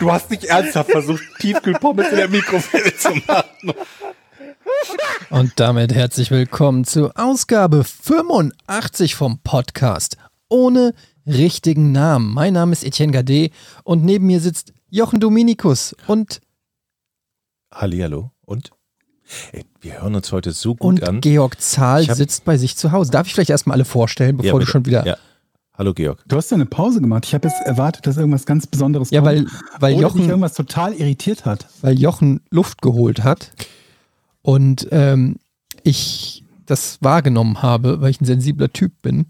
Du hast nicht ernsthaft versucht, Tiefkühlpommes in der Mikrowelle zu machen. Und damit herzlich willkommen zu Ausgabe 85 vom Podcast ohne richtigen Namen. Mein Name ist Etienne Gade und neben mir sitzt Jochen Dominikus und, Hallihallo. Und? Ey, wir hören uns heute so gut und an. Georg Zahl sitzt bei sich zu Hause. Darf ich vielleicht erstmal alle vorstellen, bevor du bitte. schon wieder. Ja. Hallo Georg. Du hast ja eine Pause gemacht. Ich habe jetzt erwartet, dass irgendwas ganz Besonderes Ja, kommt. weil, weil, Oder dich Jochen, irgendwas total irritiert hat. weil Jochen Luft geholt hat und ähm, ich das wahrgenommen habe, weil ich ein sensibler Typ bin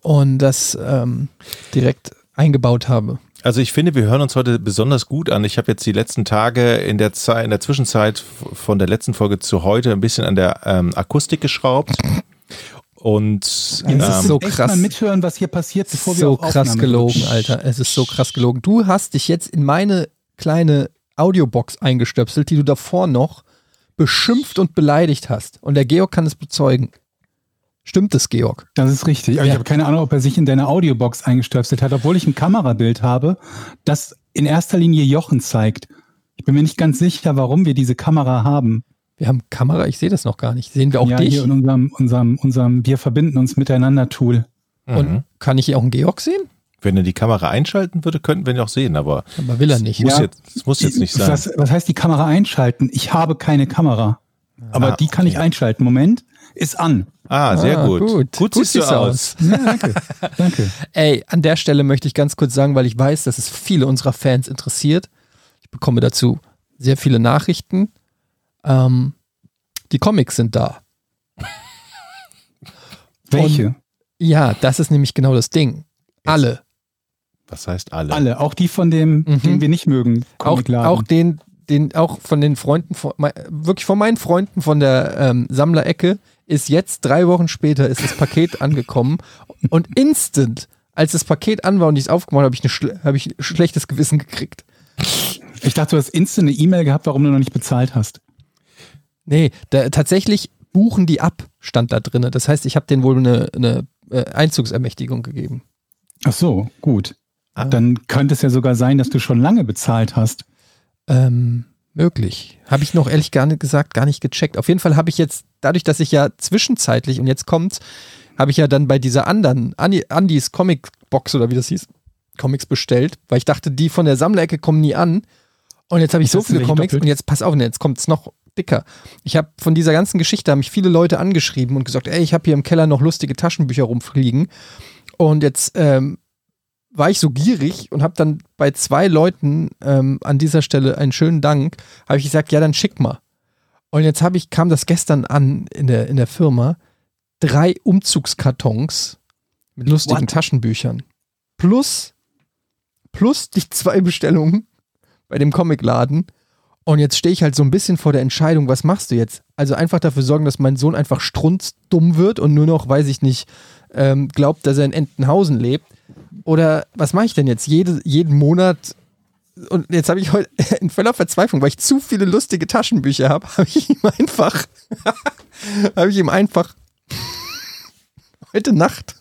und das ähm, direkt eingebaut habe. Also ich finde, wir hören uns heute besonders gut an. Ich habe jetzt die letzten Tage in der Zeit, in der Zwischenzeit von der letzten Folge zu heute ein bisschen an der ähm, Akustik geschraubt. Und Es ähm, ist so Echt krass. mal mithören, was hier passiert, Es ist bevor wir so krass Aufnahme gelogen, drücken. Alter. Es ist so krass gelogen. Du hast dich jetzt in meine kleine Audiobox eingestöpselt, die du davor noch beschimpft und beleidigt hast. Und der Georg kann es bezeugen. Stimmt es, Georg? Das ist richtig. Aber Ja. ich habe keine Ahnung, ob er sich in deine Audiobox eingestöpselt hat, obwohl ich ein Kamerabild habe, das in erster Linie Jochen zeigt. Ich bin mir nicht ganz sicher, warum wir diese Kamera haben. Wir haben Kamera, ich sehe das noch gar nicht. Sehen wir auch ja, dich? hier in unserem, unserem, unserem Wir verbinden uns miteinander Tool. Und mhm. kann ich hier auch einen Georg sehen? wenn er die Kamera einschalten würde, könnten wir ihn auch sehen, aber Aber will er nicht. muss Ja. jetzt, das muss jetzt nicht sein. Was, was heißt die Kamera einschalten? Ich habe keine Kamera. Aber Ah, die kann ich okay. einschalten. Moment, ist an. Ah, sehr Ah, gut. gut. Gut, Gut siehst du siehst du aus. Ja, danke. danke. Ey, an der Stelle möchte ich ganz kurz sagen, weil ich weiß, dass es viele unserer Fans interessiert. Ich bekomme dazu sehr viele Nachrichten. Ähm, die Comics sind da. Welche? Ja, das ist nämlich genau das Ding. Alle. Was heißt alle? Alle, auch die von dem, Mhm. den wir nicht mögen. Auch, auch den, den, auch von den Freunden, von, wirklich von meinen Freunden von der ähm, Sammlerecke ist jetzt drei Wochen später ist das Paket angekommen und instant, als das Paket an war und ich es aufgemacht habe, habe ich, eine habe ich ein schlechtes Gewissen gekriegt. Ich dachte, du hast instant eine E-Mail gehabt, warum du noch nicht bezahlt hast. Nee, da, tatsächlich buchen die ab, stand da drin. Das heißt, ich habe denen wohl eine, eine äh, Einzugsermächtigung gegeben. Ach so, gut. Ah. Dann könnte es ja sogar sein, dass du schon lange bezahlt hast. Ähm, möglich. Habe ich noch ehrlich gar nicht gesagt, gar nicht gecheckt. Auf jeden Fall habe ich jetzt, dadurch, dass ich ja zwischenzeitlich, und jetzt kommt's, habe ich ja dann bei dieser anderen, Andi, Andis Comic Box oder wie das hieß, Comics bestellt, weil ich dachte, die von der Sammlerecke kommen nie an. Und jetzt habe ich Jetzt so viele Comics doppelt? und jetzt pass auf, jetzt kommt's noch dicker. Ich habe von dieser ganzen Geschichte haben mich viele Leute angeschrieben und gesagt, ey, ich habe hier im Keller noch lustige Taschenbücher rumfliegen. Und jetzt ähm, war ich so gierig und habe dann bei zwei Leuten ähm, an dieser Stelle einen schönen Dank, habe ich gesagt, ja, dann schick mal. Und jetzt habe ich, kam das gestern an in der, in der Firma, drei Umzugskartons mit lustigen What? Taschenbüchern. Plus, plus die zwei Bestellungen bei dem Comicladen. Und jetzt stehe ich halt so ein bisschen vor der Entscheidung, was machst du jetzt? Also einfach dafür sorgen, dass mein Sohn einfach strunzdumm wird und nur noch, weiß ich nicht, ähm, glaubt, dass er in Entenhausen lebt. Oder was mache ich denn jetzt? Jede, jeden Monat. Und jetzt habe ich heute in voller Verzweiflung, weil ich zu viele lustige Taschenbücher habe, habe ich ihm einfach, habe ich ihm einfach heute Nacht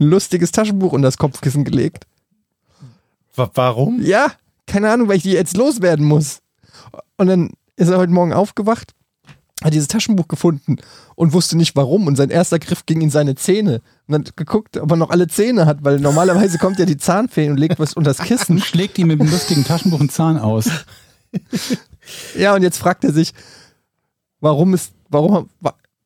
ein lustiges Taschenbuch unter das Kopfkissen gelegt. Wa- Warum? Ja, keine Ahnung, weil ich die jetzt loswerden muss. Und dann ist er heute Morgen aufgewacht, hat dieses Taschenbuch gefunden und wusste nicht warum. Und sein erster Griff ging in seine Zähne. Und dann hat geguckt, ob er noch alle Zähne hat, weil normalerweise kommt ja die Zahnfee und legt was unter das Und Kissen. schlägt ihm mit dem lustigen Taschenbuch einen Zahn aus. Ja, und jetzt fragt er sich, warum ist, warum,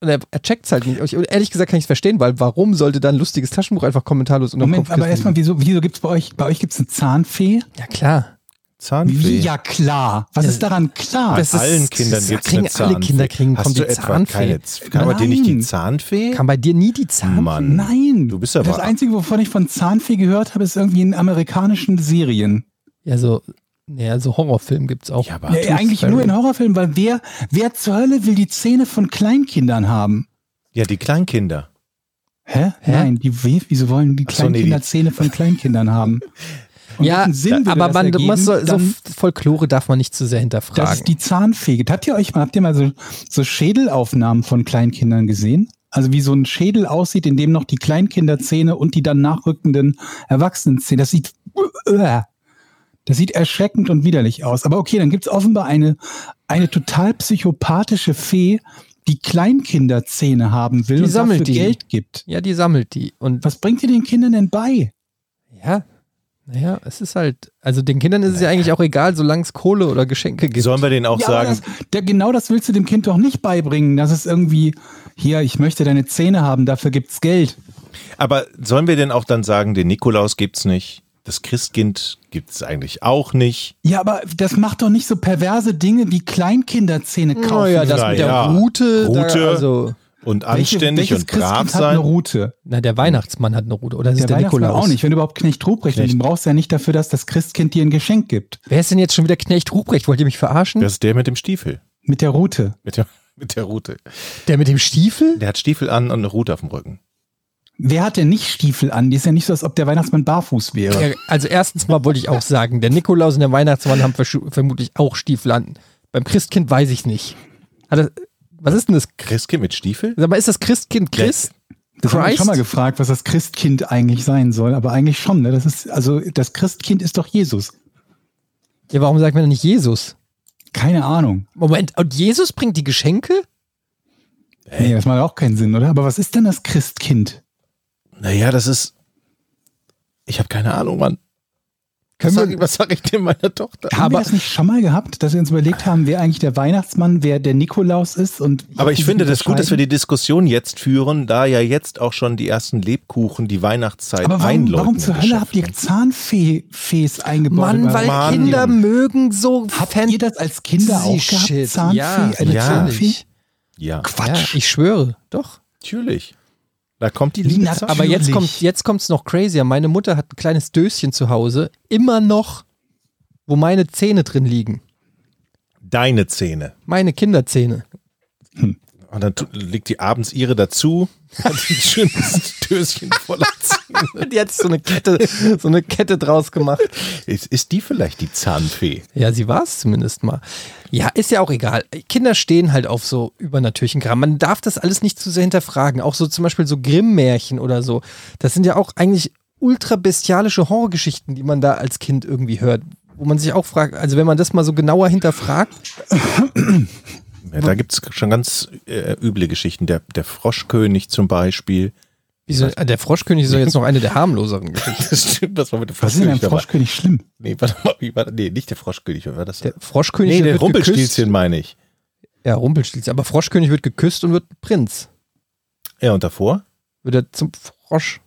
er, er checkt es halt nicht. Ich, ehrlich gesagt kann ich es verstehen, weil warum sollte dann ein lustiges Taschenbuch einfach kommentarlos unter dem Moment, aber erstmal, wieso, wieso gibt's bei euch, bei euch gibt's eine Zahnfee? Ja, klar. Zahnfee. Ja, klar. Was Ja, ist daran klar? Bei das ist- allen Kindern das gibt es eine alle Zahnfee. Kinder kriegen- Hast du die etwa Zahnfee. keine Z- Kann man dir nicht die. Zahnfee? Kann bei dir nie die Zahnfee? Mann. Nein. Du bist aber- Das Einzige, wovon ich von Zahnfee gehört habe, ist irgendwie in amerikanischen Serien. Ja, so Nee, also Horrorfilm gibt's auch. Ja, aber Ja, eigentlich nur in Horrorfilmen, weil wer, wer zur Hölle will die Zähne von Kleinkindern haben? ja, die Kleinkinder. Hä? Hä? Nein, die, wie- wieso wollen die Ach so, nee, Kleinkinder die- Zähne von Kleinkindern haben? Und ja, welchen Sinn würde aber das man ergeben? muss so, so Dann- Folklore darf man nicht zu sehr Das hinterfragen. ist die Zahnfee. Habt ihr euch mal, habt ihr mal so, so Schädelaufnahmen von Kleinkindern gesehen? Also wie so ein Schädel aussieht, in dem noch die Kleinkinderzähne und die dann nachrückenden Erwachsenenzähne. Das sieht, äh, das sieht erschreckend und widerlich aus. Aber okay, dann gibt's offenbar eine, eine total psychopathische Fee, die Kleinkinderzähne haben will Die und sammelt dafür die. Geld gibt. ja, die sammelt die. Und Was bringt ihr den Kindern denn bei? ja, naja, es ist halt, also den Kindern ist es ja eigentlich auch egal, solange es Kohle oder Geschenke gibt. Sollen wir denen auch Ja, sagen, das, der, genau das willst du dem Kind doch nicht beibringen, dass es irgendwie, hier, ich möchte deine Zähne haben, dafür gibt's Geld. aber sollen wir denn auch dann sagen, den Nikolaus gibt's nicht, das Christkind gibt's eigentlich auch nicht? Ja, aber das macht doch nicht so perverse Dinge wie Kleinkinderzähne kaufen. Naja, das Na mit der ja, Route, Route. Da, also, Und Welche- anständig welches und brav Christkind hat eine sein? Route. na, der Weihnachtsmann hat eine Route, oder ist Der, es der Nikolaus? auch nicht. Wenn du überhaupt Knecht Ruprecht den brauchst du ja nicht dafür, dass das Christkind dir ein Geschenk gibt. Wer ist denn jetzt schon wieder Knecht Ruprecht? Wollt ihr mich verarschen? Das ist der mit dem Stiefel. Mit der Route. Mit der, mit der Rute. Der mit dem Stiefel? Der hat Stiefel an und eine Rute auf dem Rücken. Wer hat denn nicht Stiefel an? Die ist ja nicht so, als ob der Weihnachtsmann barfuß wäre. Also erstens mal wollte ich auch sagen, der Nikolaus und der Weihnachtsmann haben vermutlich auch Stiefel an. Beim Christkind weiß ich nicht. Hat er, was ist denn das? Christkind mit Stiefel? Sag mal, ist das Christkind Christ? Das habe ich schon mal gefragt, was das Christkind eigentlich sein soll. Aber eigentlich schon. Ne? Das ist, also das Christkind ist doch Jesus. Ja, warum sagt man denn nicht Jesus? Keine Ahnung. Moment, und Jesus bringt die Geschenke? Nee, das macht auch keinen Sinn, oder? Aber was ist denn das Christkind? Naja, das ist. Ich habe keine Ahnung, Mann. Was Können wir- sag, ich- was sag ich denn meiner Tochter? Haben Aber- wir das nicht schon mal gehabt, dass wir uns überlegt haben, wer eigentlich der Weihnachtsmann, wer der Nikolaus ist? Und Aber ich finde das gut, dass wir die Diskussion jetzt führen, da ja jetzt auch schon die ersten Lebkuchen die Weihnachtszeit Aber warum, einläuten. warum zur Hölle habt ihr. Zahnfees eingebaut? Mann, weil Mann. Kinder mögen so Habt ihr das als Kinder auch gehabt? Shit. Zahnfee? Ja, Eine ja. Zahnfee? Ja, Ja, Quatsch. ich schwöre, doch. natürlich. Da kommt die liebe nat- Zeit. Aber jetzt Natürlich. kommt jetzt kommt's noch crazier. Meine Mutter hat ein kleines Döschen zu Hause, immer noch, wo meine Zähne drin liegen. Deine Zähne. Meine Kinderzähne. Und dann legt die abends ihre dazu. Hat ein schönes Döschen voller Zähne. Die hat so eine Kette, so eine Kette draus gemacht. Ist, ist die vielleicht die Zahnfee? Ja, sie war es zumindest mal. Ja, ist ja auch egal. Kinder stehen halt auf so übernatürlichen Kram. Man darf das alles nicht zu sehr hinterfragen. Auch so zum Beispiel so Grimm-Märchen oder so. Das sind ja auch eigentlich ultra bestialische Horrorgeschichten, die man da als Kind irgendwie hört. Wo man sich auch fragt, also wenn man das mal so genauer hinterfragt, Ja, da gibt es schon ganz äh, üble Geschichten. Der, der Froschkönig zum Beispiel. wieso, äh, der Froschkönig ist doch jetzt noch eine der harmloseren Geschichten. Das stimmt, was war mit dem Was ist denn Froschkönig? Froschkönig schlimm? Nee, warte mal, wie war das? Nee, nicht der Froschkönig, was war das? Der Froschkönig nee, der wird Rumpelstilzchen geküsst. meine ich. Ja, Rumpelstilzchen. Aber Froschkönig wird geküsst und wird Prinz. Ja, und davor? Wird er zum Frosch.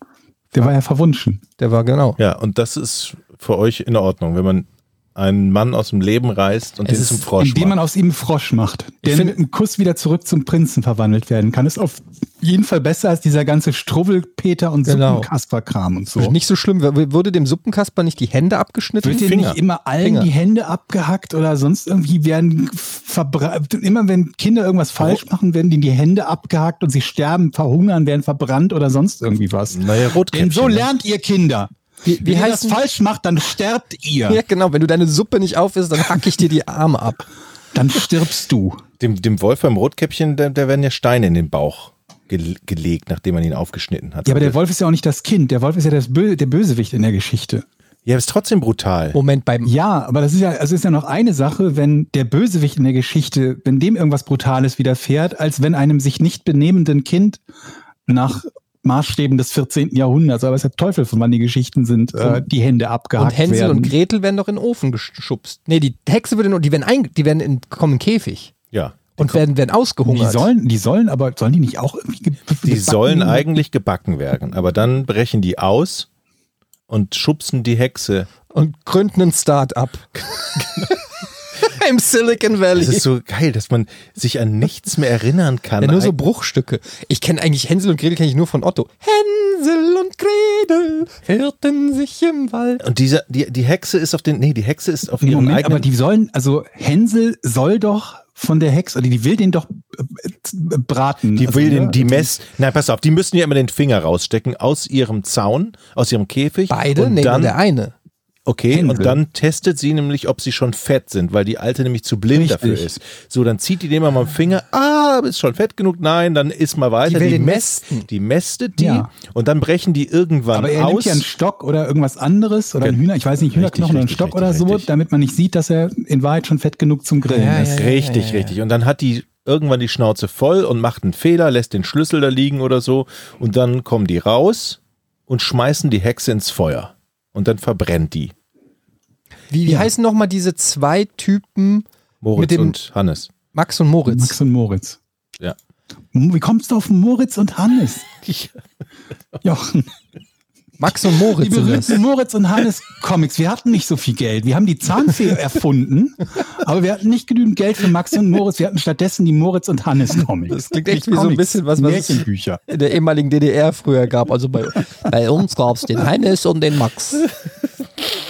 Der war ja verwunschen. Der war genau. Ja, und das ist für euch in Ordnung, wenn man einen Mann aus dem Leben reißt und Es den ist- zum Frosch Indem man macht. aus ihm einen Frosch macht, der mit einem Kuss wieder zurück zum Prinzen verwandelt werden kann. Ist auf jeden Fall besser als dieser ganze Struwwelpeter und Genau. Suppenkasper-Kram und so. Nicht so schlimm. Wurde dem Suppenkasper nicht die Hände abgeschnitten? Wird dir Finger. nicht immer allen Finger. die Hände abgehackt oder sonst irgendwie werden verbrannt? Immer wenn Kinder irgendwas falsch machen, werden denen die Hände abgehackt und sie sterben, verhungern, werden verbrannt oder sonst irgendwie was. Naja, Rotkäppchen. Denn so ne? lernt ihr Kinder. Wie, Wenn wie ihr das falsch macht, dann sterbt ihr. Ja, genau. Wenn du deine Suppe nicht aufisst, dann hack ich dir die Arme ab. Dann stirbst du. Dem, dem Wolf beim Rotkäppchen, da, da werden ja Steine in den Bauch gel gelegt, nachdem man ihn aufgeschnitten hat. Ja, aber der Wolf ist ja auch nicht das Kind. Der Wolf ist ja das Bö der Bösewicht in der Geschichte. Ja, ist trotzdem brutal. Moment, beim. Ja, aber das ist ja, also ist ja noch eine Sache, wenn der Bösewicht in der Geschichte, wenn dem irgendwas Brutales widerfährt, als wenn einem sich nicht benehmenden Kind nach Maßstäben des 14. Jahrhunderts, aber es ist der Teufel, von wann die Geschichten sind, äh, die Hände abgehackt Und Hänsel werden. und Gretel werden doch in den Ofen geschubst. Nee, die Hexe würde nur, die werden, ein, die werden in, kommen in den Käfig Ja. und werden, werden die ausgehungert. sollen, die sollen, aber sollen die nicht auch irgendwie ge Die gebacken sollen werden? eigentlich gebacken werden, aber dann brechen die aus und schubsen die Hexe. und gründen ein Start-up. Im Silicon Valley. Das ist so geil, dass man sich an nichts mehr erinnern kann. ja, nur so Bruchstücke. Ich kenne eigentlich Hänsel und Gretel kenne ich nur von Otto. Hänsel und Gretel hörten sich im Wald. und diese, die, die Hexe ist auf den, nee, die Hexe ist auf Nee, ihren Moment, eigenen, aber die sollen, also Hänsel soll doch von der Hexe, oder die will den doch äh, braten. die also, will den, die Mess, nein, pass auf, die müssen ja immer den Finger rausstecken aus ihrem Zaun, aus ihrem Käfig. Beide? und nee, nur dann, der eine. Okay, Hänsel. und dann testet sie nämlich, ob sie schon fett sind, weil die alte nämlich zu blind Richtig. dafür ist. So, dann zieht die den mal am Finger, ah, ist schon fett genug, nein, dann isst mal weiter. Die den messt-. Die mästet die Ja. und dann brechen die irgendwann Aber er aus. nimmt ja einen Stock oder irgendwas anderes oder Ge- ein Hühner, ich weiß nicht, Richtig, Hühnerknochen oder einen richtig, Stock oder richtig, so, richtig. damit man nicht sieht, dass er in Wahrheit schon fett genug zum Grillen Ja, ist. ja, Richtig, ja, ja. richtig. Und dann hat die irgendwann die Schnauze voll und macht einen Fehler, lässt den Schlüssel da liegen oder so. Und dann kommen die raus und schmeißen die Hexe ins Feuer. Und dann verbrennt die. Wie, wie heißen nochmal diese zwei Typen, Moritz Mit dem- und Hannes. Max und Moritz? Max und Moritz. Ja. Wie kommst du auf Moritz und Hannes? Jochen, Max und die Moritz das. berühmten Moritz und Hannes Comics. Wir hatten nicht so viel Geld. Wir haben die Zahnfee erfunden, aber wir hatten nicht genügend Geld für Max und Moritz. Wir hatten stattdessen die Moritz und Hannes Comics. Das klingt echt wie so ein bisschen was, was es Märchenbücher. in der ehemaligen DDR früher gab. Also bei, bei uns gab es den Hannes und den Max.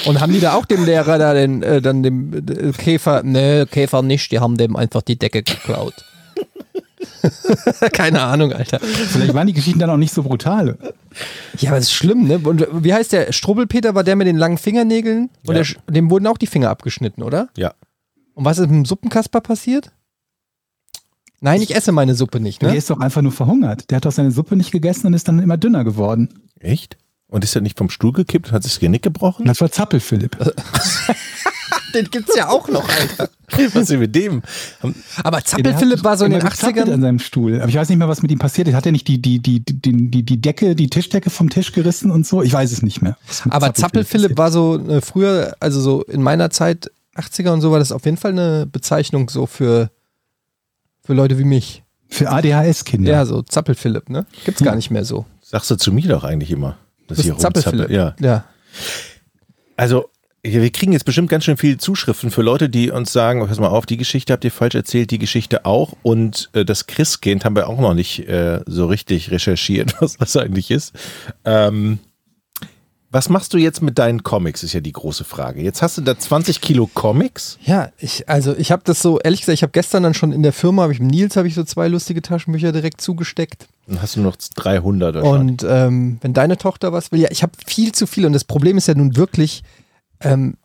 Und haben die da auch dem Lehrer da den, äh, dann dem äh, Käfer, ne, Käfer nicht, die haben dem einfach die Decke geklaut. Keine Ahnung, Alter. Vielleicht waren die Geschichten dann auch nicht so brutal. Ja, aber das ist schlimm, ne? Und wie heißt der? Strubbelpeter war der mit den langen Fingernägeln? Und Ja. der, dem wurden auch die Finger abgeschnitten, oder? Ja. Und was ist mit dem Suppenkasper passiert? Nein, ich esse meine Suppe nicht, Der ne? ist doch einfach nur verhungert. Der hat doch seine Suppe nicht gegessen und ist dann immer dünner geworden. Echt? Und ist er nicht vom Stuhl gekippt und hat sich das Genick gebrochen? Das war Zappelphilipp. Den gibt's ja auch noch, Alter. Was ist mit dem? Aber Zappelphilipp war so in den immer gezappelt 80ern. an seinem Stuhl. Aber ich weiß nicht mehr, was mit ihm passiert ist. Hat er nicht die, die, die, die, die, die Decke, die Tischdecke vom Tisch gerissen und so? Ich weiß es nicht mehr. Aber Zappelphilipp war so äh, früher, also so in meiner Zeit, 80er und so, war das auf jeden Fall eine Bezeichnung so für, für Leute wie mich. Für ADHS-Kinder. Ja, so Zappelphilipp, ne? Gibt's gar nicht mehr so. Sagst du zu mir doch eigentlich immer. Dass Das ich ist Zappelphilipp. Ja. ja. Also, wir kriegen jetzt bestimmt ganz schön viele Zuschriften für Leute, die uns sagen, pass mal auf, die Geschichte habt ihr falsch erzählt, die Geschichte auch. Und äh, das Christkind haben wir auch noch nicht äh, so richtig recherchiert, was das eigentlich ist. Ähm, was machst du jetzt mit deinen Comics, ist ja die große Frage. Jetzt hast du da 20 Kilo Comics. Ja, ich, also ich habe das so, ehrlich gesagt, ich habe gestern dann schon in der Firma, habe ich mit Nils habe ich so zwei lustige Taschenbücher direkt zugesteckt. Dann hast du noch 300 wahrscheinlich. Und ähm, wenn deine Tochter was will, ja, ich habe viel zu viel und das Problem ist ja nun wirklich, ähm,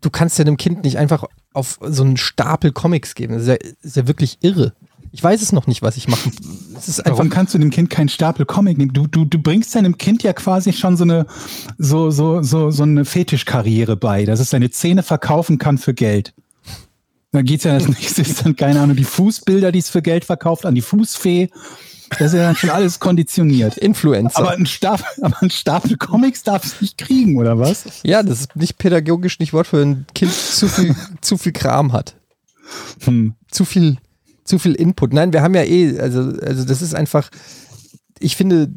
du kannst ja dem Kind nicht einfach auf so einen Stapel Comics geben. Das ist ja, ist ja wirklich irre. Ich weiß es noch nicht, was ich machen. Es Warum kannst du dem Kind keinen Stapel Comic nehmen? Du, du, du bringst deinem Kind ja quasi schon so eine, so, so, so, so eine Fetischkarriere bei, dass es seine Zähne verkaufen kann für Geld. Dann geht's ja das nächste, ist dann, keine Ahnung, die Fußbilder, die es für Geld verkauft, an die Fußfee. Das ist ja dann schon alles konditioniert. Influencer. Aber ein Stapel, aber ein Stapel Comics darf es nicht kriegen, oder was? ja, das ist nicht pädagogisch nicht Wort für ein Kind zu viel, zu viel Kram hat. Hm. zu viel, zu viel Input. Nein, wir haben ja eh, also, also das ist einfach, ich finde,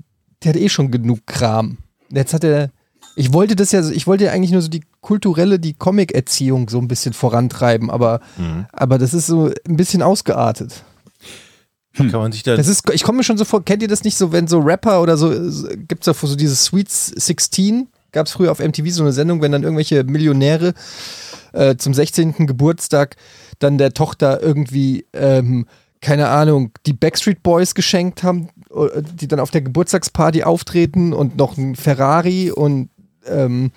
der hat eh schon genug Kram. Jetzt hat er, ich wollte das ja, ich wollte ja eigentlich nur so die kulturelle, die Comic-Erziehung so ein bisschen vorantreiben, aber, aber das ist so ein bisschen ausgeartet. Kann man sich da. Das ist, ich komme mir schon so vor, kennt ihr das nicht so, wenn so Rapper oder so, gibt es da so dieses Sweet 16, gab es früher auf MTV so eine Sendung, wenn dann irgendwelche Millionäre äh, zum 16. Geburtstag dann der Tochter irgendwie, ähm, keine Ahnung, die Backstreet Boys geschenkt haben, äh, die dann auf der Geburtstagsparty auftreten und noch ein Ferrari und ähm,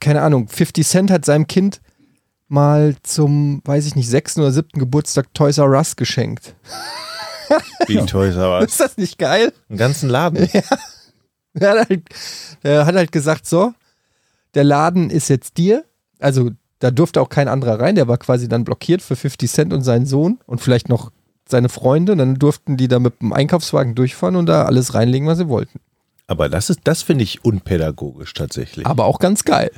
keine Ahnung, 50 Cent hat seinem Kind mal zum, weiß ich nicht, sechsten oder siebten Geburtstag Toys R Us geschenkt. Wie Toys R Us. Ist das nicht geil? Einen ganzen Laden. Er hat, halt, er hat halt gesagt, so, der Laden ist jetzt dir. Also da durfte auch kein anderer rein. Der war quasi dann blockiert für 50 Cent und seinen Sohn und vielleicht noch seine Freunde. Und dann durften die da mit dem Einkaufswagen durchfahren und da alles reinlegen, was sie wollten. Aber das ist, das finde ich unpädagogisch tatsächlich. Aber auch ganz geil.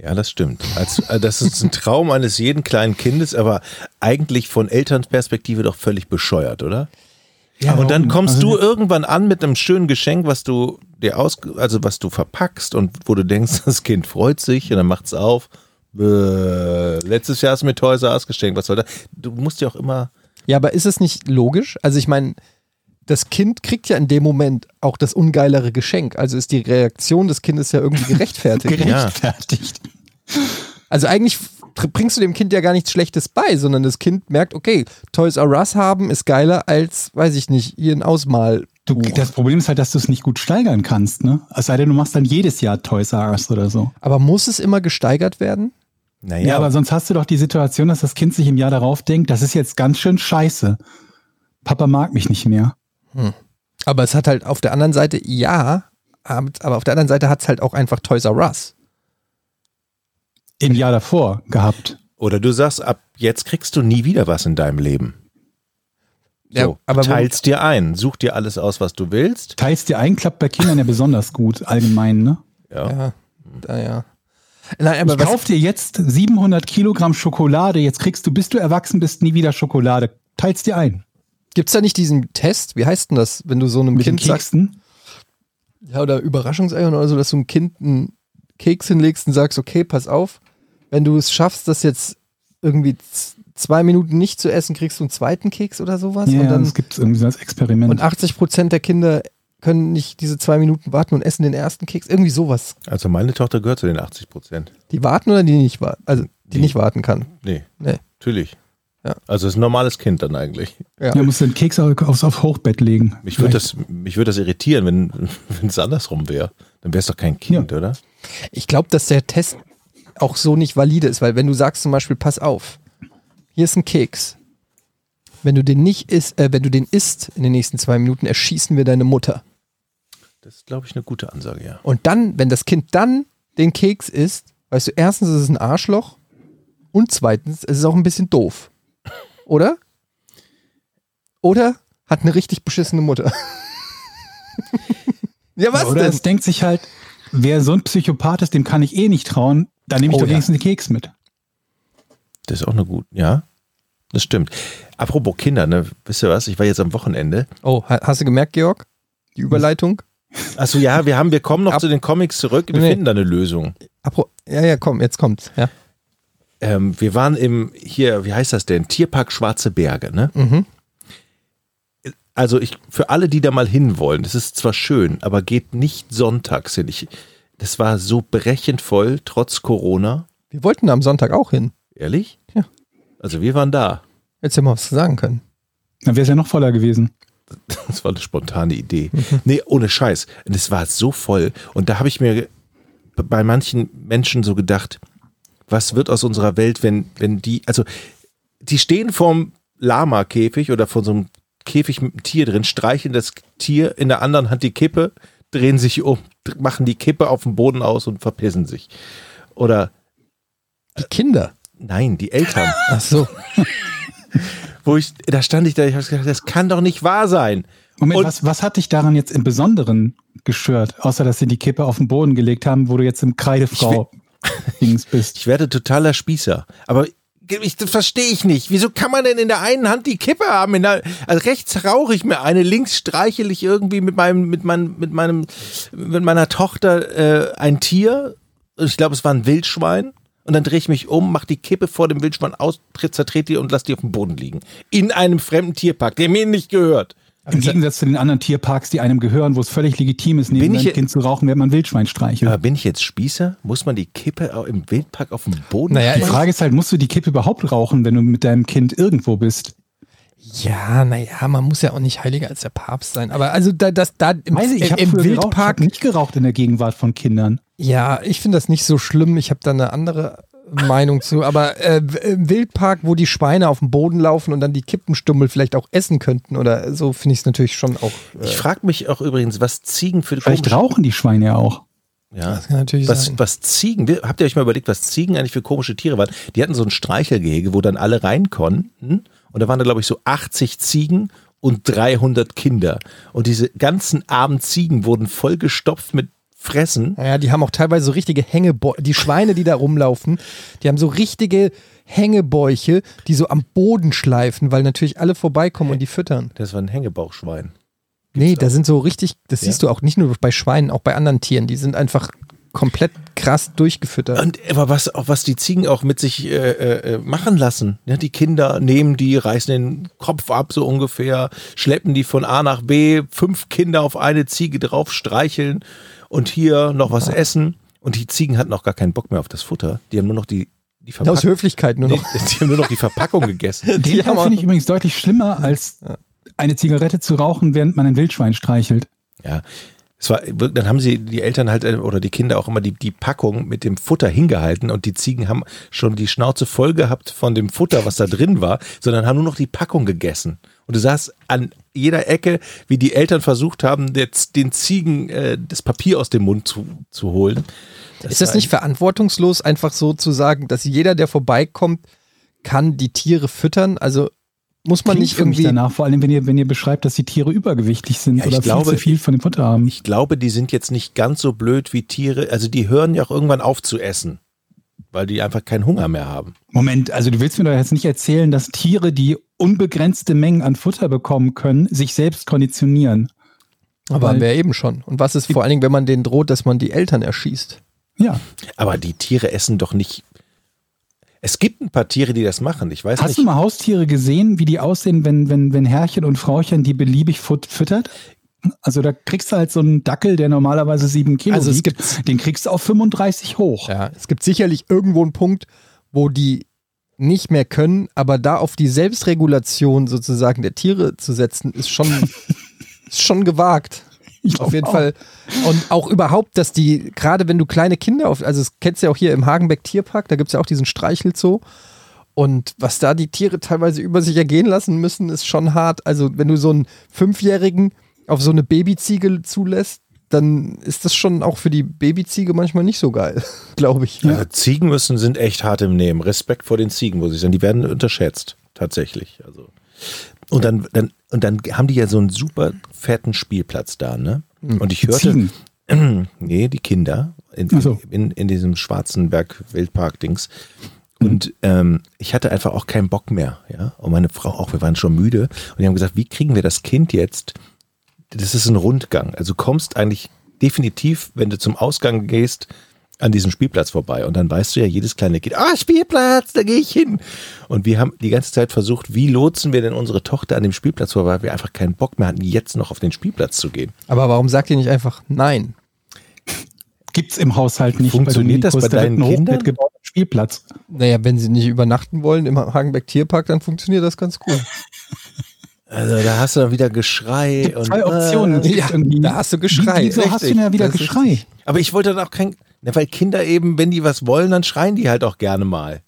Ja, das stimmt. Als, äh, das ist ein Traum eines jeden kleinen Kindes, aber eigentlich von Elternperspektive doch völlig bescheuert, oder? Ja, und dann kommst Also, du irgendwann an mit einem schönen Geschenk, was du dir aus, also was du verpackst und wo du denkst, das Kind freut sich und dann macht's auf. Bäh. Letztes Jahr hast du mir Toys R Us geschenkt. Was soll das? Du musst ja auch immer. Ja, aber ist es nicht logisch? Also ich meine, das Kind kriegt ja in dem Moment auch das ungeilere Geschenk. Also ist die Reaktion des Kindes ja irgendwie gerechtfertigt. Ja. Gerechtfertigt. Also eigentlich bringst du dem Kind ja gar nichts Schlechtes bei, sondern das Kind merkt, okay, Toys R Us haben ist geiler als, weiß ich nicht, hier ein Ausmal. Du, das Problem ist halt, dass du es nicht gut steigern kannst, ne? Es sei denn, du machst dann jedes Jahr Toys R Us oder so. Aber muss es immer gesteigert werden? Naja, Ja, aber sonst hast du doch die Situation, dass das Kind sich im Jahr darauf denkt, das ist jetzt ganz schön scheiße. Papa mag mich nicht mehr. Aber es hat halt auf der anderen Seite, ja, aber auf der anderen Seite hat es halt auch einfach Toys R Us. Im Jahr davor gehabt. Oder du sagst, ab jetzt kriegst du nie wieder was in deinem Leben. So, Ja, aber teilst dir ein, such dir alles aus, was du willst. Teilst dir ein, klappt bei Kindern ja besonders gut, allgemein, ne? Ja. Ja, ja. Nein, aber ich was, kauf dir jetzt 700 Kilogramm Schokolade, jetzt kriegst du, bis du erwachsen bist, nie wieder Schokolade. Teilst dir ein. gibt's da nicht diesen Test? Wie heißt denn das, wenn du so einem Mit Kind sagst, ja, oder Überraschungseiern oder so, dass du einem Kind einen Keks hinlegst und sagst, okay, pass auf, wenn du es schaffst, das jetzt irgendwie zwei Minuten nicht zu essen, kriegst du einen zweiten Keks oder sowas. Ja, und dann das gibt irgendwie so als Experiment. und 80 Prozent der Kinder können nicht diese zwei Minuten warten und essen den ersten Keks. Irgendwie sowas. Also meine Tochter gehört zu den 80 Prozent. Die warten oder die nicht warten? Also die, Die- nicht warten kann. Nee, Nee. natürlich. Ja. Also ist ein normales Kind dann eigentlich. Ja. ja, musst du den Keks au- aufs, aufs Hochbett legen. Mich würde das, mich würde das irritieren, wenn es andersrum wäre. Dann wäre es doch kein Kind, oder? Ich glaube, dass der Test auch so nicht valide ist, weil wenn du sagst zum Beispiel, pass auf, hier ist ein Keks. Wenn du den nicht isst, äh, wenn du den isst in den nächsten zwei Minuten, erschießen wir deine Mutter. Das ist, glaube ich, eine gute Ansage, ja. Und dann, wenn das Kind dann den Keks isst, weißt du, erstens ist es ein Arschloch und zweitens ist es auch ein bisschen doof. Oder? Oder hat eine richtig beschissene Mutter. ja, was Oder denn? es denkt sich halt, wer so ein Psychopath ist, dem kann ich eh nicht trauen, dann nehme ich Oh, doch ja. wenigstens den Keks mit. Das ist auch eine gute, ja. Das stimmt. Apropos Kinder, ne? Wisst ihr was? Ich war jetzt am Wochenende. Oh, ha- hast du gemerkt, Georg? Die Überleitung? Achso, ja, wir haben, wir kommen noch Ab- zu den Comics zurück. Wir Nee. finden da eine Lösung. Apro ja, ja, komm, jetzt kommt's. Ja. Ähm, wir waren im, hier, wie heißt das denn? Tierpark Schwarze Berge, ne? Mhm. Also ich, für alle, die da mal hinwollen, das ist zwar schön, aber geht nicht sonntags hin. Ich, das war so brechend voll, trotz Corona. Wir wollten da am Sonntag auch hin. Ehrlich? Ja. Also wir waren da. Jetzt hätten wir was sagen können. Dann wäre es ja noch voller gewesen. Das war eine spontane Idee. Nee, ohne Scheiß. Und es war so voll. Und da habe ich mir bei manchen Menschen so gedacht, was wird aus unserer Welt, wenn, wenn die, also die stehen vorm Lama-Käfig oder vor so einem Käfig mit einem Tier drin, streicheln das Tier in der anderen Hand die Kippe, drehen sich um, machen die Kippe auf dem Boden aus und verpissen sich. Oder Die Kinder. nein, die Eltern. Ach so. Wo ich, da stand ich da, ich habe gedacht, das kann doch nicht wahr sein. Moment, Und- was, was hat dich daran jetzt im Besonderen gestört? Außer, dass sie die Kippe auf den Boden gelegt haben, wo du jetzt im Kreidefrau-Dings bist. Ich werde totaler Spießer. Aber ich, das verstehe ich nicht. Wieso kann man denn in der einen Hand die Kippe haben? In der, also rechts rauche ich mir eine, links streichel ich irgendwie mit meinem, mit meinem, mit meinem, mit meiner Tochter äh, ein Tier. Ich glaube, es war ein Wildschwein. Und dann drehe ich mich um, mache die Kippe vor dem Wildschwein aus, zertrete die und lasse die auf dem Boden liegen. In einem fremden Tierpark, der mir nicht gehört. Im Gegensatz zu den anderen Tierparks, die einem gehören, wo es völlig legitim ist, neben seinem Kind zu rauchen, während man Wildschwein streichelt. Aber bin ich jetzt Spießer? Muss man die Kippe auch im Wildpark auf dem Boden Naja, Die? Frage ist halt, musst du die Kippe überhaupt rauchen, wenn du mit deinem Kind irgendwo bist? Ja, naja, man muss ja auch nicht heiliger als der Papst sein. Aber also da, das, da im, Weiß ich, ich habe im früher geraucht, ich Wildpark, nicht geraucht in der Gegenwart von Kindern. ja, ich finde das nicht so schlimm. Ich habe da eine andere Meinung zu. Aber äh, im Wildpark, wo die Schweine auf dem Boden laufen und dann die Kippenstummel vielleicht auch essen könnten oder so, finde ich es natürlich schon auch. Äh, Ich frage mich auch übrigens, was Ziegen für Vielleicht komische- rauchen die Schweine ja auch. Ja. das kann natürlich Was, sein. was Ziegen, habt ihr euch mal überlegt, was Ziegen eigentlich für komische Tiere waren? Die hatten so ein Streichelgehege, wo dann alle rein konnten. Und da waren da, glaube ich, so 80 Ziegen und 300 Kinder. Und diese ganzen armen Ziegen wurden vollgestopft mit Fressen. Naja, die haben auch teilweise so richtige Hängebäuche. Die Schweine, die da rumlaufen, die haben so richtige Hängebäuche, die so am Boden schleifen, weil natürlich alle vorbeikommen und die füttern. Das war ein Hängebauchschwein. Nee, da sind so richtig, das Ja. siehst du auch nicht nur bei Schweinen, auch bei anderen Tieren. Die sind einfach komplett krass durchgefüttert. Und aber was auch was die Ziegen auch mit sich äh, äh, machen lassen. Ja, die Kinder nehmen die, reißen den Kopf ab so ungefähr, schleppen die von A nach B, fünf Kinder auf eine Ziege drauf, streicheln und hier noch was essen. Und die Ziegen hatten auch gar keinen Bock mehr auf das Futter. Die haben nur noch die die Aus Verpackung, Höflichkeit nur noch. die haben nur noch die Verpackung gegessen. Den haben Teil finde ich übrigens deutlich schlimmer, als eine Zigarette zu rauchen, während man ein Wildschwein streichelt. Ja. Es war, dann haben sie die Eltern halt äh, oder die Kinder auch immer die, die Packung mit dem Futter hingehalten und die Ziegen haben schon die Schnauze voll gehabt von dem Futter, was da drin war, sondern haben nur noch die Packung gegessen. Und du sahst an jeder Ecke, wie die Eltern versucht haben, jetzt den Ziegen äh, das Papier aus dem Mund zu, zu holen. Ist das nicht verantwortungslos, einfach so zu sagen, dass jeder, der vorbeikommt, kann die Tiere füttern? Also muss man Klingt nicht irgendwie. danach, vor allem wenn ihr, wenn ihr beschreibt, dass die Tiere übergewichtig sind Ja, oder glaube- viel zu viel von dem Futter haben. Ich glaube, die sind jetzt nicht ganz so blöd wie Tiere. Also die hören ja auch irgendwann auf zu essen, weil die einfach keinen Hunger mehr haben. Moment, also du willst mir doch jetzt nicht erzählen, dass Tiere, die unbegrenzte Mengen an Futter bekommen können, sich selbst konditionieren. Aber Weil- wer eben schon. Und was ist vor allen Dingen, wenn man denen droht, dass man die Eltern erschießt? Ja. Aber die Tiere essen doch nicht. Es gibt ein paar Tiere, die das machen. Ich weiß Hast nicht. du mal Haustiere gesehen, wie die aussehen, wenn, wenn, wenn Herrchen und Frauchen die beliebig füttert? Also da kriegst du halt so einen Dackel, der normalerweise sieben Kilo Also es wiegt, gibt- den kriegst du auf 35 hoch. Ja, es gibt sicherlich irgendwo einen Punkt, wo die nicht mehr können, aber da auf die Selbstregulation sozusagen der Tiere zu setzen, ist schon, ist schon gewagt. Ich Auf jeden auch. Fall. Und auch überhaupt, dass die, gerade wenn du kleine Kinder auf, also das kennst du ja auch hier im Hagenbeck Tierpark, da gibt es ja auch diesen Streichelzoo. Und was da die Tiere teilweise über sich ergehen lassen müssen, ist schon hart. Also, wenn du so einen Fünfjährigen auf so eine Babyziege zulässt, dann ist das schon auch für die Babyziege manchmal nicht so geil, glaube ich. Also Ziegen müssen sind echt hart im Nehmen. Respekt vor den Ziegen, muss ich sagen. Die werden unterschätzt, tatsächlich. Also und dann, dann und dann haben die ja so einen super fetten Spielplatz da, ne? Und ich hörte, Ziegen. nee, die Kinder in, so. in, in diesem Schwarzenberg Wildpark-Dings. Und ähm, ich hatte einfach auch keinen Bock mehr, ja. Und meine Frau auch, wir waren schon müde. Und die haben gesagt, wie kriegen wir das Kind jetzt? Das ist ein Rundgang. Also du kommst eigentlich definitiv, wenn du zum Ausgang gehst, an diesem Spielplatz vorbei. Und dann weißt du ja, jedes kleine Kind, ah, Spielplatz, da gehe ich hin. Und wir haben die ganze Zeit versucht, wie lotsen wir denn unsere Tochter an dem Spielplatz vorbei, weil wir einfach keinen Bock mehr hatten, jetzt noch auf den Spielplatz zu gehen. Aber warum sagt ihr nicht einfach nein? Gibt's im Haushalt nicht. Funktioniert das bei deinen Kindern? Spielplatz. Naja, wenn sie nicht übernachten wollen im Hagenbeck Tierpark, dann funktioniert das ganz gut. Also da hast du dann wieder Geschrei. Gibt und, zwei Optionen. Äh, ja, irgendwie- da hast du Geschrei, Wie, wieso hast du denn ja wieder Das ist Geschrei? aber ich wollte dann auch kein, na, weil Kinder eben, wenn die was wollen, dann schreien die halt auch gerne mal.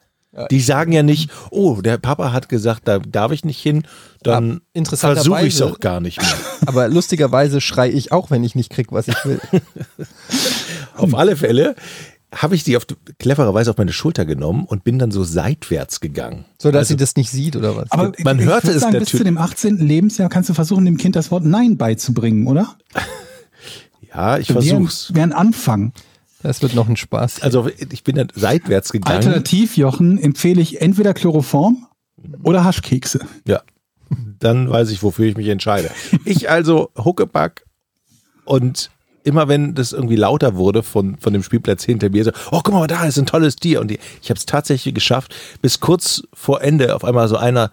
Die sagen ja nicht, oh, der Papa hat gesagt, da darf ich nicht hin, dann interessanterweise- versuche ich es auch gar nicht mehr. Aber lustigerweise schrei ich auch, wenn ich nicht krieg, was ich will. Auf alle Fälle habe ich die auf clevererweise auf meine Schulter genommen und bin dann so seitwärts gegangen. So dass Also- sie das nicht sieht oder was? Aber Man ich hörte würd es sagen, bis natürlich- zu dem 18. Lebensjahr kannst du versuchen, dem Kind das Wort Nein beizubringen, oder? Ja, ich Wäre versuch's. wär ein Anfang. Das wird noch ein Spaß. Also ich bin dann seitwärts gegangen. Alternativ, Jochen, empfehle ich entweder Chloroform oder Haschkekse. Ja. Dann weiß ich, wofür ich mich entscheide. Ich also Huckepack und immer wenn das irgendwie lauter wurde von, von dem Spielplatz hinter mir, so, oh, guck mal, da ist ein tolles Tier. Und die, ich habe es tatsächlich geschafft, bis kurz vor Ende auf einmal so einer,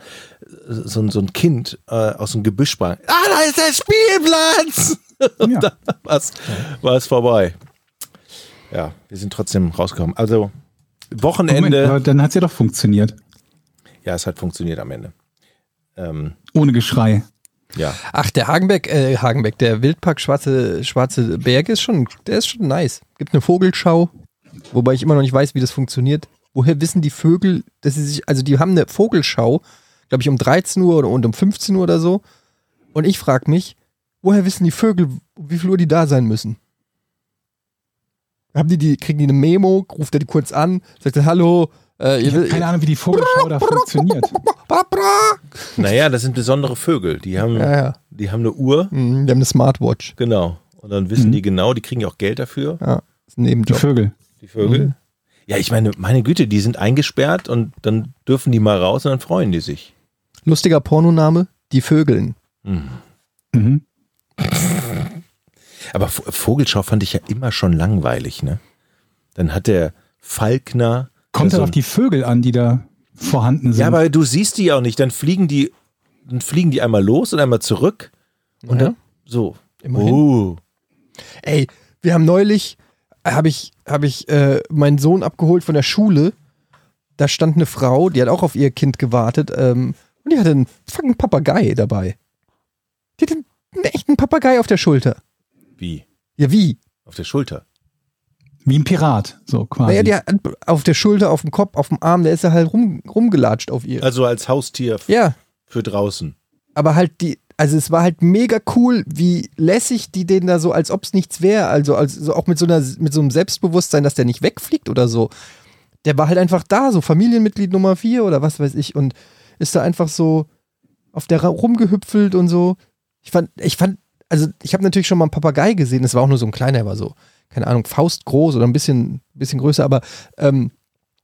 so, ein- so ein Kind äh, aus dem Gebüsch sprang. Ah, da ist der Spielplatz! Und Ja. dann war es vorbei. Ja, wir sind trotzdem rausgekommen. Also Wochenende. Moment, dann hat es ja doch funktioniert. ja, es hat funktioniert am Ende. Ähm, Ohne Geschrei. Ja. Ach, der Hagenbeck, äh, Hagenbeck, der Wildpark Schwarze, Schwarze Berge ist schon, der ist schon nice. Gibt eine Vogelschau, wobei ich immer noch nicht weiß, wie das funktioniert. Woher wissen die Vögel, dass sie sich, also die haben eine Vogelschau, glaube ich, um 13 Uhr oder und um 15 Uhr oder so. Und ich frage mich, woher wissen die Vögel, wie viel Uhr die da sein müssen? Haben die, die, kriegen die eine Memo, ruft er die kurz an, sagt er, hallo, äh, Ich habe keine Ahnung, wie die Vogelschau da funktioniert. Naja, das sind besondere Vögel. Die haben, Ja, ja. die haben eine Uhr, Mhm, die haben eine Smartwatch. genau. Und dann wissen die genau, die kriegen ja auch Geld dafür, Ja, ein Die. Vögel. die Vögel. Mhm. Ja, ich meine, meine Güte, die sind eingesperrt und dann dürfen die mal raus und dann freuen die sich. Lustiger Pornoname, die Vögeln. Mhm. Aber V- Vogelschau fand ich ja immer schon langweilig, ne? Dann hat der Falkner. Kommt ja, halt auf die Vögel an, die da vorhanden sind. ja, aber du siehst die ja auch nicht. Dann fliegen die, dann fliegen die einmal los und einmal zurück. Und Ja. dann so. Immerhin. Oh. Ey, wir haben neulich, habe ich, hab ich äh, meinen Sohn abgeholt von der Schule. Da stand eine Frau, die hat auch auf ihr Kind gewartet. Ähm, und die hatte einen fucking Papagei dabei. Die hatte einen echten Papagei auf der Schulter. Wie? Ja, wie? Auf der Schulter. Wie ein Pirat, so quasi. Naja, die hat auf der Schulter, auf dem Kopf, auf dem Arm, der ist ja halt rum, rumgelatscht auf ihr. Also als Haustier Ja, für draußen. aber halt die, also es war halt mega cool, wie lässig die den da so, als ob es nichts wäre, also, also auch mit so einer, mit so einem Selbstbewusstsein, dass der nicht wegfliegt oder so. Der war halt einfach da, so Familienmitglied Nummer vier oder was weiß ich und ist da einfach so auf der rumgehüpfelt und so. Ich fand, ich fand, also ich habe natürlich schon mal einen Papagei gesehen, das war auch nur so ein kleiner, der war so, keine Ahnung, faustgroß oder ein bisschen, bisschen größer, aber ähm,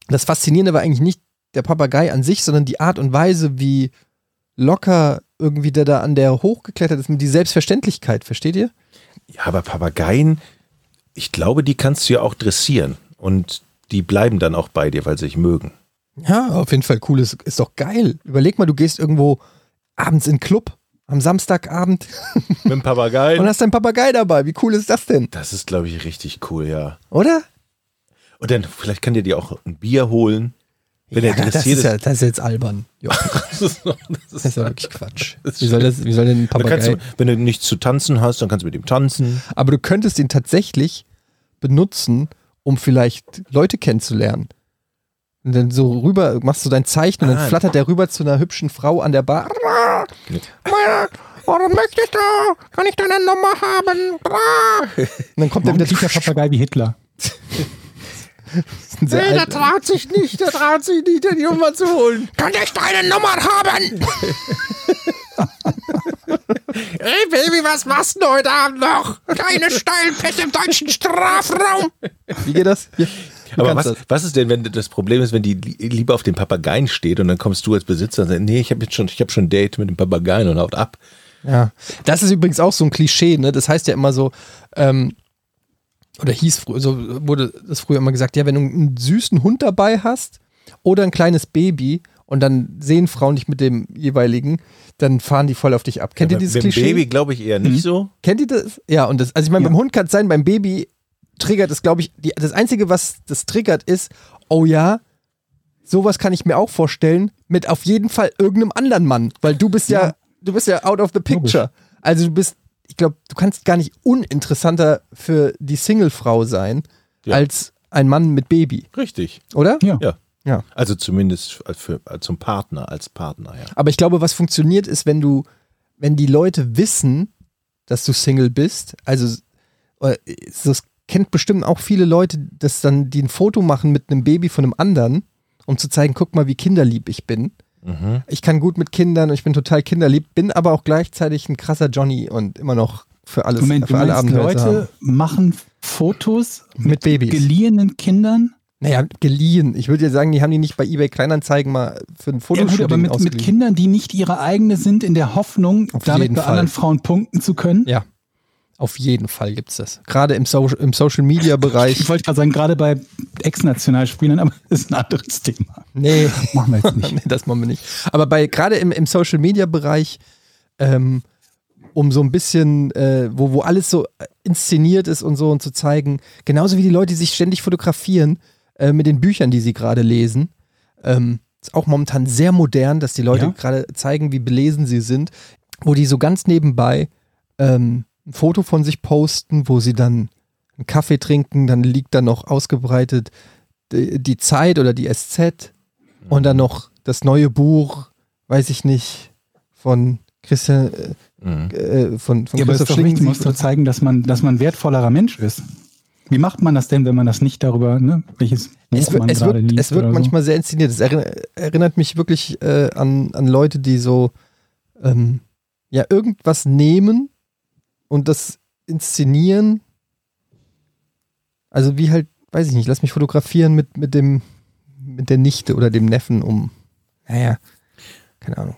das Faszinierende war eigentlich nicht der Papagei an sich, sondern die Art und Weise, wie locker irgendwie der da an der hochgeklettert ist, mit die Selbstverständlichkeit, versteht ihr? Ja, aber Papageien, ich glaube, die kannst du ja auch dressieren. Und die bleiben dann auch bei dir, weil sie dich mögen. Ja, auf jeden Fall cool, ist, ist doch geil. Überleg mal, du gehst irgendwo abends in den Club, am Samstagabend Mit dem Papageien. und hast deinen Papagei dabei. Wie cool ist das denn? das ist, glaube ich, richtig cool, ja. Oder? Und dann, vielleicht kann dir die auch ein Bier holen. Wenn ja, er das, interessiert ist ist. ja, das ist jetzt albern. Das ist, das das ist ja wirklich Quatsch. Ist Wie soll, das, wie soll denn ein Papagei? du, wenn du nichts zu tanzen hast, dann kannst du mit ihm tanzen. Aber du könntest ihn tatsächlich benutzen, um vielleicht Leute kennenzulernen. Und dann so rüber, machst du dein Zeichen und Ah. dann flattert der rüber zu einer hübschen Frau an der Bar. Oder möchtest du? Kann ich deine Nummer haben? Und dann kommt er Warum wieder der Papagei wie Hitler? Nee, der traut sich nicht, der traut sich nicht, die Nummer zu holen. Kann ich deine Nummer haben? Ey, Baby, was machst du heute Abend noch? Keine Steilpässe im deutschen Strafraum. Wie geht das? Hier, Aber was, was ist denn, wenn das Problem ist, wenn die li- lieber auf den Papageien steht und dann kommst du als Besitzer und sagst, nee, ich habe jetzt schon, ich habe schon ein Date mit dem Papageien und haut ab. Ja, das ist übrigens auch so ein Klischee, ne? Das heißt ja immer so, ähm, oder hieß früher, so wurde das früher immer gesagt, ja, wenn du einen süßen Hund dabei hast oder ein kleines Baby und dann sehen Frauen dich mit dem jeweiligen, dann fahren die voll auf dich ab. Kennt ihr Aber dieses mit Klischee? Baby glaube ich eher nicht so. Kennt ihr das? Ja, und das, also ich meine, Ja. beim Hund kann es sein, beim Baby triggert es, glaube ich, die, das Einzige, was das triggert, ist, oh ja, sowas kann ich mir auch vorstellen, mit auf jeden Fall irgendeinem anderen Mann, weil du bist ja, Ja. du bist ja out of the picture. Also du bist, ich glaube, du kannst gar nicht uninteressanter für die Single-Frau sein, Ja. als ein Mann mit Baby, Richtig. oder? Ja. Ja. Ja. Also zumindest für, zum Partner, als Partner, ja. Aber ich glaube, was funktioniert ist, wenn du, wenn die Leute wissen, dass du Single bist, also äh, das kennt bestimmt auch viele Leute, dass dann die ein Foto machen mit einem Baby von einem anderen, um zu zeigen, guck mal, wie kinderlieb ich bin. Mhm. Ich kann gut mit Kindern und ich bin total kinderlieb, bin aber auch gleichzeitig ein krasser Johnny und immer noch für alles, Moment, du für alle meinst, Abenteuer. Leute machen Fotos Mit Babys. geliehenen Kindern? Naja, geliehen. Ich würde ja sagen, die haben die nicht bei eBay Kleinanzeigen mal für ein Ja, Fotoshooting gut, aber mit, mit. Kindern, die nicht ihre eigene sind, in der Hoffnung, Auf damit bei Fall. anderen Frauen punkten zu können. Ja, auf jeden Fall gibt's das. Gerade im, so im Social-Media-Bereich. Ich wollte gerade sagen, gerade bei Ex-Nationalspielern, aber das ist ein anderes Thema. Nee, Machen wir jetzt nicht. nee, das machen wir nicht. Aber bei gerade im, im Social Media Bereich, ähm, um so ein bisschen, äh, wo, wo alles so inszeniert ist und so und zu zeigen, genauso wie die Leute, die sich ständig fotografieren äh, mit den Büchern, die sie gerade lesen. Ähm, ist auch momentan sehr modern, dass die Leute Ja. gerade zeigen, wie belesen sie sind, wo die so ganz nebenbei ähm, ein Foto von sich posten, wo sie dann einen Kaffee trinken, dann liegt da noch ausgebreitet die, die Zeit oder die SZ und dann noch das neue Buch, weiß ich nicht, von Christian, Mhm. äh, äh, von, von Ja, aber es ist doch wichtig, man muss Schlingensief doch zeigen, dass man, dass man ein wertvollerer Mensch ist. Wie macht man das denn, wenn man das nicht darüber, ne, welches es, Buch wird- man es gerade wird, liest es wird oder so? manchmal sehr inszeniert. Es erinner- erinnert mich wirklich äh, an, an Leute, die so ähm, ja irgendwas nehmen und das inszenieren. Also wie halt, weiß ich nicht, lass mich fotografieren mit, mit dem mit der Nichte oder dem Neffen um, naja, keine Ahnung.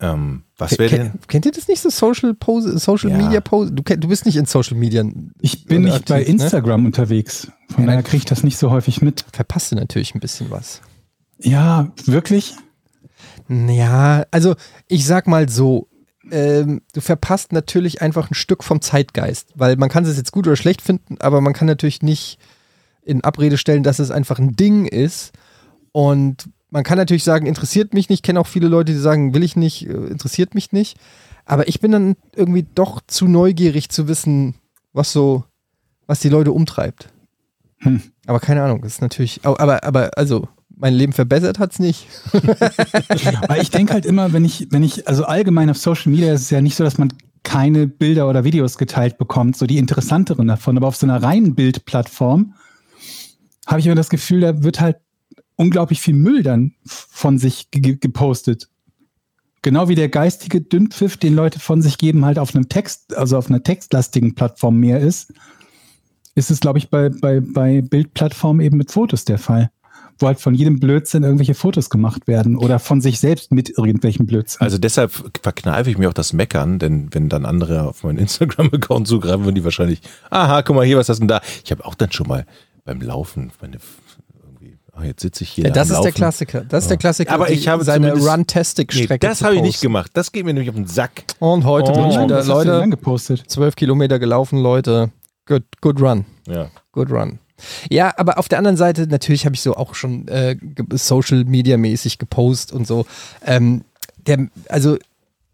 Ähm, was wäre denn? Kennt, kennt ihr das nicht so Social Pose, Social Ja. Media Pose? Du, du bist nicht in Social Media. Ich bin nicht bei aktiv, ne? Instagram unterwegs. Von Ja, daher kriege ich das nicht so häufig mit. Verpasst du natürlich ein bisschen was. Ja, wirklich? Ja, also ich sag mal so, ähm, du verpasst natürlich einfach ein Stück vom Zeitgeist, weil man kann es jetzt gut oder schlecht finden, aber man kann natürlich nicht in Abrede stellen, dass es einfach ein Ding ist. Und man kann natürlich sagen, interessiert mich nicht. Ich kenne auch viele Leute, die sagen, will ich nicht, äh, interessiert mich nicht. Aber ich bin dann irgendwie doch zu neugierig zu wissen, was so, was die Leute umtreibt. Hm. Aber keine Ahnung, das ist natürlich, aber, aber, also, mein Leben verbessert hat's nicht. Weil ich denke halt immer, wenn ich, wenn ich, also allgemein auf Social Media ist es ja nicht so, dass man keine Bilder oder Videos geteilt bekommt, so die interessanteren davon. Aber auf so einer reinen Bildplattform habe ich immer das Gefühl, da wird halt unglaublich viel Müll dann von sich ge gepostet. Genau wie der geistige Dünnpfiff, den Leute von sich geben, halt auf einem Text, also auf einer textlastigen Plattform mehr ist, ist es, glaube ich, bei, bei, bei Bildplattformen eben mit Fotos der Fall. Wo halt von jedem Blödsinn irgendwelche Fotos gemacht werden oder von sich selbst mit irgendwelchen Blödsinn. Also deshalb verkneife ich mir auch das Meckern, denn wenn dann andere auf meinen Instagram-Account zugreifen, würden die wahrscheinlich, aha, guck mal hier, was hast du denn da? Ich habe auch dann schon mal beim Laufen meine irgendwie, ah, jetzt sitze ich hier. Ja, das am ist der Laufen. Klassiker. Das ist der Klassiker. Aber ich habe seine zumindest- Nee, Run-Tastic-Strecke. das habe ich nicht gemacht. Das geht mir nämlich auf den Sack. Und heute Oh. bin ich wieder, du denn Leute, angepostet? zwölf Kilometer gelaufen, Leute. Good, good run. Ja. Good run. Ja, aber auf der anderen Seite, natürlich habe ich so auch schon äh, Social Media mäßig gepostet und so. Ähm, der, also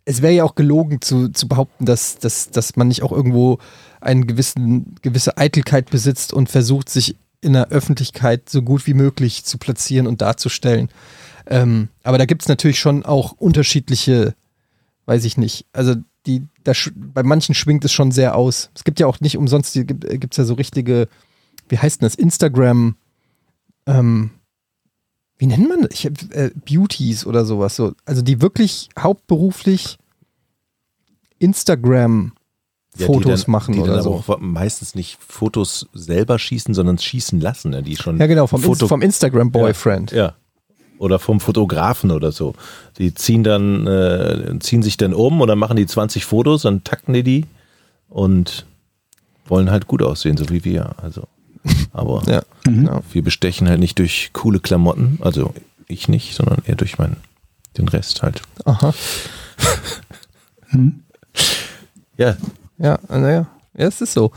es wäre ja auch gelogen zu, zu behaupten, dass, dass, dass man nicht auch irgendwo eine gewisse Eitelkeit besitzt und versucht, sich in der Öffentlichkeit so gut wie möglich zu platzieren und darzustellen. Ähm, aber da gibt es natürlich schon auch unterschiedliche, weiß ich nicht. Also die, da, bei manchen schwingt es schon sehr aus. Es gibt ja auch nicht umsonst, die gibt es ja so richtige, wie heißt denn das, Instagram, ähm, wie nennt man das? Ich äh, Beauties oder sowas. So. Also die wirklich hauptberuflich Instagram Ja, die dann, machen die oder dann so. aber auch meistens nicht Fotos selber schießen, sondern schießen lassen, ne? die schon Ja, genau, vom, Foto Inst vom Instagram Boyfriend. Ja. Oder vom Fotografen oder so. Die ziehen dann, äh, ziehen sich dann um und dann machen die 20 Fotos, dann takten die die und wollen halt gut aussehen, so wie wir. Also, aber Ja, Mhm. genau. wir bestechen halt nicht durch coole Klamotten, also ich nicht, sondern eher durch meinen, den Rest halt. Aha. Hm? Ja, Ja, naja. Ja, es ist so.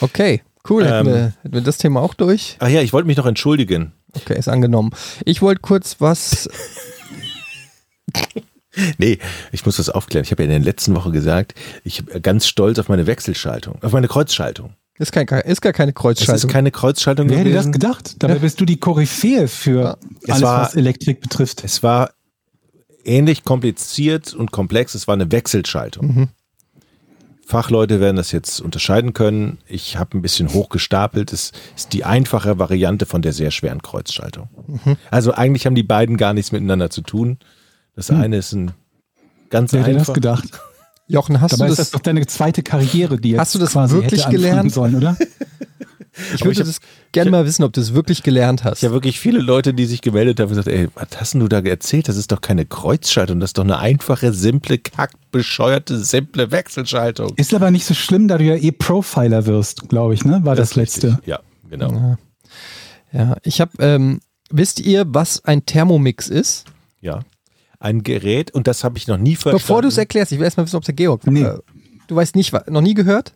Okay, cool. Hätten, Ähm. wir, hätten wir das Thema auch durch? ach ja, ich wollte mich noch entschuldigen. Okay, ist angenommen. Ich wollte kurz was. Nee, ich muss das aufklären. Ich habe ja in der letzten Woche gesagt, ich bin ganz stolz auf meine Wechselschaltung, auf meine Kreuzschaltung. Ist, kein, ist gar keine Es Kreuzschaltung. ist keine Kreuzschaltung Wer hätte das gedacht? Dabei bist du die Koryphäe für Es alles, war- was Elektrik betrifft. Es war ähnlich kompliziert und komplex. Es war eine Wechselschaltung. Mhm. Fachleute werden das jetzt unterscheiden können. Ich habe ein bisschen hochgestapelt. Es ist die einfache Variante von der sehr schweren Kreuzschaltung. Mhm. Also eigentlich haben die beiden gar nichts miteinander zu tun. Das Hm. eine ist ein ganz Wer hätte einfach. das gedacht? Jochen, hast Dabei du ist das das? doch deine zweite Karriere, die jetzt Hast du das quasi wirklich gelernt? sollen, oder? Ich würde ich hab- das gerne mal wissen, ob du es wirklich gelernt hast. Ich habe wirklich viele Leute, die sich gemeldet haben und gesagt, ey, was hast denn du da erzählt? Das ist doch keine Kreuzschaltung, das ist doch eine einfache, simple, kackbescheuerte, simple Wechselschaltung. Ist aber nicht so schlimm, da du ja eh Profiler wirst, glaube ich, ne? War das, richtig. letzte. Ja, genau. Ja, ich habe, ähm, wisst ihr, was ein Thermomix ist? Ja. Ein Gerät, und das habe ich noch nie verstanden. Bevor du es erklärst, ich will erst mal wissen, ob es der Georg Nee. äh, Du weißt nicht, noch nie gehört?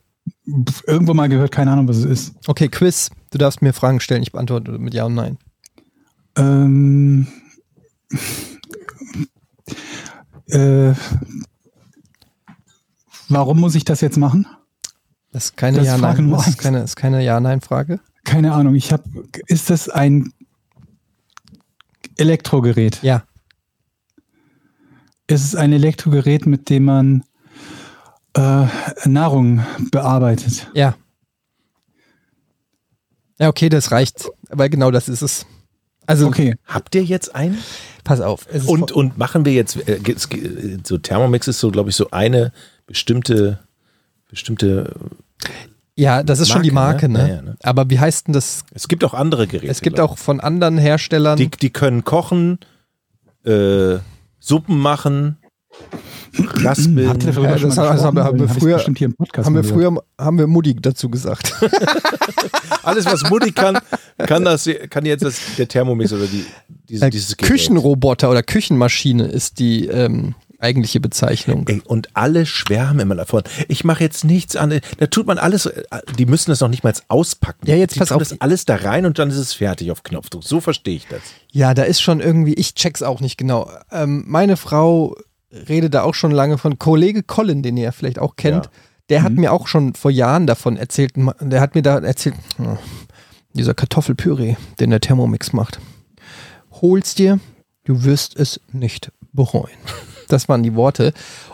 Irgendwo mal gehört, keine Ahnung, was es ist. Okay, Quiz. Du darfst mir Fragen stellen, ich beantworte mit Ja und Nein. Ähm, äh, warum muss ich das jetzt machen? Das ist keine Das ist Frage Ja-Nein. Nummer Das ist keine, ist keine Ja-Nein-Frage. Keine Ahnung. Ich habe. Ist das ein Elektrogerät? Ja. Ist es ein Elektrogerät, mit dem man äh, Nahrung bearbeitet? Ja. Ja, okay, das reicht. Aber genau das ist es. Also, Okay. Habt ihr jetzt einen? pass auf. Es ist Und, und machen wir jetzt, äh, so Thermomix ist so, glaube ich, so eine bestimmte, bestimmte, ja, das ist schon die Marke, Marke, ne? ne? Ja, ja, ne? Aber wie heißt denn das? es gibt auch andere Geräte. Es gibt auch von anderen Herstellern. die, die können kochen, äh, Suppen machen, Raspeln. Ja, das mal haben- haben wir- haben wir früher- bestimmt hier im Podcast Haben wir früher, haben wir Mutti dazu gesagt. Alles, was Mutti kann, kann das, kann jetzt das, der Thermomix oder die, diese, dieses Gerät. Küchenroboter oder Küchenmaschine ist die ähm, eigentliche Bezeichnung. Ey, und alle schwärmen immer davon. Ich mache jetzt nichts an. Da tut man alles. äh, Die müssen das noch nicht mal auspacken. Ja, jetzt die pass tun auf. Das alles da rein und dann ist es fertig auf Knopfdruck. So verstehe ich das. Ja, da ist schon irgendwie, ich check's auch nicht genau. Ähm, meine Frau redet da auch schon lange von Kollege Colin, den ihr ja vielleicht auch kennt. Ja. Der hat mir auch schon vor Jahren davon erzählt. Der hat mir da erzählt, oh, dieser Kartoffelpüree, den der Thermomix macht. Hol's dir, du wirst es nicht bereuen. Das waren die Worte.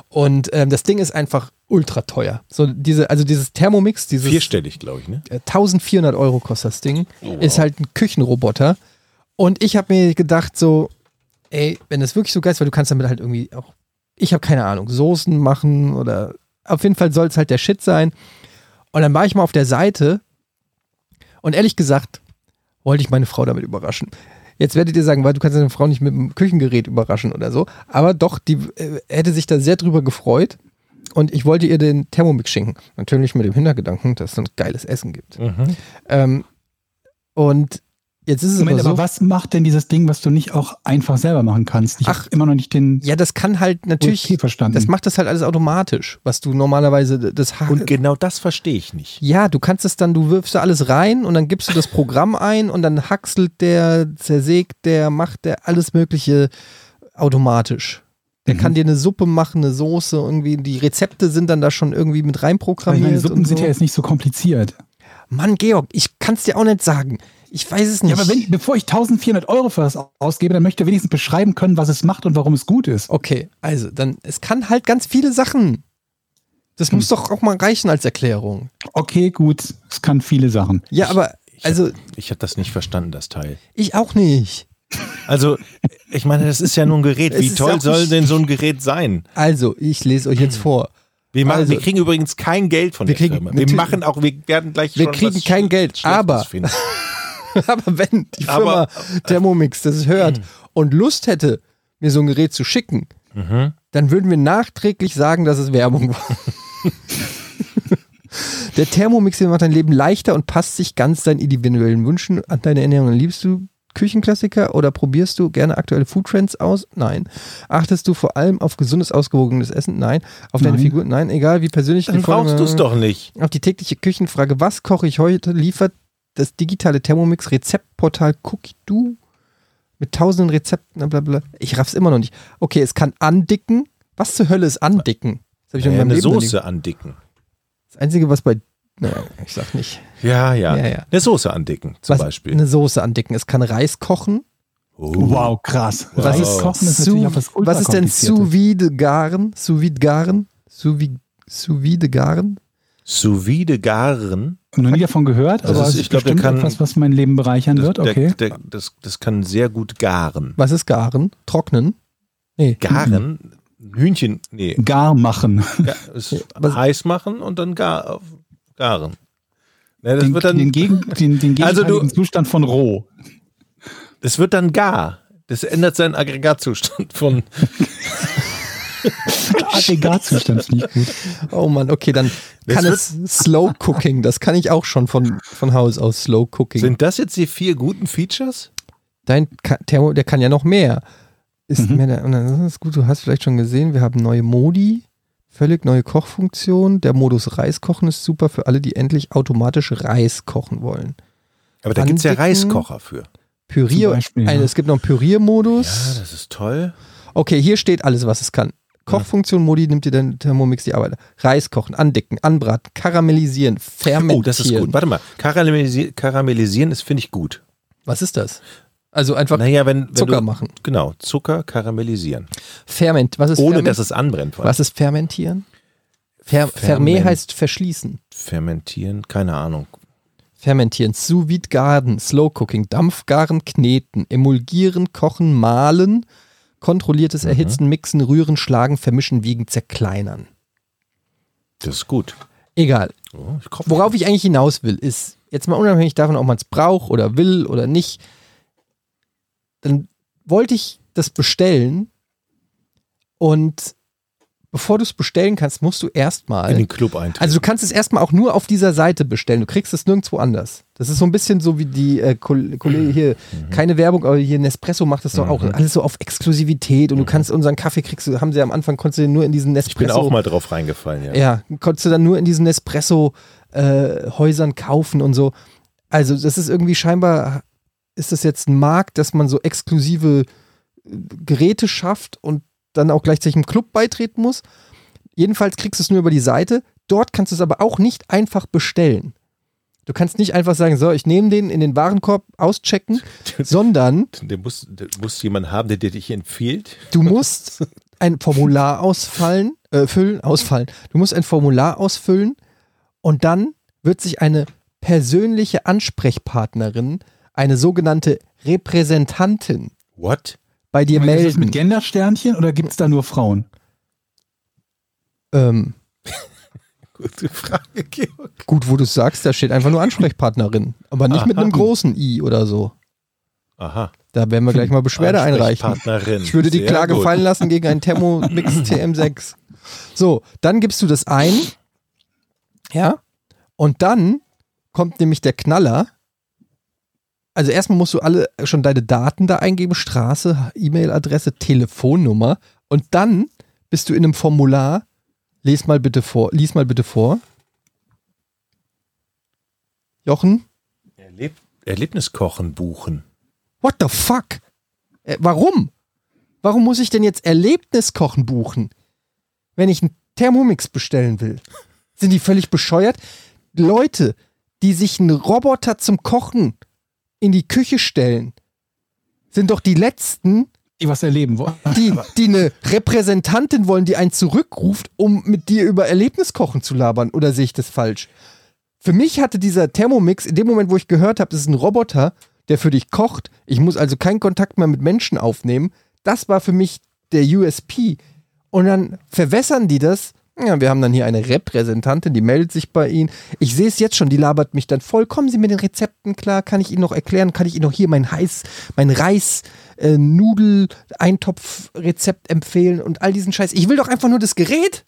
Und ähm, das Ding ist einfach ultra teuer. So diese, also dieses Thermomix, dieses Vierstellig, glaube ich, ne? äh, 1400 Euro kostet das Ding. Ist halt ein Küchenroboter. Und ich habe mir gedacht, so, ey, wenn das wirklich so geil ist, weil du kannst damit halt irgendwie auch, ich habe keine Ahnung, Soßen machen oder auf jeden Fall soll es halt der Shit sein. Und dann war ich mal auf der Seite und ehrlich gesagt, wollte ich meine Frau damit überraschen. Jetzt werdet ihr sagen, weil du kannst deine Frau nicht mit dem Küchengerät überraschen oder so. Aber doch, die äh, hätte sich da sehr drüber gefreut. Und ich wollte ihr den Thermomix schenken. Natürlich mit dem Hintergedanken, dass es ein geiles Essen gibt. Mhm. Ähm, und jetzt ist es Moment, aber so. aber was macht denn dieses Ding, was du nicht auch einfach selber machen kannst? Ich Ach. immer noch nicht den ja, das kann halt natürlich, USP verstanden. das macht das halt alles automatisch, was du normalerweise das ha- Und genau das verstehe ich nicht. Ja, du kannst es dann, du wirfst da alles rein und dann gibst du das Programm ein und dann hackselt der, zersägt der, macht der alles Mögliche automatisch. Der Mhm. kann dir eine Suppe machen, eine Soße, irgendwie, die Rezepte sind dann da schon irgendwie mit Aber ich reinprogrammiert. meine, Suppen und sind so. ja jetzt nicht so kompliziert. Mann, Georg, ich kann es dir auch nicht sagen. Ich weiß es nicht. Ja, aber wenn, bevor ich 1400 Euro für das ausgebe, dann möchte ich wenigstens beschreiben können, was es macht und warum es gut ist. Okay, also dann, es kann halt ganz viele Sachen. Das Hm. muss doch auch mal reichen als Erklärung. Okay, gut, es kann viele Sachen. Ja, aber, also Ich habe das nicht verstanden, das Teil. ich auch nicht. Also, ich meine, das ist ja nur ein Gerät. Wie toll soll denn so ein Gerät sein? Also, ich lese euch jetzt vor. Wir, machen, Also- wir kriegen übrigens kein Geld von Wir der kriegen Firma. Wir machen auch, wir werden gleich Wir schon kriegen was kein Geld, aber- finden. Aber wenn die Firma Aber- Thermomix das hört und Lust hätte, mir so ein Gerät zu schicken, Mhm. dann würden wir nachträglich sagen, dass es Werbung war. Der Thermomix macht dein Leben leichter und passt sich ganz deinen individuellen Wünschen an deine Ernährung. Liebst du Küchenklassiker oder probierst du gerne aktuelle Foodtrends aus? Nein. Achtest du vor allem auf gesundes, ausgewogenes Essen? Nein. Auf deine Nein. Figur? Nein. Egal wie persönlich Dann brauchst du es doch nicht. Auf die tägliche Küchenfrage, was koche ich heute, liefert das digitale Thermomix Rezeptportal Cookie-Do mit tausenden Rezepten, bla bla bla. Ich raff's immer noch nicht. Okay, es kann andicken. Was zur Hölle ist andicken? Das habe ich meinem eine Leben Soße andicken. Das Einzige, was bei. Naja, ich sag nicht. Ja, ja, Ja, ja. Eine Soße andicken, zum was, Beispiel. Eine Soße andicken. Es kann Reis kochen. Oh. Wow, krass. Wow. Reis kochen ist Sous- was was ist denn Kompliziertes. sous vide garen? Sous vide garen? Sous vide, sous vide garen? Sous vide garen. Noch nie davon gehört, Das aber ist- es ich ist glaub, der kann- etwas, was mein Leben bereichern Das, wird. Okay. der, der, das, das kann sehr gut garen. Was ist garen? Trocknen? Nee. Garen? Hühnchen, nee. Gar machen. Ja, es was- heiß machen und dann gar, auf garen. Ne, das, Den, wird dann, den, Gegen, den, den Also du- Zustand von roh. das wird dann gar. Das ändert seinen Aggregatzustand von. Aggregatzustand finde ich gut. Oh Mann, okay, dann kann es Slow Cooking. Das kann ich auch schon von, von Haus aus Slow Cooking. Sind das jetzt die vier guten Features? Dein Thermo, der kann ja noch mehr. Ist Mhm. mehr der, und dann ist gut, du hast vielleicht schon gesehen, wir haben neue Modi, völlig neue Kochfunktion. Der Modus Reiskochen ist super für alle, die endlich automatisch Reis kochen wollen. Aber da gibt es ja. Reiskocher für. Pürier, Beispiel, ja. ein, es gibt noch einen Ja, Püriermodus. das ist toll. Okay, hier steht alles, was es kann. Kochfunktion, Modi nimmt dir dein Thermomix die Arbeit. Reis kochen, andicken, anbraten, karamellisieren, fermentieren. Oh, das ist gut. Warte mal. Karamellisi karamellisieren ist, finde ich, gut. Was ist das? Also einfach Naja, wenn, wenn Zucker du, machen. Genau, Zucker karamellisieren. Ferment. Was ist Ohne Ferment? dass es anbrennt. Was ist fermentieren? Fer Ferment. Ferment heißt verschließen. Fermentieren, keine Ahnung. Fermentieren, sous vide garen, slow cooking, Dampfgaren, kneten, emulgieren, kochen, mahlen, kontrolliertes Erhitzen, mixen, rühren, schlagen, vermischen, wiegen, zerkleinern. Das ist gut. Egal. Oh, ich. Worauf ich eigentlich hinaus will, ist, jetzt mal unabhängig davon, ob man es braucht oder will oder nicht, dann wollte ich das bestellen und bevor du es bestellen kannst, musst du erstmal. In den Club eintreten. Also du kannst es erstmal auch nur auf dieser Seite bestellen. Du kriegst es nirgendwo anders. Das ist so ein bisschen so wie die äh, Kol- Kollege hier, keine Werbung, aber hier Nespresso macht das doch auch alles so auf Exklusivität und du kannst unseren Kaffee kriegst du, haben sie am Anfang, konntest du den nur in diesen ich bin Nespresso. auch mal drauf reingefallen, ja. Ja, konntest du dann nur in diesen Nespresso-Häusern kaufen und so. Also, das ist irgendwie scheinbar, ist das jetzt ein Markt, dass man so exklusive äh, Geräte schafft und dann auch gleichzeitig im Club beitreten muss. Jedenfalls kriegst du es nur über die Seite. Dort kannst du es aber auch nicht einfach bestellen. Du kannst nicht einfach sagen, so, ich nehme den in den Warenkorb auschecken, sondern Der muss, der muss jemand haben, der dir dich empfiehlt. Du musst ein Formular ausfallen, äh, füllen, ausfallen. Du musst ein Formular ausfüllen und dann wird sich eine persönliche Ansprechpartnerin, eine sogenannte Repräsentantin, What? Bei dir Ist das mit melden. Gendersternchen oder gibt es da nur Frauen? Ähm, Gute Frage, Georg. gut, wo du es sagst, da steht einfach nur Ansprechpartnerin, aber nicht mit einem großen I oder so. Aha. Da werden wir gleich mal Beschwerde einreichen. Ansprechpartnerin. Ich würde die Sehr Klage gut. fallen lassen gegen einen Thermomix TM6. So, dann gibst du das ein. Ja. Und dann kommt nämlich der Knaller. Also erstmal musst du alle schon deine Daten da eingeben, Straße, E-Mail-Adresse, Telefonnummer. Und dann bist du in einem Formular. Lies mal bitte vor. Lies mal bitte vor. Jochen? Erleb Erlebniskochen buchen. What the fuck? Äh, warum? Warum muss ich denn jetzt Erlebniskochen buchen, wenn ich einen Thermomix bestellen will? Sind die völlig bescheuert? Leute, die sich einen Roboter zum Kochen in die Küche stellen, sind doch die letzten, Die was erleben wollen. die, die eine Repräsentantin wollen, die einen zurückruft, um mit dir über Erlebniskochen zu labern. Oder sehe ich das falsch? Für mich hatte dieser Thermomix, in dem Moment, wo ich gehört habe, das ist ein Roboter, der für dich kocht, ich muss also keinen Kontakt mehr mit Menschen aufnehmen, das war für mich der USP. Und dann verwässern die das. Ja, wir haben dann hier eine Repräsentantin, die meldet sich bei Ihnen. Ich sehe es jetzt schon, die labert mich dann voll. Kommen Sie mit den Rezepten klar? Kann ich Ihnen noch erklären? Kann ich Ihnen noch hier mein heiß, mein Reis, äh, Nudel, Eintopf-Rezept empfehlen und all diesen Scheiß? Ich will doch einfach nur das Gerät.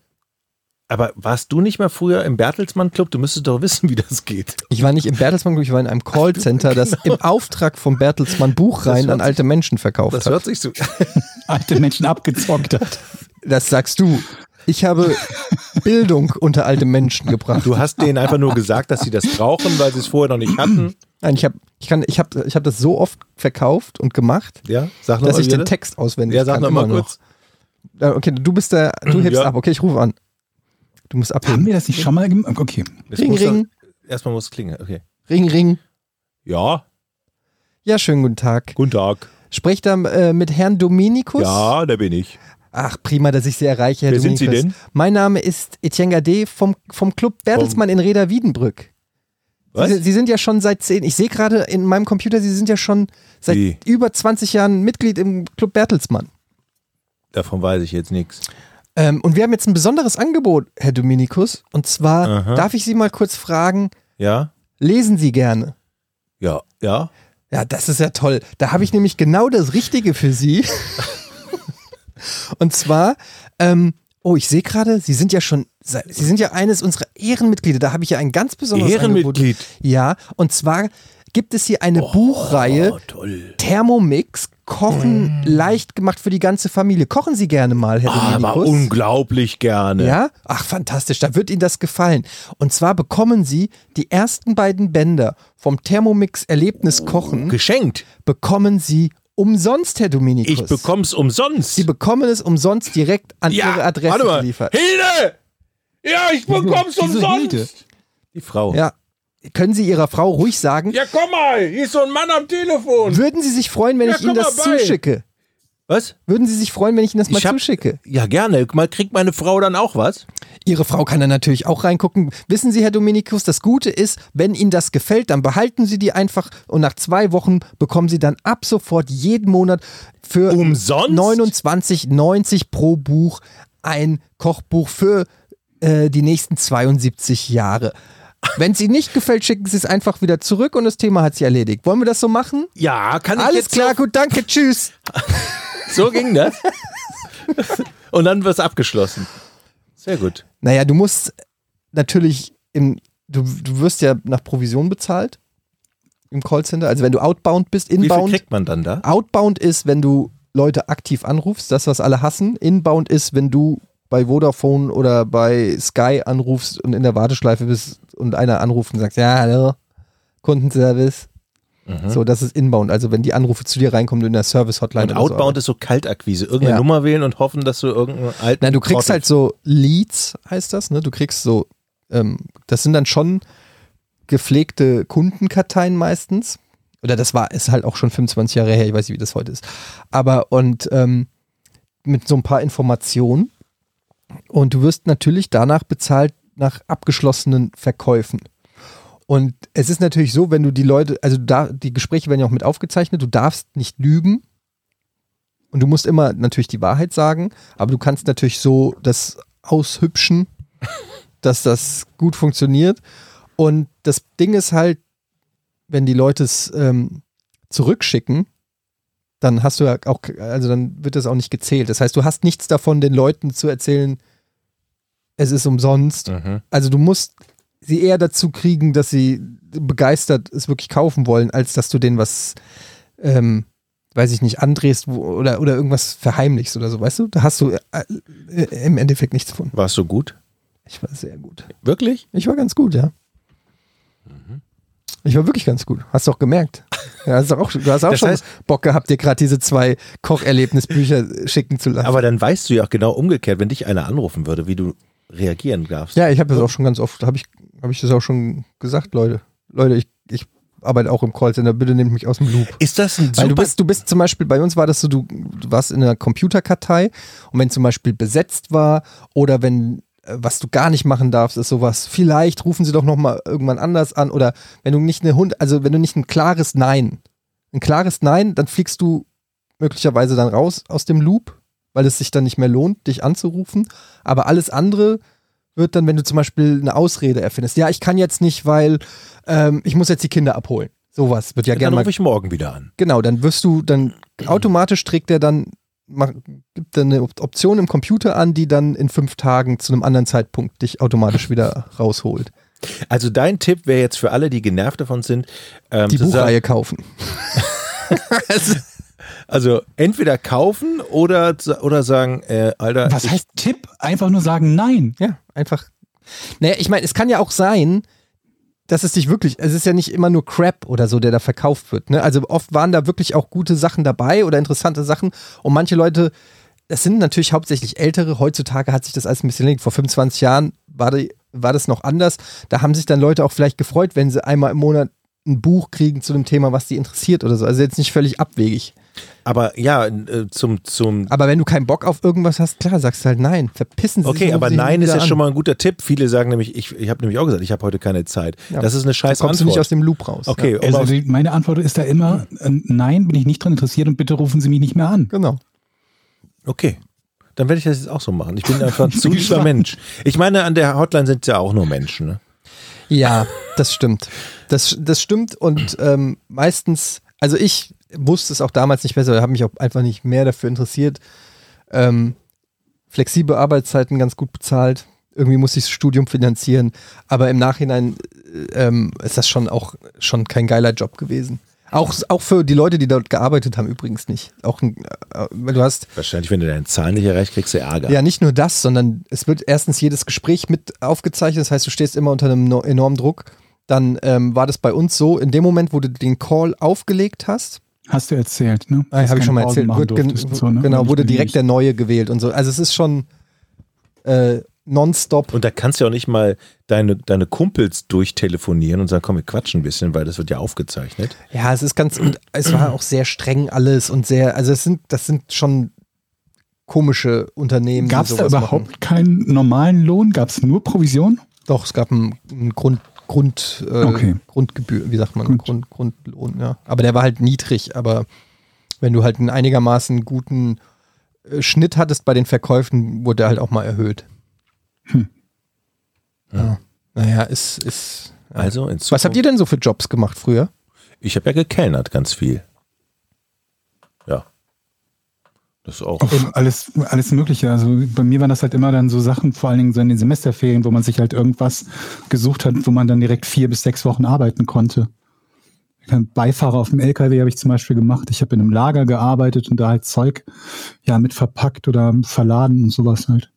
Aber warst du nicht mal früher im Bertelsmann Club? Du müsstest doch wissen, wie das geht. Ich war nicht im Bertelsmann Club, ich war in einem Callcenter, das im Auftrag vom Bertelsmann Buchreihen Das an alte Menschen verkauft Das hat. hört sich so. Alte Menschen abgezockt hat. Das sagst du. Ich habe Bildung unter alte Menschen gebracht. Du hast denen einfach nur gesagt, dass sie das brauchen, weil sie es vorher noch nicht hatten. Nein, ich habe ich kann, ich hab, ich hab das so oft verkauft und gemacht, Ja, sag noch dass mal ich wieder. den Text auswendig Ja, sag kann. noch mal kurz. Äh, Okay, du bist der, du hebst Ja. ab. Okay, ich rufe an. Du musst Haben abheben. wir das nicht schon mal gemacht? Okay. Ring, ring, Erstmal muss es klingeln. Okay. ring, ring. Ja, Ja, schönen guten Tag. guten Tag. Sprecht da äh, mit Herrn Dominikus? Ja, da bin ich. Ach, prima, dass ich Sie erreiche, Herr Wer sind Dominikus. Sie denn? Mein Name ist Etienne Gade vom, vom Club Bertelsmann in Reda Wiedenbrück. Was? Sie, Sie sind ja schon seit zehn, ich sehe gerade in meinem Computer, Sie sind ja schon seit Wie? über 20 Jahren Mitglied im Club Bertelsmann. Davon weiß ich jetzt nichts. Ähm, und wir haben jetzt ein besonderes Angebot, Herr Dominikus. Und zwar, Aha. darf ich Sie mal kurz fragen, Ja? lesen Sie gerne? Ja, ja. Ja, das ist ja toll. Da habe ich nämlich genau das Richtige für Sie. Und zwar, ähm, oh, ich sehe gerade, Sie sind ja schon, Sie sind ja eines unserer Ehrenmitglieder. Da habe ich ja ein ganz besonderes Ehrenmitglied. Angebot. Ja, und zwar gibt es hier eine Buchreihe Oh. Thermomix Kochen leicht gemacht für die ganze Familie. Kochen Sie gerne mal, Herr Aber Dominikus. unglaublich gerne. Ja? Ach, fantastisch, da wird Ihnen das gefallen. Und zwar bekommen Sie die ersten beiden Bänder vom Thermomix Erlebnis Kochen, Geschenkt. bekommen Sie umsonst, Herr Dominikus. Ich bekomm's umsonst. Sie bekommen es umsonst direkt an Ihre Adresse warte mal. geliefert. Hilde! Ja, ich bekomm's Wieso umsonst. Hilde? Die Frau. Ja. Können Sie Ihrer Frau ruhig sagen, Ja, komm mal, hier ist so ein Mann am Telefon. würden Sie sich freuen, wenn Ja, ich Ihnen das bei. zuschicke? Was? Würden Sie sich freuen, wenn ich Ihnen das mal hab- zuschicke? Ja, gerne. Mal kriegt meine Frau dann auch was? Ihre Frau kann da natürlich auch reingucken. Wissen Sie, Herr Dominikus, das Gute ist, wenn Ihnen das gefällt, dann behalten Sie die einfach und nach zwei Wochen bekommen Sie dann ab sofort jeden Monat für Umsonst? 29,90 pro Buch ein Kochbuch für äh, die nächsten 72 Jahre. Wenn es Ihnen nicht gefällt, schicken Sie es einfach wieder zurück und das Thema hat sich erledigt. Wollen wir das so machen? Ja, kann ich Alles klar, gut, danke, tschüss. So, ging das. Und dann wird's abgeschlossen. Sehr gut. Naja, du musst natürlich im, du, du wirst ja nach Provision bezahlt im Callcenter. Also wenn du outbound bist, Wie viel inbound. kriegt man dann da? Outbound ist, wenn du Leute aktiv anrufst, das, was alle hassen. Inbound ist, wenn du bei Vodafone oder bei Sky anrufst und in der Warteschleife bist und einer anruft und sagt, ja, hallo, Kundenservice. Mhm. So, das ist Inbound. Also wenn die Anrufe zu dir reinkommen, du in der Service-Hotline Und oder so Outbound ist so Kaltakquise. Irgendeine Ja. Nummer wählen und hoffen, dass du irgendeinen alten. Nein, du kriegst halt so Leads, heißt das, ne? Du kriegst so, ähm, das sind dann schon gepflegte Kundenkarteien meistens. Oder das war, ist halt auch schon 25 Jahre her, ich weiß nicht, wie das heute ist. Aber und ähm, mit so ein paar Informationen. Und du wirst natürlich danach bezahlt nach abgeschlossenen Verkäufen. Und es ist natürlich so, wenn du die Leute, also da, die Gespräche werden ja auch mit aufgezeichnet, du darfst nicht lügen. Und du musst immer natürlich die Wahrheit sagen, aber du kannst natürlich so das aushübschen, dass das gut funktioniert. Und das Ding ist halt, wenn die Leute es ähm, zurückschicken, dann hast du ja auch, also dann wird das auch nicht gezählt. Das heißt, du hast nichts davon, den Leuten zu erzählen, es ist umsonst. Mhm. Also du musst sie eher dazu kriegen, dass sie begeistert es wirklich kaufen wollen, als dass du denen was, ähm, weiß ich nicht, andrehst wo, oder, oder irgendwas verheimlichst oder so, weißt du? Da hast du äh, äh, im Endeffekt nichts von. Warst du gut? Ich war sehr gut. Wirklich? Ich war ganz gut, ja. Ich war wirklich ganz gut. Hast du auch gemerkt. Ja, hast du, auch, du hast auch Das schon heißt- Bock gehabt, dir gerade diese zwei Kocherlebnisbücher schicken zu lassen. Aber dann weißt du ja auch genau umgekehrt, wenn dich einer anrufen würde, wie du reagieren darfst. Ja, ich habe das auch schon ganz oft, habe ich, hab ich das auch schon gesagt, Leute. Leute, ich, ich arbeite auch im Callcenter, bitte nehmt mich aus dem Loop. Ist das ein Weil du bist, du bist zum Beispiel, bei uns war das so, du, du warst in einer Computerkartei und wenn zum Beispiel besetzt war oder wenn was du gar nicht machen darfst, ist sowas, vielleicht rufen sie doch nochmal irgendwann anders an oder wenn du nicht eine Hund, also wenn du nicht ein klares Nein, ein klares Nein, dann fliegst du möglicherweise dann raus aus dem Loop, weil es sich dann nicht mehr lohnt, dich anzurufen. Aber alles andere wird dann, wenn du zum Beispiel eine Ausrede erfindest, ja, ich kann jetzt nicht, weil ähm, ich muss jetzt die Kinder abholen. Sowas wird ja dann gerne mal rufe ich morgen wieder an. Genau, dann wirst du, dann automatisch trägt er dann, mach, gibt dann eine Op- Option im Computer an, die dann in fünf Tagen zu einem anderen Zeitpunkt dich automatisch wieder rausholt. Also dein Tipp wäre jetzt für alle, die genervt davon sind, ähm, Die Buchreihe kaufen. also entweder kaufen oder, oder sagen, äh, Alter, Was heißt Tipp? Einfach nur sagen Nein. Ja, einfach. Naja, ich meine, es kann ja auch sein, dass es dich wirklich, es ist ja nicht immer nur Crap oder so, der da verkauft wird. Ne? Also oft waren da wirklich auch gute Sachen dabei oder interessante Sachen und manche Leute, das sind natürlich hauptsächlich ältere, heutzutage hat sich das alles ein bisschen linkt. Vor 25 Jahren war, die, war das noch anders. Da haben sich dann Leute auch vielleicht gefreut, wenn sie einmal im Monat ein Buch kriegen zu einem Thema, was die interessiert oder so. Also jetzt nicht völlig abwegig. Aber ja, äh, zum, zum Aber wenn du keinen Bock auf irgendwas hast, klar, sagst du halt nein. Verpissen sie sich Okay, und aber sie nein ist ja an. schon mal ein guter Tipp. Viele sagen nämlich, ich, ich habe nämlich auch gesagt, ich habe heute keine Zeit. Ja. Das ist eine scheiß Kommst du Antwort. nicht aus dem Loop raus. okay, Ja. Also die, meine Antwort ist da immer, äh, nein, bin ich nicht dran interessiert und bitte rufen Sie mich nicht mehr an. Genau. okay. Dann werde ich das jetzt auch so machen. Ich bin einfach Ich zu lieber. Mensch. Ich meine, an der Hotline sind ja auch nur Menschen. Ne? Ja, das stimmt. Das, das stimmt und ähm, meistens, also ich wusste es auch damals nicht besser, habe mich auch einfach nicht mehr dafür interessiert. Ähm, flexible Arbeitszeiten ganz gut bezahlt. Irgendwie muss ich das Studium finanzieren, aber im Nachhinein äh, ähm, ist das schon auch schon kein geiler Job gewesen. Auch, auch für die Leute, die dort gearbeitet haben, übrigens nicht. Auch ein, äh, weil du hast Wahrscheinlich, wenn du deine Zahlen nicht erreicht, kriegst du Ärger. ja, nicht nur das, sondern es wird erstens jedes Gespräch mit aufgezeichnet. Das heißt, du stehst immer unter einem no- enormen Druck. Dann ähm, war das bei uns so, in dem Moment, wo du den Call aufgelegt hast, Hast du erzählt, ne? ah, Dass habe ich schon mal Pausen erzählt, wird gen durftest so, ne? genau, wurde direkt der neue gewählt und so. Also es ist schon äh, nonstop. Und da kannst du ja auch nicht mal deine, deine Kumpels durchtelefonieren und sagen, komm, wir quatschen ein bisschen, weil das wird ja aufgezeichnet. Ja, es ist ganz, und es war auch sehr streng alles und sehr, also es sind, das sind schon komische Unternehmen. Gab es da überhaupt machen. keinen normalen Lohn? Gab es nur Provision? Doch, es gab einen, einen Grund, Grund, äh, Okay. Grundgebühr, wie sagt man. Grund, Grundlohn, ja. Aber der war halt niedrig, aber wenn du halt einen einigermaßen guten äh, Schnitt hattest bei den Verkäufen, wurde der halt auch mal erhöht. Hm. Ja. Naja, ist, ist. Ja. Also in Zukunft, Was habt ihr denn so für Jobs gemacht früher? Ich habe ja gekellnert ganz viel. Ja. Das ist auch. Eben alles, alles Mögliche. Also bei mir waren das halt immer dann so Sachen, vor allen Dingen so in den Semesterferien, wo man sich halt irgendwas gesucht hat, wo man dann direkt vier bis sechs Wochen arbeiten konnte. Beifahrer auf dem LKW habe ich zum Beispiel gemacht. Ich habe in einem Lager gearbeitet und da halt Zeug ja mit verpackt oder verladen und sowas halt.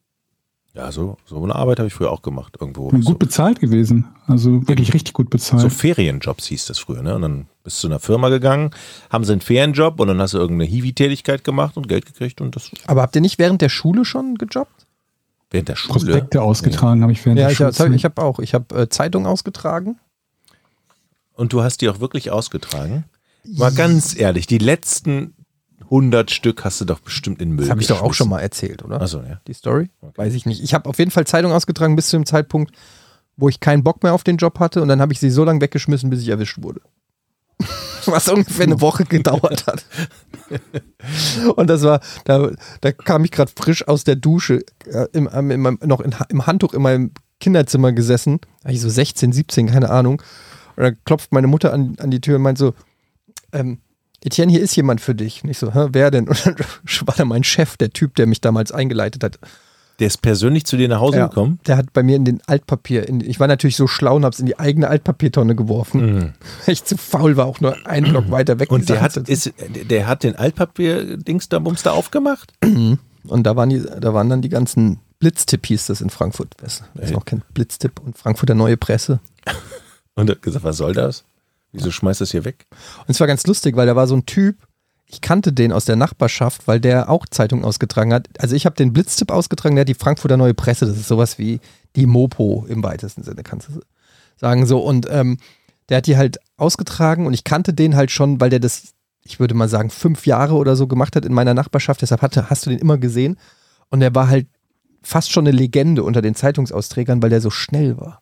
Ja, so, so eine Arbeit habe ich früher auch gemacht. Irgendwo. Gut so, bezahlt gewesen. Also wirklich richtig gut bezahlt. so Ferienjobs hieß das früher, ne? Und dann bist du zu einer Firma gegangen, haben sie einen Ferienjob und dann hast du irgendeine Hiwi-Tätigkeit gemacht und Geld gekriegt und das Aber habt ihr nicht während der Schule schon gejobbt? während der Schule. Prospekte ausgetragen habe ich während Ja, der ich, das hab, Schulzeit. ich habe auch. Ich habe äh, Zeitung ausgetragen. Und du hast die auch wirklich ausgetragen? Mal ganz ehrlich, die letzten 100 Stück hast du doch bestimmt in Müll Das habe ich doch auch schon mal erzählt, oder? Achso, ja. Die Story? Weiß ich nicht. Ich habe auf jeden Fall Zeitung ausgetragen bis zu dem Zeitpunkt, wo ich keinen Bock mehr auf den Job hatte und dann habe ich sie so lange weggeschmissen, bis ich erwischt wurde. Was ungefähr eine Woche gedauert hat. Und das war, da, da kam ich gerade frisch aus der Dusche, äh, im, im, noch in, im Handtuch in meinem Kinderzimmer gesessen, war ich so 16, 17, keine Ahnung. Und dann klopft meine Mutter an, an die Tür und meint so, ähm, Etienne, hier ist jemand für dich. Und ich so, Hä, wer denn? Und dann war da mein Chef, der Typ, der mich damals eingeleitet hat. Der ist persönlich zu dir nach Hause Ja, gekommen? Der hat bei mir in den Altpapier, in, ich war natürlich so schlau und hab's in die eigene Altpapiertonne geworfen. Weil ich zu faul war, auch nur einen Block weiter weg. Mhm. Und der hat, ist, der hat den Altpapier-Dings da, Bums da aufgemacht? und da waren, die, da waren dann die ganzen Blitztipp hieß das in Frankfurt. Wer es es Ey. noch kennt, Blitztipp und Frankfurter Neue Presse. Und hat gesagt, was soll das? Wieso schmeißt das hier weg? Und es war ganz lustig, weil da war so ein Typ, ich kannte den aus der Nachbarschaft, weil der auch Zeitung ausgetragen hat. Also ich habe den Blitztipp ausgetragen, der hat die Frankfurter Neue Presse, das ist sowas wie die Mopo im weitesten Sinne, kannst du sagen so. Und ähm, der hat die halt ausgetragen und ich kannte den halt schon, weil der das, ich würde mal sagen, fünf Jahre oder so gemacht hat in meiner Nachbarschaft. Deshalb hatte, hast du den immer gesehen. Und der war halt fast schon eine Legende unter den Zeitungsausträgern, weil der so schnell war.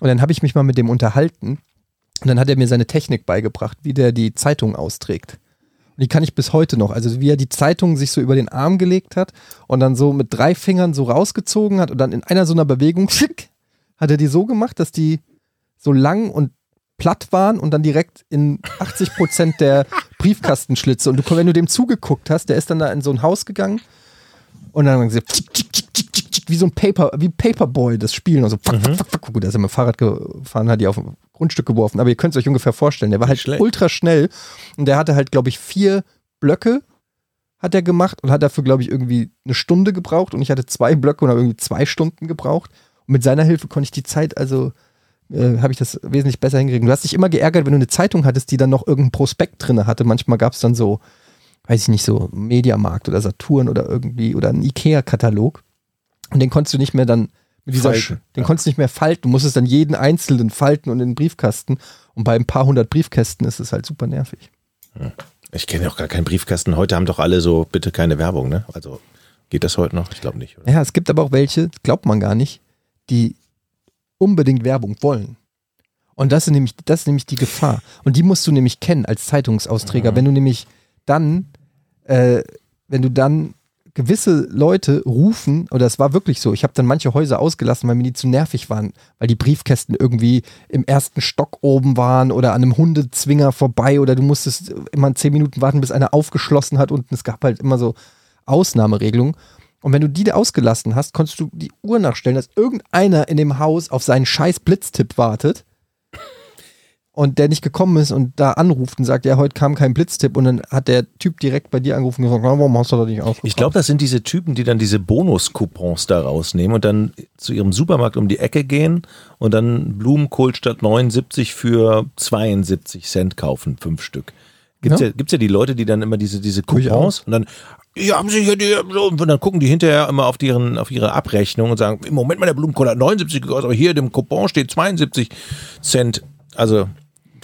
Und dann habe ich mich mal mit dem unterhalten und dann hat er mir seine Technik beigebracht, wie der die Zeitung austrägt. Und die kann ich bis heute noch. Also wie er die Zeitung sich so über den Arm gelegt hat und dann so mit drei Fingern so rausgezogen hat und dann in einer so einer Bewegung schick, hat er die so gemacht, dass die so lang und platt waren und dann direkt in 80 Prozent der Briefkastenschlitze. Und du, wenn du dem zugeguckt hast, der ist dann da in so ein Haus gegangen und dann haben sie wie so ein Paper, wie Paperboy das Spielen. Also fuck, fuck, fuck, fuck. Gut, der ist ja mit dem Fahrrad gefahren, hat die auf ein Grundstück geworfen. Aber ihr könnt es euch ungefähr vorstellen. Der war halt schlecht. ultra schnell und der hatte halt, glaube ich, vier Blöcke hat er gemacht und hat dafür, glaube ich, irgendwie eine Stunde gebraucht und ich hatte zwei Blöcke und habe irgendwie zwei Stunden gebraucht. Und mit seiner Hilfe konnte ich die Zeit, also äh, habe ich das wesentlich besser hingekriegt. Du hast dich immer geärgert, wenn du eine Zeitung hattest, die dann noch irgendein Prospekt drin hatte. Manchmal gab es dann so, weiß ich nicht, so Mediamarkt oder Saturn oder irgendwie oder einen Ikea-Katalog. Und den konntest du nicht mehr dann mit dieser, Falten, den ja. konntest du nicht mehr falten. Du musstest dann jeden einzelnen falten und in den Briefkasten. Und bei ein paar hundert Briefkästen ist es halt super nervig. Ich kenne auch gar keinen Briefkasten. Heute haben doch alle so, bitte keine Werbung, ne? Also geht das heute noch? Ich glaube nicht. Oder? Ja, es gibt aber auch welche, glaubt man gar nicht, die unbedingt Werbung wollen. Und das ist nämlich, das ist nämlich die Gefahr. Und die musst du nämlich kennen als Zeitungsausträger. Wenn du nämlich dann, äh, wenn du dann gewisse Leute rufen, oder es war wirklich so, ich habe dann manche Häuser ausgelassen, weil mir die zu nervig waren, weil die Briefkästen irgendwie im ersten Stock oben waren oder an einem Hundezwinger vorbei oder du musstest immer zehn Minuten warten, bis einer aufgeschlossen hat und es gab halt immer so Ausnahmeregelungen. Und wenn du die da ausgelassen hast, konntest du die Uhr nachstellen, dass irgendeiner in dem Haus auf seinen scheiß Blitztipp wartet und der nicht gekommen ist und da anruft und sagt, ja, heute kam kein Blitztipp und dann hat der Typ direkt bei dir angerufen und gesagt, warum hast du das nicht aufgebracht? Ich glaube, das sind diese Typen, die dann diese Bonus-Coupons da rausnehmen und dann zu ihrem Supermarkt um die Ecke gehen und dann Blumenkohl statt 79 für 72 Cent kaufen, fünf Stück. Gibt's ja, Ja. gibt's ja die Leute, die dann immer diese, diese. Coupons und dann, hier haben sie hier die, und dann gucken die hinterher immer auf, deren, auf ihre Abrechnung und sagen, im Moment mal der Blumenkohl hat 79 gekostet, aber hier in dem Coupon steht 72 Cent. Also, da,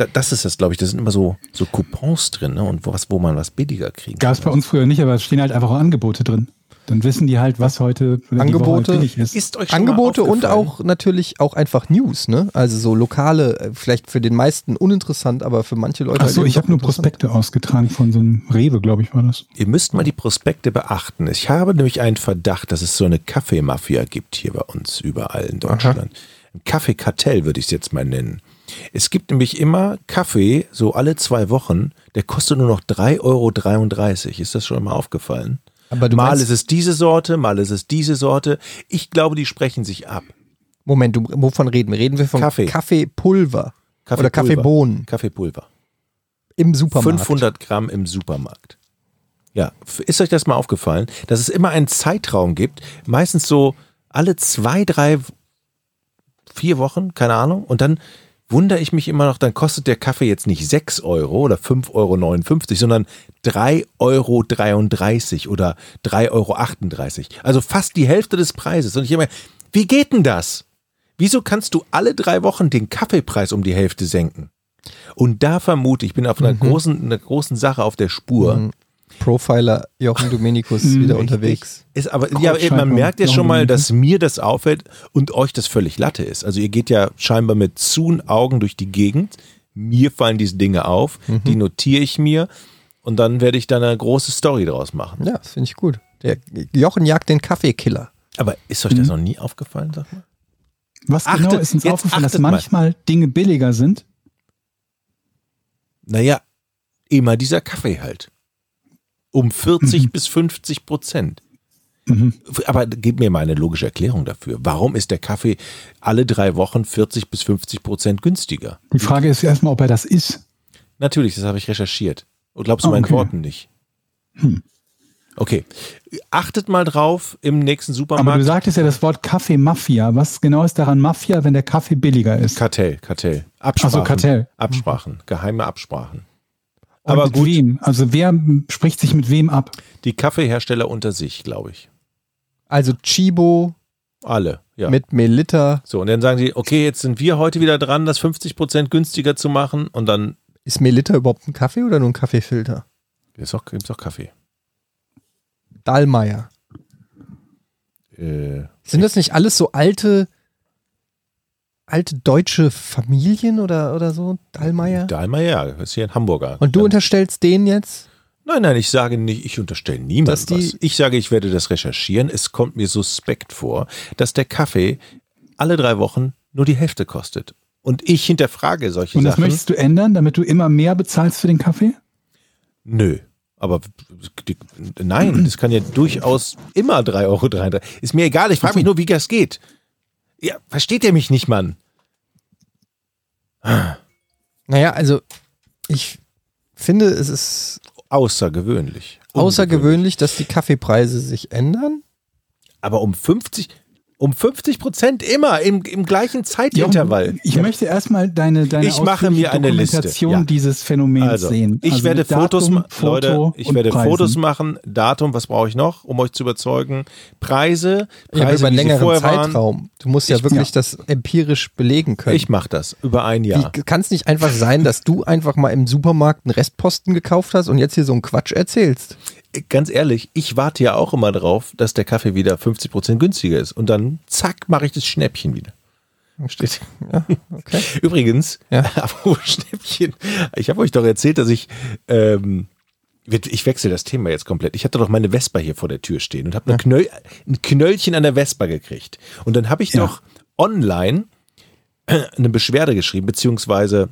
das ist das, glaube ich. Da sind immer so, so Coupons drin, ne? Und was, wo man was billiger kriegen Gab es bei uns früher nicht, aber es stehen halt einfach auch Angebote drin. Dann wissen die halt, was heute Angebote, halt billig ist. Ist euch schon Angebote mal und auch natürlich auch einfach News, ne? Also so lokale, äh, vielleicht für den meisten uninteressant, aber für manche Leute. Ach so, halt ich habe nur. Prospekte ausgetragen von so einem Rewe, glaube ich, war das. Ihr müsst mal die Prospekte beachten. Ich habe nämlich einen Verdacht, dass es so eine Kaffeemafia gibt hier bei uns überall in Deutschland. Ein Kaffeekartell würde ich es jetzt mal nennen. Es gibt nämlich immer Kaffee, so alle zwei Wochen, der kostet nur noch 3,33 Euro. Ist das schon mal aufgefallen? Mal meinst- ist es diese Sorte, mal ist es diese Sorte. Ich glaube, die sprechen sich ab. Moment, du, wovon reden wir? Reden wir von Kaffee. Kaffeepulver oder Kaffeepulver. Kaffeebohnen Kaffeepulver. im Supermarkt? 500 Gramm im Supermarkt. Ja, ist euch das mal aufgefallen, dass es immer einen Zeitraum gibt, meistens so alle zwei, drei, vier Wochen, keine Ahnung, und dann wundere ich mich immer noch, dann kostet der Kaffee jetzt nicht 6 Euro oder 5,59 Euro, sondern 3,33 Euro oder 3,38 Euro. Also fast die Hälfte des Preises. Und ich immer, wie geht denn das? Wieso kannst du alle drei Wochen den Kaffeepreis um die Hälfte senken? Und da vermute ich, ich bin auf einer, großen, einer großen Sache auf der Spur. Mhm. Profiler Jochen Dominikus Mhm, wieder richtig. unterwegs. Ist aber, ja, Kreuzschaltung, man merkt ja schon mal, dass mir das auffällt und euch das völlig Latte ist. Also ihr geht ja scheinbar mit zuen Augen durch die Gegend. Mir fallen diese Dinge auf, die notiere ich mir und dann werde ich da eine große Story draus machen. Ja, das finde ich gut. Der Jochen jagt den Kaffeekiller. Aber ist euch das noch nie aufgefallen, sag mal? Was genau Achtet- ist uns aufgefallen, dass achtet mal. manchmal Dinge billiger sind? Naja, immer dieser Kaffee halt. Um 40 bis 50 Prozent. Mhm. Aber gib mir mal eine logische Erklärung dafür. Warum ist der Kaffee alle drei Wochen 40 bis 50 Prozent günstiger? Die Frage ist erstmal, ob er das ist. Natürlich, das habe ich recherchiert. Und glaubst du meinen okay. Worten nicht? Okay. Achtet mal drauf im nächsten Aber du Supermarkt. sagtest ja das Wort Kaffee-Mafia. Was genau ist daran Mafia, wenn der Kaffee billiger ist? Kartell, Kartell. Absprachen. so, Kartell. Absprachen, geheime Absprachen. Aber mit gut, wem? Also wer spricht sich mit wem ab? die Kaffeehersteller unter sich, glaube ich. Also Chibo Alle, ja. mit Melita. So, und dann sagen sie, okay, jetzt sind wir heute wieder dran, das 50% günstiger zu machen. Und dann Ist Melita überhaupt ein Kaffee oder nur ein Kaffeefilter? gibt es auch, gibt's auch Kaffee. Dallmayr. Äh, Sind das nicht alles so alte, alte deutsche Familien oder, oder so? Dallmayr? Dahlmeier, ja, ist hier ein Hamburger. Und du Dann- unterstellst denen jetzt? Nein, nein, ich sage nicht, ich unterstelle niemandem was. Ich sage, ich werde das recherchieren. Es kommt mir suspekt vor, dass der Kaffee alle drei Wochen nur die Hälfte kostet. Und ich hinterfrage solche Und das Sachen. möchtest du ändern, damit du immer mehr bezahlst für den Kaffee? Nö. Aber die, nein, das kann ja durchaus immer 3,33 Euro. Ist mir egal, ich frage mich nur, wie das geht. Ja, versteht ihr mich nicht, Mann? Naja, also ich finde, es ist Außergewöhnlich. außergewöhnlich, dass die Kaffeepreise sich ändern. Aber um 50, um 50 Prozent immer im, im gleichen Zeitintervall. Ich möchte erstmal deine, deine Ich mache mir eine Liste, Dokumentation ja. dieses Phänomens Also, sehen. ich Also werde mit Datum, Fotos machen, Leute, Foto ich werde Preisen. Fotos machen, Datum, was brauche ich noch, um euch zu überzeugen? Preise, Ja, Preise, über einen längeren vorher waren. Zeitraum. Du musst ja Ich- wirklich ja. das empirisch belegen können. Ich mache das über ein Jahr. Kann es nicht einfach sein, dass du einfach mal im Supermarkt einen Restposten gekauft hast und jetzt hier so einen Quatsch erzählst? Ganz ehrlich, ich warte ja auch immer drauf, dass der Kaffee wieder 50 Prozent günstiger ist. Und dann, zack, mache ich das Schnäppchen wieder. Steht. Ja, okay. Übrigens, Ja. Schnäppchen, ich habe euch doch erzählt, dass ich, ähm, ich wechsle das Thema jetzt komplett. Ich hatte doch meine Vespa hier vor der Tür stehen und habe ein, Knöll, ein Knöllchen an der Vespa gekriegt. Und dann habe ich Ja. doch online eine Beschwerde geschrieben, beziehungsweise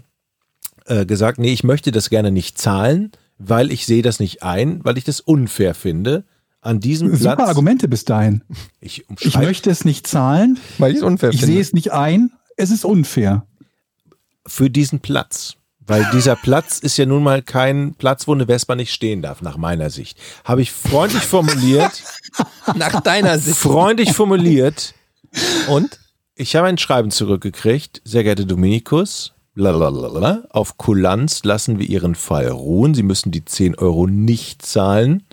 äh, gesagt, nee, ich möchte das gerne nicht zahlen, weil ich sehe das nicht ein, weil ich das unfair finde. An diesem Super Platz. Argumente bis dahin. Ich, Ich möchte es nicht zahlen. Weil ich es unfair Ich finde. sehe es nicht ein. Es ist unfair. für diesen Platz. Weil dieser Platz ist ja nun mal kein Platz, wo eine Vespa nicht stehen darf, nach meiner Sicht. Habe ich freundlich formuliert, Nach deiner Sicht. freundlich formuliert. Und? Ich habe ein Schreiben zurückgekriegt, sehr geehrter Dominikus, lalalala, auf Kulanz lassen wir Ihren Fall ruhen. Sie müssen die 10 Euro nicht zahlen.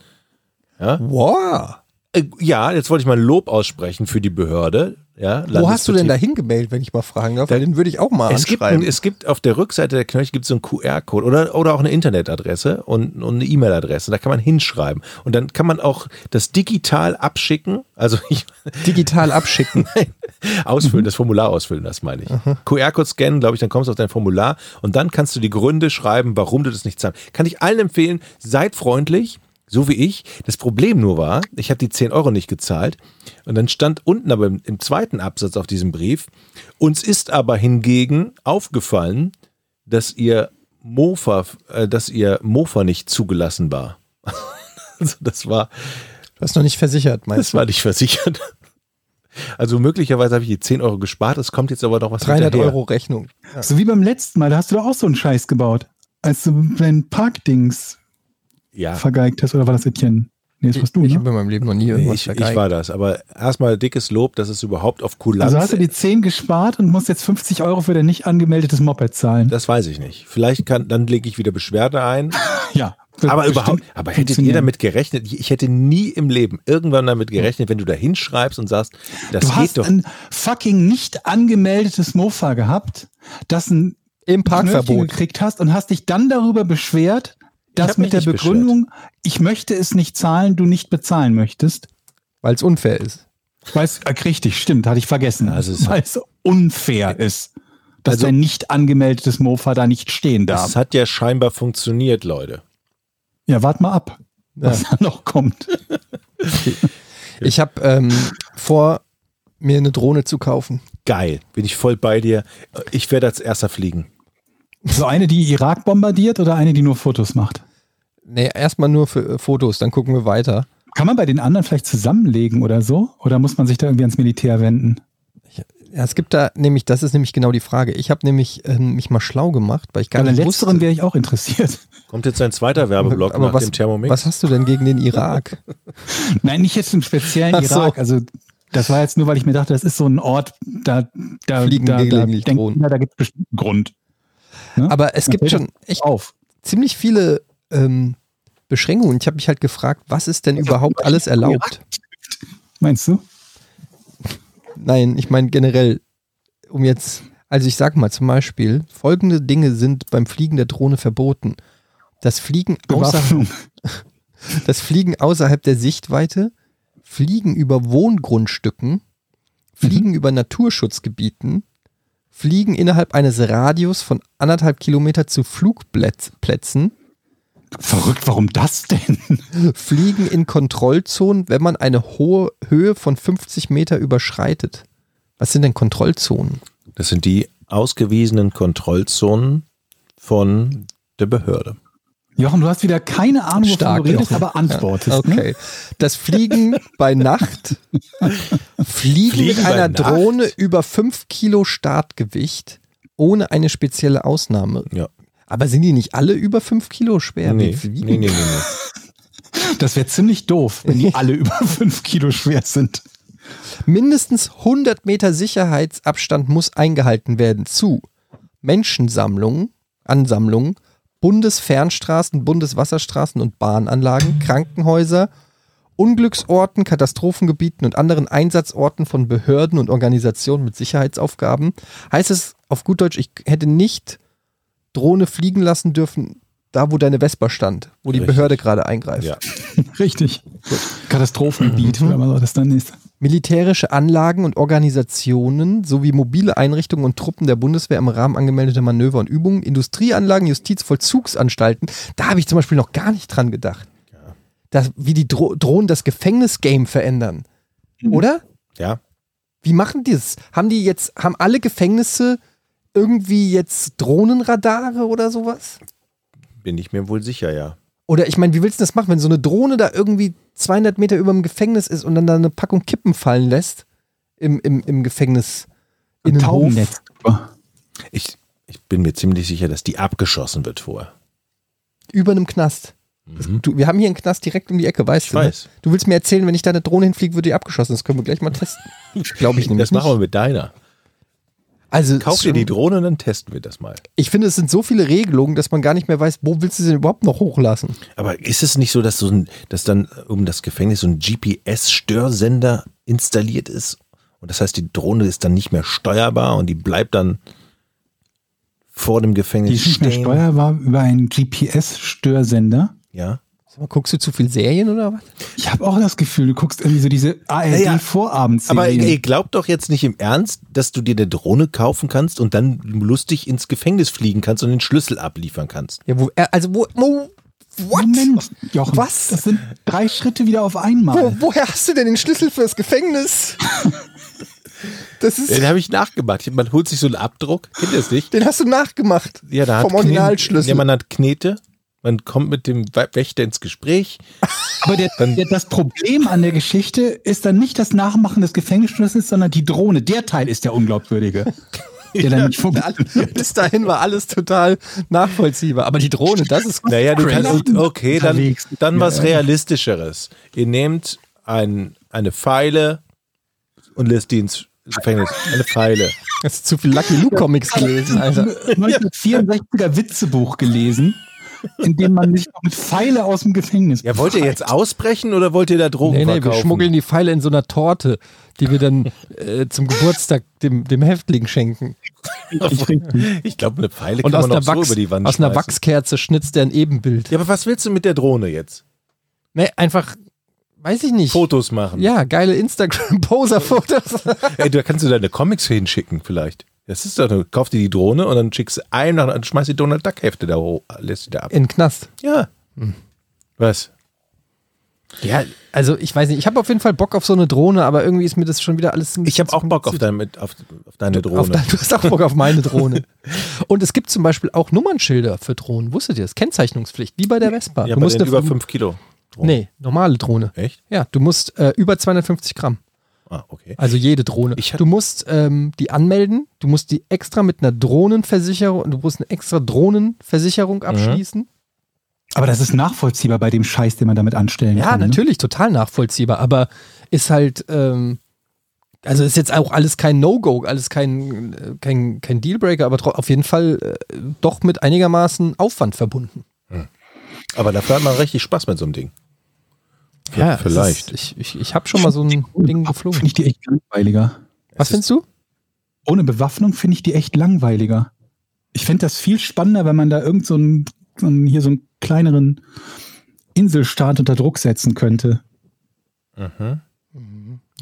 Wow. Äh, ja, jetzt wollte ich mal Lob aussprechen für die Behörde. Ja, Wo hast du denn da hingemeldet, wenn ich mal fragen darf? Weil den würde ich auch mal Es gibt, es gibt auf der Rückseite der Knöchel gibt so einen QR-Code oder, oder auch eine Internetadresse und, und eine E-Mail-Adresse. Da kann man hinschreiben. Und dann kann man auch das digital abschicken. Also ich, Digital abschicken. ausfüllen, das Formular ausfüllen, das meine ich. QR-Code scannen, glaube ich, dann kommst du auf dein Formular und dann kannst du die Gründe schreiben, warum du das nicht zahlst. Kann ich allen empfehlen, seid freundlich, so wie ich. Das Problem nur war, ich habe die 10 Euro nicht gezahlt und dann stand unten aber im, im zweiten Absatz auf diesem Brief, uns ist aber hingegen aufgefallen, dass ihr Mofa, äh, dass ihr Mofa nicht zugelassen war. also das war Du hast noch nicht versichert, meinst Das war nicht versichert. Also möglicherweise habe ich die 10 Euro gespart, es kommt jetzt aber noch was 300 hinterher. Euro Rechnung. So wie beim letzten Mal, da hast du doch auch so einen Scheiß gebaut. Als du dein Parkdings Ja, vergeigt hast, oder war das Etienne? Nee, das warst du, ich ne? habe in meinem Leben noch nie irgendwas ich, ich vergeigt. war das. Aber erstmal dickes Lob, dass es überhaupt auf Kulanz... Also hast du die 10 gespart und musst jetzt 50 Euro für dein nicht angemeldetes Moped zahlen. das weiß ich nicht. Vielleicht kann, dann lege ich wieder Beschwerde ein. ja. Aber überhaupt, aber hättet ihr damit gerechnet? Ich ich hätte nie im Leben irgendwann damit gerechnet, wenn du da hinschreibst und sagst, das Du geht hast doch. ein fucking nicht angemeldetes Mofa gehabt, das ein Im Parkverbot. gekriegt hast und hast dich dann darüber beschwert, mich mit der Begründung, ich möchte es nicht zahlen, du nicht bezahlen möchtest. Weil es unfair ist. Weil es, äh, richtig, stimmt, hatte ich vergessen. Also es weil es unfair ist, dass Also- dein nicht angemeldetes Mofa da nicht stehen darf. Das hat ja scheinbar funktioniert, Leute. Ja, wart mal ab, was da noch kommt. Ich habe ähm, vor, mir eine Drohne zu kaufen. Geil, bin ich voll bei dir. Ich werde als erster fliegen. So eine, die Irak bombardiert oder eine, die nur Fotos macht? Nee, erstmal nur für äh, Fotos, dann gucken wir weiter. Kann man bei den anderen vielleicht zusammenlegen oder so? Oder muss man sich da irgendwie ans Militär wenden? Ja, es gibt da nämlich, das ist nämlich genau die Frage. Ich habe nämlich ähm, mich mal schlau gemacht, weil ich gar Bei der nicht letzteren wusste. wäre ich auch interessiert. Kommt jetzt ein zweiter Werbeblock Aber nach was, dem Thermomix? was hast du denn gegen den Irak? Nein, nicht jetzt im speziellen Ach so. Irak. Also das war jetzt nur, weil ich mir dachte, das ist so ein Ort, da, da, Fliegen da, da, gelegentlich Drohnen. da gibt es bestimmt einen Grund. Ne? Aber es gibt schon echt auf. ziemlich viele ähm, Beschränkungen. Ich habe mich halt gefragt, was ist denn überhaupt alles erlaubt? Meinst du? Nein, ich meine generell, um jetzt, also ich sag mal zum Beispiel, folgende Dinge sind beim Fliegen der Drohne verboten. Das Fliegen, außer, Bewaffnung. das Fliegen außerhalb der Sichtweite, Fliegen über Wohngrundstücken, Fliegen über Naturschutzgebieten, Fliegen innerhalb eines Radius von anderthalb Kilometer zu Flugplätzen, Verrückt, warum das denn? Fliegen in Kontrollzonen, wenn man eine hohe Höhe von 50 Meter überschreitet. Was sind denn Kontrollzonen? Das sind die ausgewiesenen Kontrollzonen von der Behörde. Jochen, du hast wieder keine Ahnung, wovon Stark, du redest, Jochen. aber antwortest. Ne? Okay. Das Fliegen bei Nacht. Fliegen, Fliegen mit einer Nacht? Drohne über 5 Kilo Startgewicht ohne eine spezielle Ausnahme. Ja. Aber sind die nicht alle über 5 Kilo schwer? Nee, fliegen? nee, nee, nee, nee. Das wäre ziemlich doof, wenn die alle über fünf Kilo schwer sind. Mindestens 100 Meter Sicherheitsabstand muss eingehalten werden zu Menschensammlungen, Ansammlungen, Bundesfernstraßen, Bundeswasserstraßen und Bahnanlagen, Krankenhäuser, Unglücksorten, Katastrophengebieten und anderen Einsatzorten von Behörden und Organisationen mit Sicherheitsaufgaben. Heißt es auf gut Deutsch, ich hätte nicht Drohne fliegen lassen dürfen, da wo deine Vespa stand, wo die Richtig. Behörde gerade eingreift. Ja. Richtig. Katastrophengebiet, oder was das dann ist. Militärische Anlagen und Organisationen sowie mobile Einrichtungen und Truppen der Bundeswehr im Rahmen angemeldeter Manöver und Übungen, Industrieanlagen, Justizvollzugsanstalten. Da habe ich zum Beispiel noch gar nicht dran gedacht. Das, wie die Dro Drohnen das Gefängnisgame verändern. Oder? ja, Wie machen die das? Haben die jetzt, haben alle Gefängnisse irgendwie jetzt Drohnenradare oder sowas? bin ich mir wohl sicher, ja. Oder ich meine, wie willst du das machen, wenn so eine Drohne da irgendwie 200 Meter über dem Gefängnis ist und dann da eine Packung Kippen fallen lässt im, im, im Gefängnis Innenhof? Taubennetz. Ich, ich bin mir ziemlich sicher, dass die abgeschossen wird vorher. Über einem Knast. Das, du, wir haben hier einen Knast direkt um die Ecke, weißt Ich du? ne? weiß. Du willst mir erzählen, wenn ich da eine Drohne hinfliege, wird die abgeschossen. Das können wir gleich mal testen. Glaube ich nämlich Das machen wir mit deiner. Also, Kauf dir die Drohne und dann testen wir das mal. ich finde, es sind so viele Regelungen, dass man gar nicht mehr weiß, wo willst du sie denn überhaupt noch hochlassen? Aber ist es nicht so, dass so ein, dass dann um das Gefängnis so ein GPS-Störsender installiert ist? Und das heißt, die Drohne ist dann nicht mehr steuerbar und die bleibt dann vor dem Gefängnis Die ist nicht mehr stehen. steuerbar über einen GPS-Störsender. Ja. Guckst du zu viel Serien oder was? Ich habe auch das Gefühl, du guckst irgendwie so diese Naja, ARD-Vorabendserien. Aber ihr glaubt doch jetzt nicht im Ernst, dass du dir eine Drohne kaufen kannst und dann lustig ins Gefängnis fliegen kannst und den Schlüssel abliefern kannst. Ja, wo, äh, also wo, wo what? Moment, Jochen, Was? Das sind drei Schritte wieder auf einmal. Wo, woher hast du denn den Schlüssel fürs Gefängnis? Das ist, Den habe ich nachgemacht. Man holt sich so einen Abdruck, kennt ihr es nicht? den hast du nachgemacht. Ja, da hat Vom Originalschlüssel. Ja, man hat Knete man kommt mit dem Wächter ins Gespräch. Aber der, der, das Problem an der Geschichte ist dann nicht das Nachmachen des Gefängnisschlüssels, sondern die Drohne. Der Teil ist der unglaubwürdige. Der dann nicht funktioniert. Bis dahin war alles total nachvollziehbar. Aber die Drohne, das ist Naja, du Crazy. kannst, okay, dann, dann was. Realistischeres. Ihr nehmt ein, eine Pfeile und lässt die ins Gefängnis. Eine Pfeile. Das ist zu viel Lucky Luke Comics gelesen, Alter. 1964er Witzebuch gelesen, in dem man sich noch mit Pfeile aus dem Gefängnis Ja, wollt ihr jetzt ausbrechen oder wollt ihr da Drogen Nee, nee, wir verkaufen? schmuggeln die Pfeile in so einer Torte, die wir dann äh, zum Geburtstag dem, dem Häftling schenken. Ich glaube, eine Pfeile Und kann aus, man einer, auch so Wachs, über die Wand aus einer schmeißen. Wachskerze schnitzt er ein Ebenbild. Ja, aber was willst du mit der Drohne jetzt? Nee, einfach, weiß ich nicht. Fotos machen. Ja, geile Instagram-Poser-Fotos. Ey, da kannst du deine Comics hinschicken vielleicht. Das ist doch, du kauf dir die Drohne und dann schickst du einem nach und schmeißt die Donald Duck Hefte da hoch, lässt die da ab. In den Knast. Ja. Was? Ja, also ich weiß nicht, ich habe auf jeden Fall Bock auf so eine Drohne, aber irgendwie ist mir das schon wieder alles ein Ich habe auch Bock auf deine, auf, auf deine Auf Drohne. dein, du hast auch Bock auf meine Drohne. Und es gibt zum Beispiel auch Nummernschilder für Drohnen. Wusstet ihr das? Kennzeichnungspflicht, wie bei der Vespa. ja, du musst über dafür- 5 Kilo. Drohne. Nee, normale Drohne. Echt? Ja, du musst äh, über 250 Gramm. Ah, okay. Also jede Drohne. Du musst ähm, die anmelden, du musst die extra mit einer Drohnenversicherung, du musst eine extra Drohnenversicherung Mhm. abschließen. Aber das ist nachvollziehbar bei dem Scheiß, den man damit anstellen Ja, kann. ne? natürlich, total nachvollziehbar, aber ist halt, ähm, also ist jetzt auch alles kein No-Go, alles kein, äh, kein, kein Dealbreaker, aber auf jeden Fall äh, doch mit einigermaßen Aufwand verbunden. Aber dafür hat man richtig Spaß mit so einem Ding. Ja, vielleicht. Ist, ich ich, ich habe schon mal so ein Ding Finde geflogen. ich die echt langweiliger. Was findest du? Ohne Bewaffnung finde ich die echt langweiliger. Ich fände das viel spannender, wenn man da irgend so einen, so einen, hier so einen kleineren Inselstaat unter Druck setzen könnte. Mhm.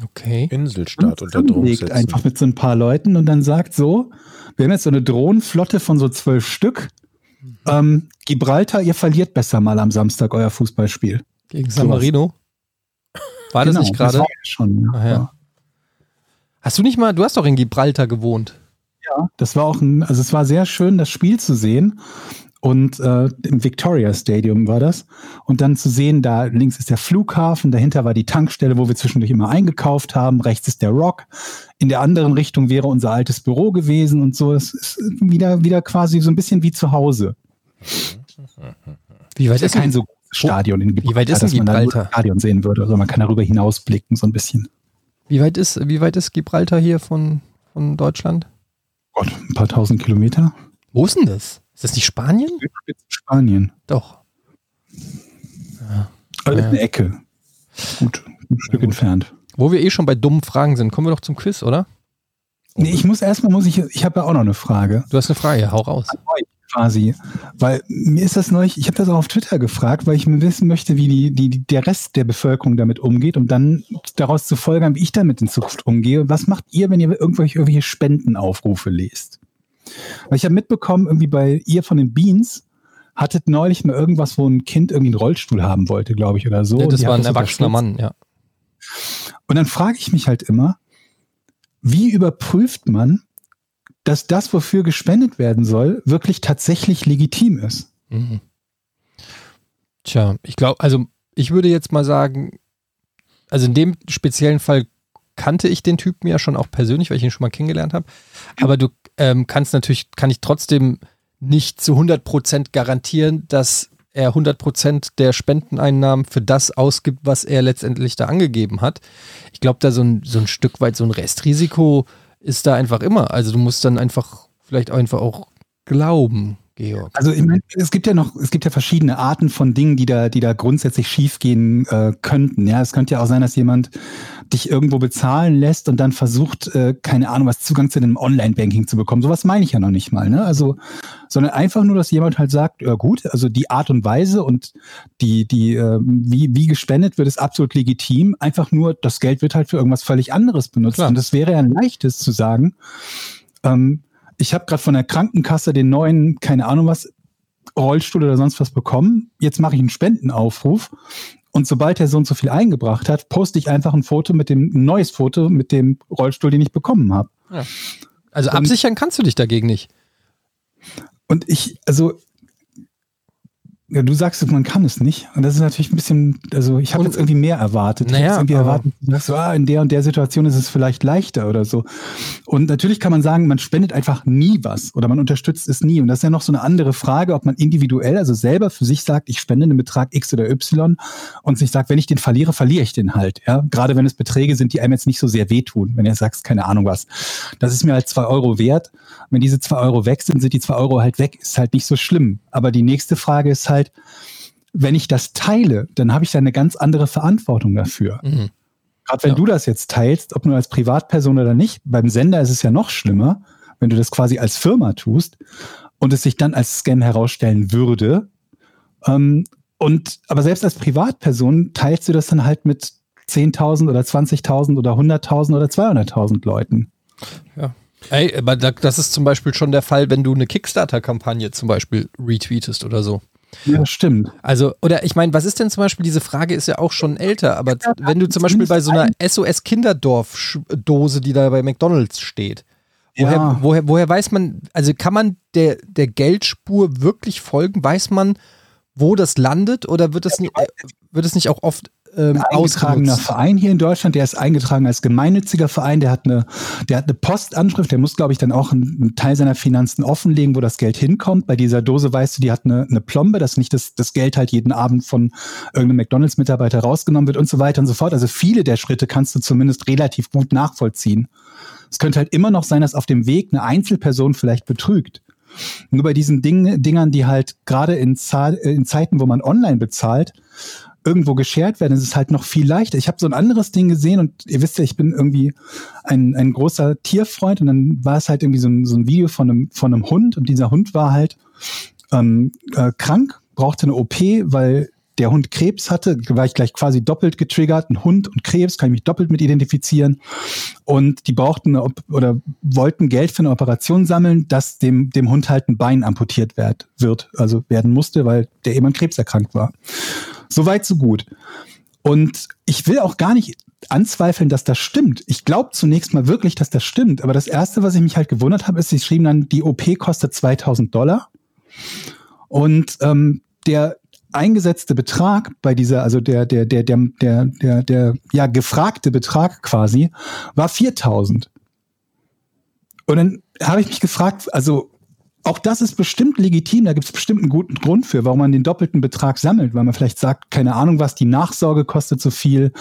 Okay. Inselstaat unter Druck setzen. einfach mit so ein paar Leuten und dann sagt so, wir haben jetzt so eine Drohnenflotte von so zwölf Stück. Ähm, Gibraltar, ihr verliert besser mal am Samstag euer Fußballspiel. Gegen San Marino. War das Genau, nicht gerade? ja schon. Ah, ja. Hast du nicht mal, du hast doch in Gibraltar gewohnt. Ja, das war auch ein, also es war sehr schön, das Spiel zu sehen. Und äh, im Victoria Stadium war das. Und dann zu sehen, da links ist der Flughafen, dahinter war die Tankstelle, wo wir zwischendurch immer eingekauft haben, rechts ist der Rock. In der anderen Richtung wäre unser altes Büro gewesen und so. Es ist wieder, wieder quasi so ein bisschen wie zu Hause. Wie weit ist ist ja kein denn, so Stadion in Gibraltar, wie weit ist denn man Gibraltar? das Stadion sehen würde. Also man kann darüber hinausblicken, so ein bisschen. wie weit ist, wie weit ist Gibraltar hier von, von Deutschland? Gott, ein paar tausend Kilometer. Wo ist denn das? Ist das nicht Spanien? Spanien. Doch. Also Ja. eine Ecke. Gut, ein Stück entfernt. Wo wir eh schon bei dummen Fragen sind, kommen wir doch zum Quiz, oder? Nee, ich muss erstmal, muss ich, ich habe ja auch noch eine Frage. Du hast eine Frage, hau raus. Quasi. Weil mir ist das neulich, ich habe das auch auf Twitter gefragt, weil ich mir wissen möchte, wie die, die, der Rest der Bevölkerung damit umgeht, um dann daraus zu folgern, wie ich damit in Zukunft umgehe. Was macht ihr, wenn ihr irgendwelche, irgendwelche Spendenaufrufe lest? Weil ich habe mitbekommen, irgendwie bei ihr von den Beans hattet neulich mal irgendwas, wo ein Kind irgendwie einen Rollstuhl haben wollte, glaube ich, oder so. Ja, Und das war ein erwachsener. Mann, ja. Und dann frage ich mich halt immer, wie überprüft man, dass das, wofür gespendet werden soll, wirklich tatsächlich legitim ist? Mhm. Tja, ich glaube, also ich würde jetzt mal sagen, also in dem speziellen Fall kannte ich den Typen ja schon auch persönlich, weil ich ihn schon mal kennengelernt habe. Aber du ähm, kannst natürlich, kann ich trotzdem nicht zu 100% garantieren, dass er 100% der Spendeneinnahmen für das ausgibt, was er letztendlich da angegeben hat. Ich glaube, da so ein, so ein Stück weit so ein Restrisiko ist da einfach immer. Also du musst dann einfach vielleicht einfach auch glauben, Georg. Also ich meine, es gibt ja noch, es gibt ja verschiedene Arten von Dingen, die da, die da grundsätzlich schiefgehen äh, könnten. Ja, es könnte ja auch sein, dass jemand dich irgendwo bezahlen lässt und dann versucht, äh, keine Ahnung, was Zugang zu einem Online-Banking zu bekommen. Sowas meine ich ja noch nicht mal. Ne? Also, sondern einfach nur, dass jemand halt sagt, ja gut, also die Art und Weise und die, die, äh, wie, wie gespendet wird, ist absolut legitim. Einfach nur, das Geld wird halt für irgendwas völlig anderes benutzt. Klar. Und das wäre ja ein leichtes zu sagen. Ähm, ich habe gerade von der Krankenkasse den neuen, keine Ahnung was, Rollstuhl oder sonst was bekommen. Jetzt mache ich einen Spendenaufruf. Und sobald er so und so viel eingebracht hat, poste ich einfach ein Foto mit dem, ein neues Foto mit dem Rollstuhl, den ich bekommen habe. Also Und- absichern kannst du dich dagegen nicht. Und ich, also, Ja, du sagst, man kann es nicht. Und das ist natürlich ein bisschen, also ich habe jetzt irgendwie mehr erwartet. ich Naja, hab jetzt irgendwie erwartet, du sagst so, ah, in der und der Situation ist es vielleicht leichter oder so. Und natürlich kann man sagen, man spendet einfach nie was oder man unterstützt es nie. Und das ist ja noch so eine andere Frage, ob man individuell, also selber für sich sagt, ich spende einen Betrag X oder Y und sich sagt, wenn ich den verliere, verliere ich den halt. Ja? Gerade wenn es Beträge sind, die einem jetzt nicht so sehr wehtun. Wenn ihr sagst, keine Ahnung was, das ist mir halt zwei Euro wert. Wenn diese zwei Euro weg sind, sind die zwei Euro halt weg. Ist halt nicht so schlimm. Aber die nächste Frage ist halt, wenn ich das teile, dann habe ich da eine ganz andere Verantwortung dafür. Mhm. Gerade wenn Ja. du das jetzt teilst, ob nur als Privatperson oder nicht, beim Sender ist es ja noch schlimmer, wenn du das quasi als Firma tust und es sich dann als Scam herausstellen würde. Ähm, und aber selbst als Privatperson teilst du das dann halt mit 10.000 oder 20.000 oder 100.000 oder 200.000 Leuten. Ey, aber da, das ist zum Beispiel schon der Fall, wenn du eine Kickstarter-Kampagne zum Beispiel retweetest oder so. Ja, stimmt. Also, oder ich meine, was ist denn zum Beispiel, diese Frage ist ja auch schon älter, aber wenn du zum Beispiel bei so einer SOS-Kinderdorf-Dose, die da bei McDonalds steht, woher, Ja. woher, woher weiß man, also kann man der, der Geldspur wirklich folgen? Weiß man, wo das landet oder wird das, nicht, äh, wird es nicht auch oft ähm, ausgenutzt? Verein hier in Deutschland, der ist eingetragen als gemeinnütziger Verein, der hat eine, der hat eine Postanschrift, der muss, glaube ich, dann auch einen, einen Teil seiner Finanzen offenlegen, wo das Geld hinkommt. Bei dieser Dose weißt du, die hat eine, eine Plombe, dass nicht das, das Geld halt jeden Abend von irgendeinem McDonalds-Mitarbeiter rausgenommen wird und so weiter und so fort. Also viele der Schritte kannst du zumindest relativ gut nachvollziehen. Es könnte halt immer noch sein, dass auf dem Weg eine Einzelperson vielleicht betrügt. Nur bei diesen Ding, Dingern, die halt gerade in, in Zeiten, wo man online bezahlt, irgendwo geshared werden, ist es halt noch viel leichter. Ich habe so ein anderes Ding gesehen und ihr wisst ja, ich bin irgendwie ein, ein großer Tierfreund und dann war es halt irgendwie so ein, so ein Video von einem, von einem Hund und dieser Hund war halt ähm, äh, krank, brauchte eine OP, weil der Hund Krebs hatte, war ich gleich quasi doppelt getriggert, ein Hund und Krebs, kann ich mich doppelt mit identifizieren. Und die brauchten eine, oder wollten Geld für eine Operation sammeln, dass dem, dem Hund halt ein Bein amputiert werd, wird, also werden musste, weil der eben an Krebs erkrankt war. So weit, so gut. Und ich will auch gar nicht anzweifeln, dass das stimmt. Ich glaube zunächst mal wirklich, dass das stimmt. Aber das Erste, was ich mich halt gewundert habe, ist, sie schrieben dann, die OP kostet 2000 Dollar. Und ähm, der eingesetzte Betrag bei dieser, also der, der, der, der, der, der, der, ja, gefragte Betrag quasi, war 4000. Und dann habe ich mich gefragt, also auch das ist bestimmt legitim, da gibt es bestimmt einen guten Grund für, warum man den doppelten Betrag sammelt, weil man vielleicht sagt, keine Ahnung was, die Nachsorge kostet so viel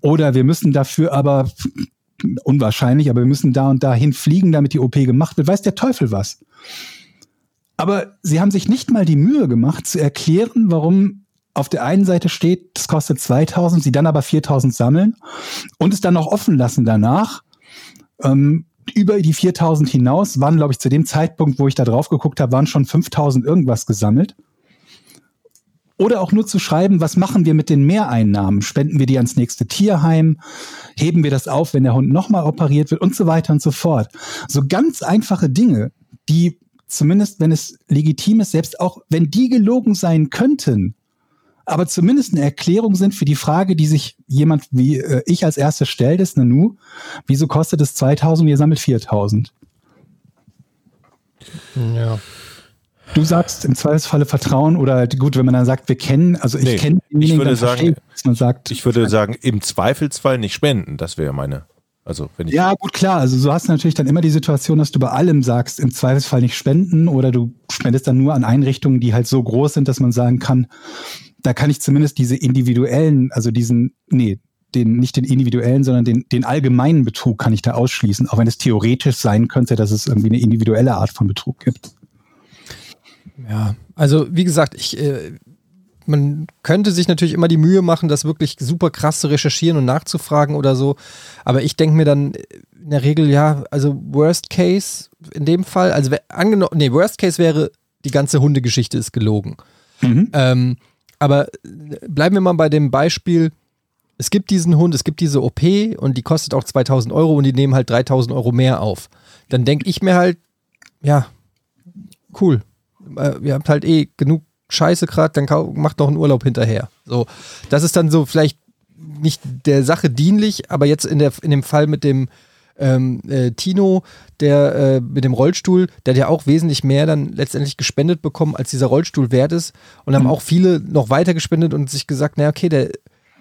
oder wir müssen dafür aber, unwahrscheinlich, aber wir müssen da und dahin fliegen, damit die OP gemacht wird, weiß der Teufel was. Aber sie haben sich nicht mal die Mühe gemacht zu erklären, warum auf der einen Seite steht, das kostet 2000, sie dann aber 4000 sammeln und es dann noch offen lassen danach. Ähm, über die 4000 hinaus waren, glaube ich, zu dem Zeitpunkt, wo ich da drauf geguckt habe, waren schon 5000 irgendwas gesammelt. Oder auch nur zu schreiben, was machen wir mit den Mehreinnahmen? Spenden wir die ans nächste Tierheim? Heben wir das auf, wenn der Hund nochmal operiert wird? Und so weiter und so fort. So ganz einfache Dinge, die zumindest, wenn es legitim ist, selbst auch wenn die gelogen sein könnten, aber zumindest eine Erklärung sind für die Frage, die sich jemand wie äh, ich als erstes stellt, ist Nanu, wieso kostet es 2000 und ihr sammelt 4000? Ja. Du sagst im Zweifelsfalle Vertrauen oder halt gut, wenn man dann sagt, wir kennen, also ich Nee, kenne ich würde sagen, dass man sagt, Ich würde sagen, im Zweifelsfall nicht spenden. Das wäre meine. Also, wenn ich. Ja, gut, klar. Also du hast natürlich dann immer die Situation, dass du bei allem sagst, im Zweifelsfall nicht spenden oder du spendest dann nur an Einrichtungen, die halt so groß sind, dass man sagen kann, da kann ich zumindest diese individuellen, also diesen, nee, den, nicht den individuellen, sondern den, den allgemeinen Betrug kann ich da ausschließen, auch wenn es theoretisch sein könnte, dass es irgendwie eine individuelle Art von Betrug gibt. Ja, also wie gesagt, ich, äh, man könnte sich natürlich immer die Mühe machen, das wirklich super krass zu recherchieren und nachzufragen oder so. Aber ich denke mir dann in der Regel, ja, also Worst Case in dem Fall, also angenommen, nee, Worst Case wäre, die ganze Hundegeschichte ist gelogen. Mhm. Ähm, aber äh, bleiben wir mal bei dem Beispiel, es gibt diesen Hund, es gibt diese OP und die kostet auch 2000 Euro und die nehmen halt 3000 Euro mehr auf. Dann denke ich mir halt, ja, cool. Äh, Ihr habt halt eh genug Scheiße gerade, dann macht noch einen Urlaub hinterher. So, das ist dann so vielleicht nicht der Sache dienlich, aber jetzt in, der, in dem Fall mit dem ähm, äh, Tino, der äh, mit dem Rollstuhl, der hat ja auch wesentlich mehr dann letztendlich gespendet bekommen, als dieser Rollstuhl wert ist. Und haben auch viele noch weiter gespendet und sich gesagt, naja, okay, der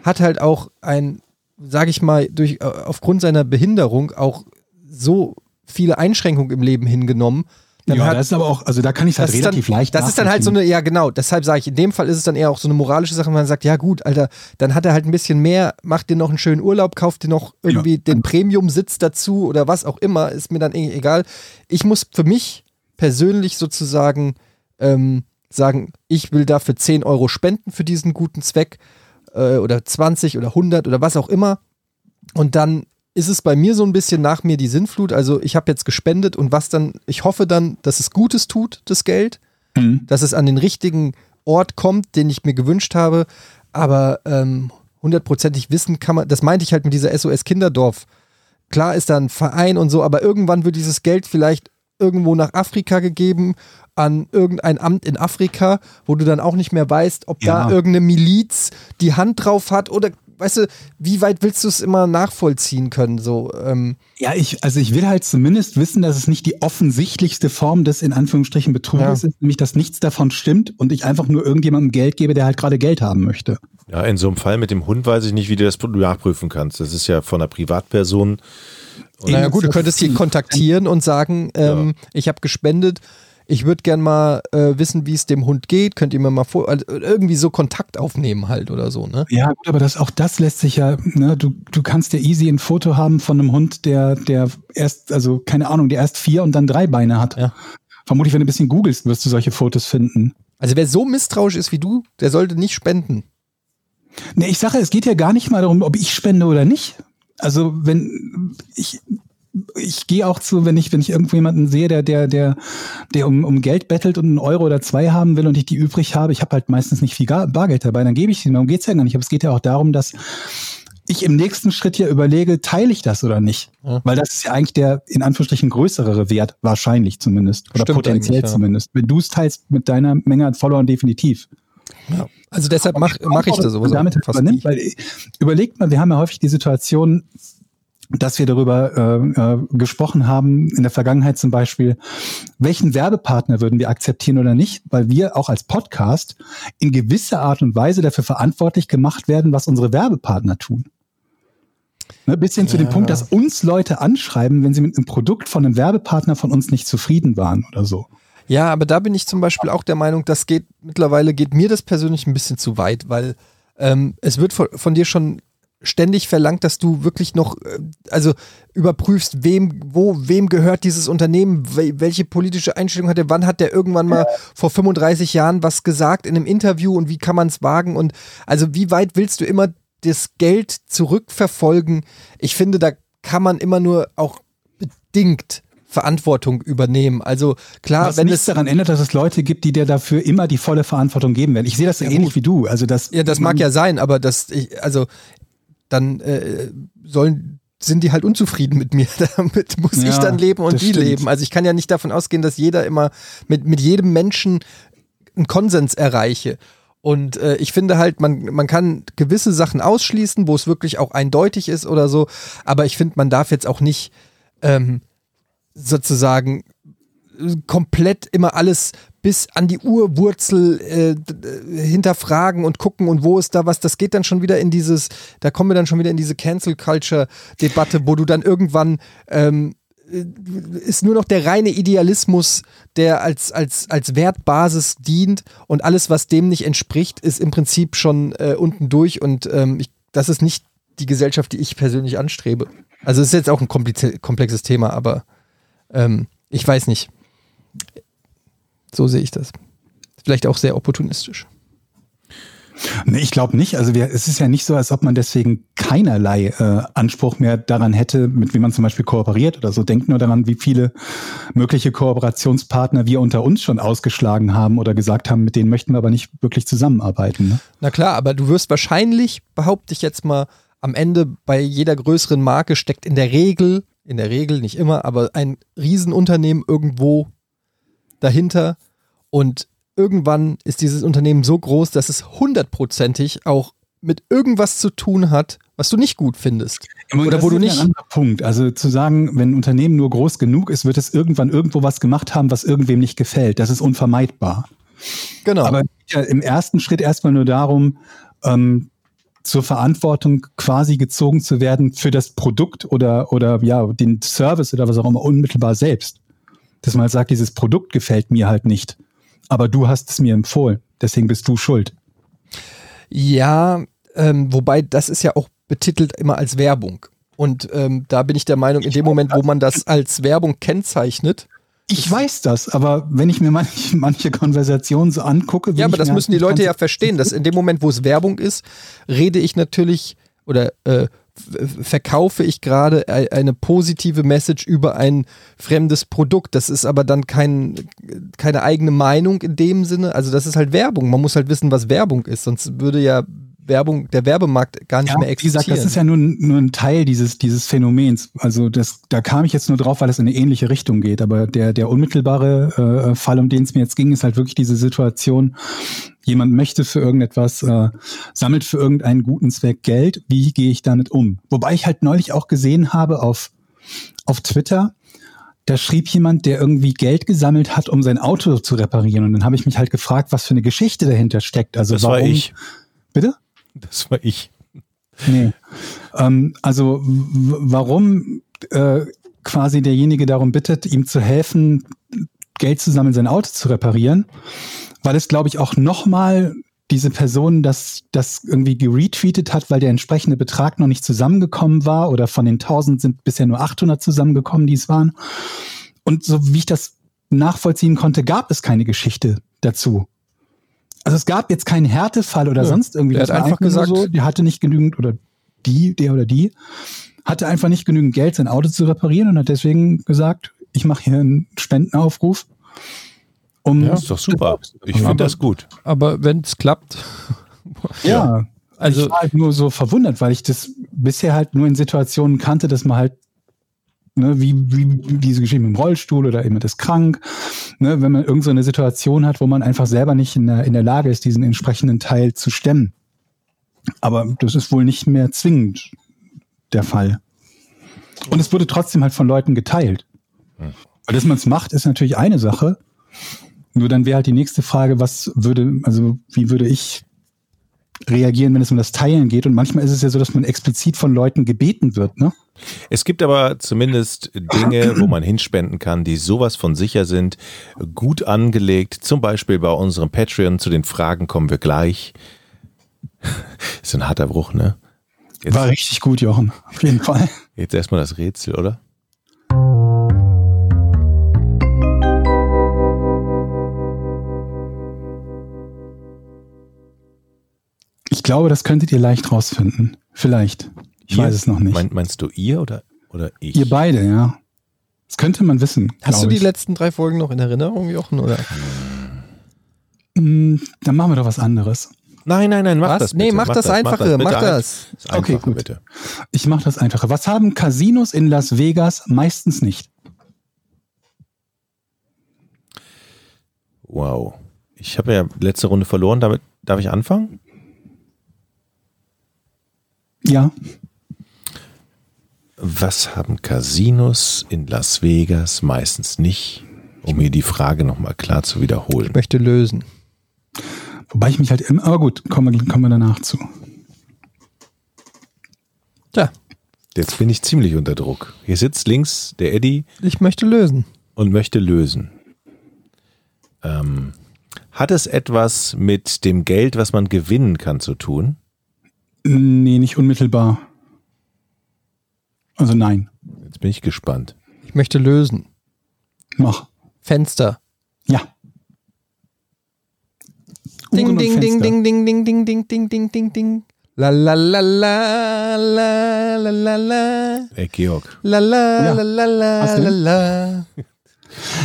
hat halt auch ein, sag ich mal, durch, äh, aufgrund seiner Behinderung auch so viele Einschränkungen im Leben hingenommen. Dann ja, hat, das ist aber auch, also da kann ich halt das ist relativ dann, leicht Das ist dann halt so eine, ja genau, deshalb sage ich, in dem Fall ist es dann eher auch so eine moralische Sache, wenn man sagt, ja gut, Alter, dann hat er halt ein bisschen mehr, macht dir noch einen schönen Urlaub, kauft dir noch irgendwie Ja. den Premium-Sitz dazu oder was auch immer, ist mir dann eh egal. Ich muss für mich persönlich sozusagen ähm, sagen, ich will dafür 10 Euro spenden für diesen guten Zweck äh, oder 20 oder 100 oder was auch immer. Und dann ist es bei mir so ein bisschen nach mir die Sinnflut. Also ich habe jetzt gespendet und was dann, ich hoffe dann, dass es Gutes tut, das Geld, Mhm. dass es an den richtigen Ort kommt, den ich mir gewünscht habe. Aber ähm, hundertprozentig wissen kann man, das meinte ich halt mit dieser SOS Kinderdorf. Klar ist da ein Verein und so, aber irgendwann wird dieses Geld vielleicht irgendwo nach Afrika gegeben, an irgendein Amt in Afrika, wo du dann auch nicht mehr weißt, ob Ja. da irgendeine Miliz die Hand drauf hat oder weißt du, wie weit willst du es immer nachvollziehen können? So, ähm, Ja, ich, also ich will halt zumindest wissen, dass es nicht die offensichtlichste Form des in Anführungsstrichen Betruges ist, nämlich dass nichts davon stimmt und ich einfach nur irgendjemandem Geld gebe, der halt gerade Geld haben möchte. Ja, in so einem Fall mit dem Hund weiß ich nicht, wie du das nachprüfen kannst. Das ist ja von einer Privatperson. Und naja gut, du könntest ihn kontaktieren und sagen, ähm, ich habe gespendet, ich würde gern mal äh, wissen, wie es dem Hund geht, könnt ihr mir mal vor, also irgendwie so Kontakt aufnehmen halt oder so, ne? Ja, gut, aber das, auch das lässt sich ja, ne, du, du kannst ja easy ein Foto haben von einem Hund, der, der erst, also keine Ahnung, der erst vier und dann drei Beine hat. Ja. Vermutlich, wenn du ein bisschen googelst, wirst du solche Fotos finden. Also wer so misstrauisch ist wie du, der sollte nicht spenden. Nee, ich sage, es geht ja gar nicht mal darum, ob ich spende oder nicht. Also wenn ich ich gehe auch zu, wenn ich wenn ich irgendwo jemanden sehe, der der der der um, um Geld bettelt und einen Euro oder zwei haben will und ich die übrig habe, ich habe halt meistens nicht viel Bargeld dabei, dann gebe ich den. Darum geht's ja gar nicht. Aber es geht ja auch darum, dass ich im nächsten Schritt ja überlege, teile ich das oder nicht? Ja. Weil das ist ja eigentlich der in Anführungsstrichen größere Wert, wahrscheinlich zumindest. Oder Stimmt potenziell ja. zumindest. Wenn du es teilst mit deiner Menge an Followern definitiv. Also deshalb mache mach ich das sowieso. Damit fast übernimmt, weil überlegt mal, wir haben ja häufig die Situation, dass wir darüber äh, äh, gesprochen haben, in der Vergangenheit zum Beispiel, welchen Werbepartner würden wir akzeptieren oder nicht, weil wir auch als Podcast in gewisser Art und Weise dafür verantwortlich gemacht werden, was unsere Werbepartner tun. Ne, bis hin zu dem Ja. Punkt, dass uns Leute anschreiben, wenn sie mit einem Produkt von einem Werbepartner von uns nicht zufrieden waren oder so. Ja, aber da bin ich zum Beispiel auch der Meinung, das geht mittlerweile geht mir das persönlich ein bisschen zu weit, weil ähm, es wird von, von dir schon ständig verlangt, dass du wirklich noch, äh, also überprüfst, wem, wo, wem gehört dieses Unternehmen, wel- welche politische Einstellung hat er, wann hat der irgendwann mal vor 35 Jahren was gesagt in einem Interview und wie kann man es wagen und also wie weit willst du immer das Geld zurückverfolgen? Ich finde, da kann man immer nur auch bedingt Verantwortung übernehmen. Also klar, Was wenn es daran ändert, dass es Leute gibt, die dir dafür immer die volle Verantwortung geben werden. Ich sehe das so ähnlich wie du. Also das, Ja, das mag ja sein, aber das, ich, also, dann äh, sollen, sind die halt unzufrieden mit mir. Damit muss ich Ja, dann leben und die stimmt. leben. Also ich kann ja nicht davon ausgehen, dass jeder immer mit, mit jedem Menschen einen Konsens erreiche. Und äh, ich finde halt, man, man kann gewisse Sachen ausschließen, wo es wirklich auch eindeutig ist oder so, aber ich finde, man darf jetzt auch nicht ähm, sozusagen äh, komplett immer alles bis an die Urwurzel äh, hinterfragen und gucken und wo ist da was, das geht dann schon wieder in dieses, da kommen wir dann schon wieder in diese Cancel Culture Debatte, wo du dann irgendwann ähm, äh, ist nur noch der reine Idealismus, der als, als, als Wertbasis dient und alles, was dem nicht entspricht, ist im Prinzip schon äh, unten durch und ähm, ich, das ist nicht die Gesellschaft, die ich persönlich anstrebe. Also es ist jetzt auch ein komplexes Thema, aber ähm, ich weiß nicht. So sehe ich das. Vielleicht auch sehr opportunistisch. Nee, ich glaube nicht. Also wir, es ist ja nicht so, als ob man deswegen keinerlei äh, Anspruch mehr daran hätte, mit wem man zum Beispiel kooperiert oder so. Denkt nur daran, wie viele mögliche Kooperationspartner wir unter uns schon ausgeschlagen haben oder gesagt haben, mit denen möchten wir aber nicht wirklich zusammenarbeiten. Ne? Na klar, aber du wirst wahrscheinlich, behaupte ich jetzt mal, am Ende bei jeder größeren Marke steckt in der Regel, in der Regel nicht immer, aber ein Riesenunternehmen irgendwo dahinter und irgendwann ist dieses Unternehmen so groß, dass es hundertprozentig auch mit irgendwas zu tun hat, was du nicht gut findest. Aber Oder das wo du ist ja nicht- Ein anderer Punkt. Also zu sagen, wenn ein Unternehmen nur groß genug ist, wird es irgendwann irgendwo was gemacht haben, was irgendwem nicht gefällt. Das ist unvermeidbar. Genau. Aber ja im ersten Schritt erstmal nur darum, ähm, zur Verantwortung quasi gezogen zu werden für das Produkt oder, oder ja, den Service oder was auch immer unmittelbar selbst. Dass man halt sagt, dieses Produkt gefällt mir halt nicht. Aber du hast es mir empfohlen. Deswegen bist du schuld. Ja, ähm, wobei das ist ja auch betitelt immer als Werbung. Und ähm, da bin ich der Meinung, in dem Moment, wo man das als Werbung kennzeichnet, Ich weiß das, aber wenn ich mir manche, manche Konversationen so angucke, ja, aber das müssen die Leute ja verstehen, dass in dem Moment, wo es Werbung ist, rede ich natürlich oder äh, verkaufe ich gerade eine positive Message über ein fremdes Produkt. Das ist aber dann kein, keine eigene Meinung in dem Sinne. Also das ist halt Werbung. Man muss halt wissen, was Werbung ist, sonst würde ja Werbung, der Werbemarkt gar nicht Ja, mehr wie existieren. gesagt, das ist ja nur, nur ein Teil dieses, dieses Phänomens. Also das, da kam ich jetzt nur drauf, weil es in eine ähnliche Richtung geht. Aber der, der unmittelbare äh, Fall, um den es mir jetzt ging, ist halt wirklich diese Situation, jemand möchte für irgendetwas, äh, sammelt für irgendeinen guten Zweck Geld. Wie gehe ich damit um? Wobei ich halt neulich auch gesehen habe auf, auf Twitter, da schrieb jemand, der irgendwie Geld gesammelt hat, um sein Auto zu reparieren. Und dann habe ich mich halt gefragt, was für eine Geschichte dahinter steckt. Also Das warum, war ich. Bitte? Das war ich. Nee. ähm, also warum äh, quasi derjenige darum bittet, ihm zu helfen, Geld zu sammeln, sein Auto zu reparieren, weil es, glaube ich, auch nochmal diese Person das, das irgendwie geretweetet hat, weil der entsprechende Betrag noch nicht zusammengekommen war oder von den 1000 sind bisher nur 800 zusammengekommen, die es waren. Und so wie ich das nachvollziehen konnte, gab es keine Geschichte dazu. Also es gab jetzt keinen Härtefall oder Nö. sonst irgendwie. Der Das hat war einfach gesagt- so, der hatte nicht genügend oder die, der oder die, hatte einfach nicht genügend Geld, sein Auto zu reparieren und hat deswegen gesagt, ich mache hier einen Spendenaufruf. Um Ja, ist doch super. Ich finde das gut. aber wenn es klappt, Ja, also ich war halt nur so verwundert, weil ich das bisher halt nur in Situationen kannte, dass man halt, ne, wie, wie diese Geschichte mit dem Rollstuhl oder jemand ist krank, ne, wenn man irgend so eine Situation hat, wo man einfach selber nicht in der, in der Lage ist, diesen entsprechenden Teil zu stemmen. Aber das ist wohl nicht mehr zwingend der Fall. Und es wurde trotzdem halt von Leuten geteilt. Weil dass man es macht, ist natürlich eine Sache. Nur dann wäre halt die nächste Frage, was würde, also wie würde ich reagieren, wenn es um das Teilen geht. Und manchmal ist es ja so, dass man explizit von Leuten gebeten wird, ne? Es gibt aber zumindest Dinge, wo man hinspenden kann, die sowas von sicher sind, gut angelegt. Zum Beispiel bei unserem Patreon. Zu den Fragen kommen wir gleich. Ist ein harter Bruch, ne? Jetzt, War richtig gut, Jochen. Auf jeden Fall. jetzt erstmal das Rätsel, oder? Ich glaube, das könntet ihr leicht rausfinden. Vielleicht. Ich Ihr? weiß es noch nicht. Mein, meinst du ihr oder, oder ich? ihr beide, ja. Das könnte man wissen. hast du die ich. letzten drei Folgen noch in Erinnerung, Jochen? Oder? Mm, Dann machen wir doch was anderes. Nein, nein, nein, mach Was? das bitte. nee, mach, das Einfache, bitte mach das. das Einfache, Okay, gut. bitte. Ich mache das einfacher. Was haben Casinos in Las Vegas meistens nicht? Wow. Ich habe ja letzte Runde verloren, damit darf ich anfangen? Ja. Was haben Casinos in Las Vegas meistens nicht? Um mir die Frage nochmal klar zu wiederholen. Ich möchte lösen. Wobei ich mich halt immer, aber gut, kommen wir, kommen wir danach zu. Tja, Jetzt bin ich ziemlich unter Druck. Hier sitzt links der Eddie ich möchte lösen. und möchte lösen. Ähm, hat es etwas mit dem Geld, was man gewinnen kann, zu tun? Nee, nicht unmittelbar. Also nein. Jetzt bin ich gespannt. Ich möchte lösen. Mach. Fenster. Ja. Ding, ding, ding, ding, ding, ding, ding, ding, ding, ding, ding, ding. La la la la la la la la Ey, Georg. la la la la la la la.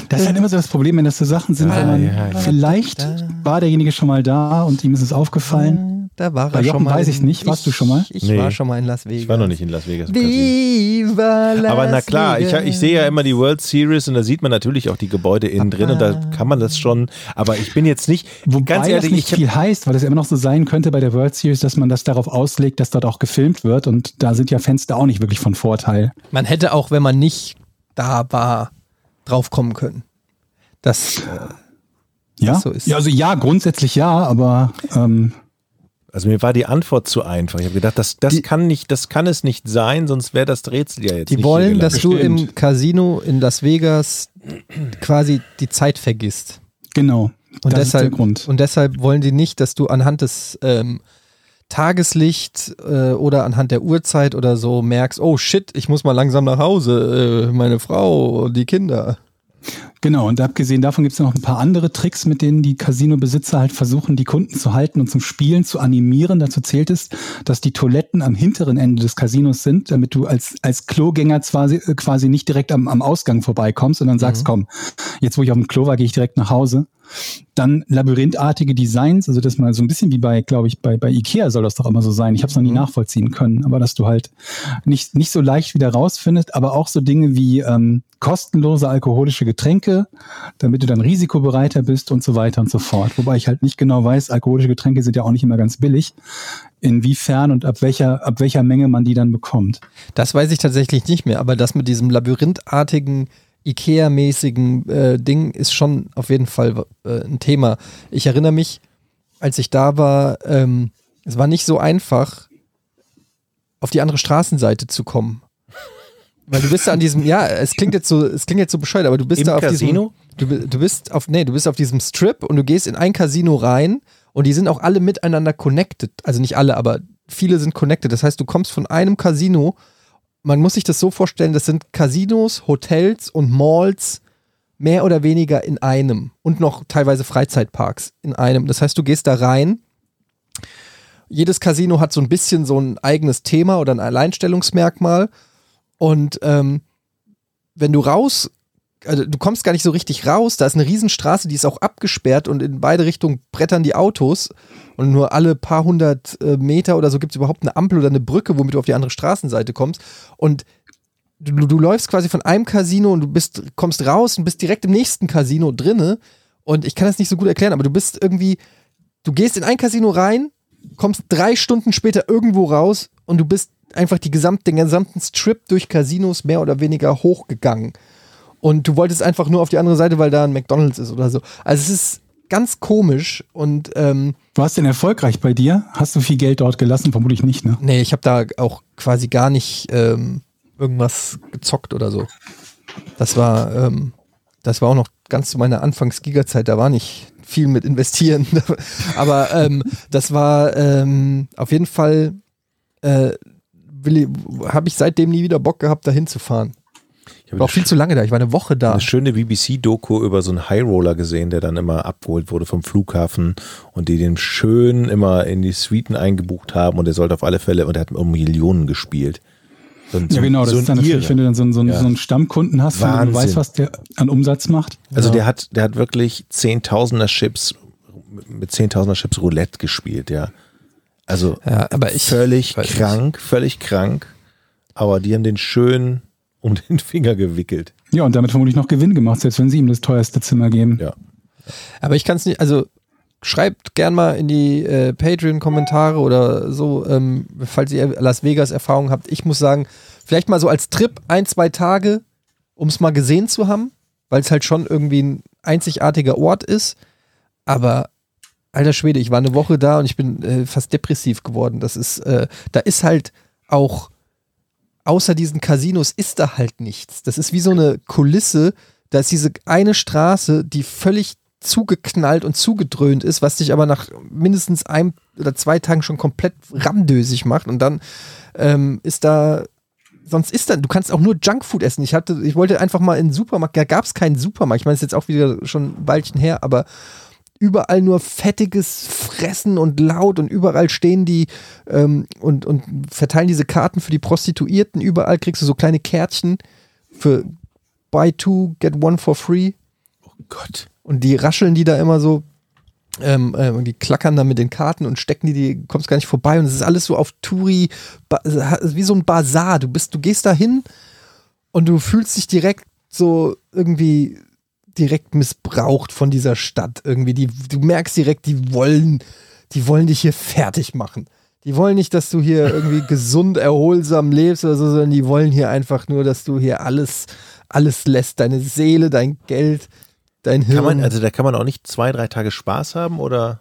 Das ist halt immer so das Problem, wenn das so Sachen sind, Ja, wenn man ja, ja. vielleicht war derjenige schon mal da und ihm ist es aufgefallen. Da war Bei er schon Jochen mal. weiß ich nicht. Warst du schon mal? Ich Nee. war schon mal in Las Vegas. Ich war noch nicht in Las Vegas. Viva Las Aber na klar, ich, Vegas. ich sehe ja immer die World Series und da sieht man natürlich auch die Gebäude innen drin und da kann man das schon, aber ich bin jetzt nicht, Wobei ganz das ehrlich, nicht ich hab, viel heißt, weil es ja immer noch so sein könnte bei der World Series, dass man das darauf auslegt, dass dort auch gefilmt wird und da sind ja Fenster auch nicht wirklich von Vorteil. Man hätte auch, wenn man nicht da war, drauf kommen können. Das, äh, Ja, Das so ist. ja also ja, grundsätzlich ja, aber ähm, also mir war die Antwort zu einfach. Ich habe gedacht, das, das Die- kann nicht, das kann es nicht sein, sonst wäre das Rätsel ja jetzt die nicht wollen, dass du im. Casino in Las Vegas quasi die Zeit vergisst. genau. Und das deshalb, ist der Grund. und deshalb wollen die nicht, dass du anhand des ähm, Tageslicht äh, oder anhand der Uhrzeit oder so merkst, oh shit, ich muss mal langsam nach Hause, äh, meine Frau und die Kinder. Genau, und abgesehen davon gibt es noch ein paar andere Tricks, mit denen die Casino-Besitzer halt versuchen, die Kunden zu halten und zum Spielen zu animieren. Dazu zählt es, dass die Toiletten am hinteren Ende des Casinos sind, damit du als, als Klogänger quasi, äh, quasi nicht direkt am, am Ausgang vorbeikommst und dann sagst, komm, jetzt wo ich auf dem Klo war, gehe ich direkt nach Hause. Dann labyrinthartige Designs, also das mal so ein bisschen wie bei, glaube ich, bei, bei Ikea soll das doch immer so sein. Ich habe es noch nie nachvollziehen können, aber dass du halt nicht, nicht so leicht wieder rausfindest, aber auch so Dinge wie ähm, kostenlose alkoholische Getränke, damit du dann risikobereiter bist und so weiter und so fort. Wobei ich halt nicht genau weiß, alkoholische Getränke sind ja auch nicht immer ganz billig, inwiefern und ab welcher, ab welcher Menge man die dann bekommt. Das weiß ich tatsächlich nicht mehr, aber das mit diesem labyrinthartigen, Ikea-mäßigen äh, Ding ist schon auf jeden Fall äh, ein Thema. Ich erinnere mich, als ich da war, ähm, es war nicht so einfach, auf die andere Straßenseite zu kommen. Weil du bist da an diesem, ja, es klingt jetzt so, es klingt jetzt so bescheuert, aber du bist Im da auf Casino? diesem, du, du bist auf, nee, du bist auf diesem Strip und du gehst in ein Casino rein und die sind auch alle miteinander connected. Also nicht alle, aber viele sind connected. Das heißt, du kommst von einem Casino, man muss sich das so vorstellen, das sind Casinos, Hotels und Malls mehr oder weniger in einem und noch teilweise Freizeitparks in einem. Das heißt, du gehst da rein. Jedes Casino hat so ein bisschen so ein eigenes Thema oder ein Alleinstellungsmerkmal. Und ähm, wenn du raus, also du kommst gar nicht so richtig raus, da ist eine Riesenstraße, die ist auch abgesperrt und in beide Richtungen brettern die Autos und nur alle paar hundert äh, Meter oder so gibt es überhaupt eine Ampel oder eine Brücke, womit du auf die andere Straßenseite kommst. Und du, du läufst quasi von einem Casino und du bist, kommst raus und bist direkt im nächsten Casino drinne. Und ich kann das nicht so gut erklären, aber du bist irgendwie, du gehst in ein Casino rein, kommst drei Stunden später irgendwo raus und du bist einfach die gesamt, den gesamten Strip durch Casinos mehr oder weniger hochgegangen. Und du wolltest einfach nur auf die andere Seite, weil da ein McDonalds ist oder so. Also es ist ganz komisch und ähm, War es denn erfolgreich bei dir? Hast du viel Geld dort gelassen? Vermutlich nicht, ne? nee, ich habe da auch quasi gar nicht ähm, irgendwas gezockt oder so. Das war, ähm, das war auch noch ganz zu meiner Anfangs-Giga-Zeit, da war nicht viel mit investieren. Aber ähm, das war ähm, auf jeden Fall, äh, habe ich seitdem nie wieder Bock gehabt, da hinzufahren. Ich War auch viel zu lange da, ich war eine Woche da. eine schöne BBC-Doku über so einen Highroller gesehen, der dann immer abgeholt wurde vom Flughafen und die den schön immer in die Suiten eingebucht haben und der sollte auf alle Fälle, und er hat um Millionen gespielt. So ein- Ja, genau. Das so ein ist dann natürlich, wenn du dann so, einen- so, Ja. so einen Stammkunden hast, dem du Wahnsinn. weißt, was der an Umsatz macht. Also Ja. der hat, der hat wirklich Zehntausender Chips, mit Zehntausender Chips Roulette gespielt, ja. Also Ja, aber ich völlig weiß nicht. krank, völlig krank. Aber die haben den schön um den Finger gewickelt. Ja, und damit vermutlich noch Gewinn gemacht, selbst wenn sie ihm das teuerste Zimmer geben. Ja. Aber ich kann es nicht, also schreibt gern mal in die äh, Patreon-Kommentare oder so, ähm, falls ihr Las Vegas-Erfahrung habt. Ich muss sagen, vielleicht mal so als Trip ein, zwei Tage, um es mal gesehen zu haben, weil es halt schon irgendwie ein einzigartiger Ort ist. Aber alter Schwede, ich war eine Woche da und ich bin äh, fast depressiv geworden. Das ist, äh, da ist halt auch außer diesen Casinos ist da halt nichts. Das ist wie so eine Kulisse. Da ist diese eine Straße, die völlig zugeknallt und zugedröhnt ist, was dich aber nach mindestens einem oder zwei Tagen schon komplett ramdösig macht. Und dann ähm, ist da, sonst ist da, du kannst auch nur Junkfood essen. Ich hatte, ich wollte einfach mal in den Supermarkt, da gab es keinen Supermarkt. Ich meine, es ist jetzt auch wieder schon ein Weilchen her, aber überall nur fettiges Fressen und laut und überall stehen die ähm, und, und verteilen diese Karten für die Prostituierten. Überall kriegst du so kleine Kärtchen für Buy two, get one for free. Oh Gott. Und die rascheln die da immer so. Ähm, ähm, die klackern dann mit den Karten und stecken die, die kommst gar nicht vorbei und es ist alles so auf Touri, wie so ein Bazar. Du bist, du gehst da hin und du fühlst dich direkt so irgendwie direkt missbraucht von dieser Stadt irgendwie. Die, du merkst direkt, die wollen, die wollen dich hier fertig machen. Die wollen nicht, dass du hier irgendwie gesund, erholsam lebst oder so, sondern die wollen hier einfach nur, dass du hier alles, alles lässt. Deine Seele, dein Geld, dein Hirn. Kann man, also da kann man auch nicht zwei, drei Tage Spaß haben oder?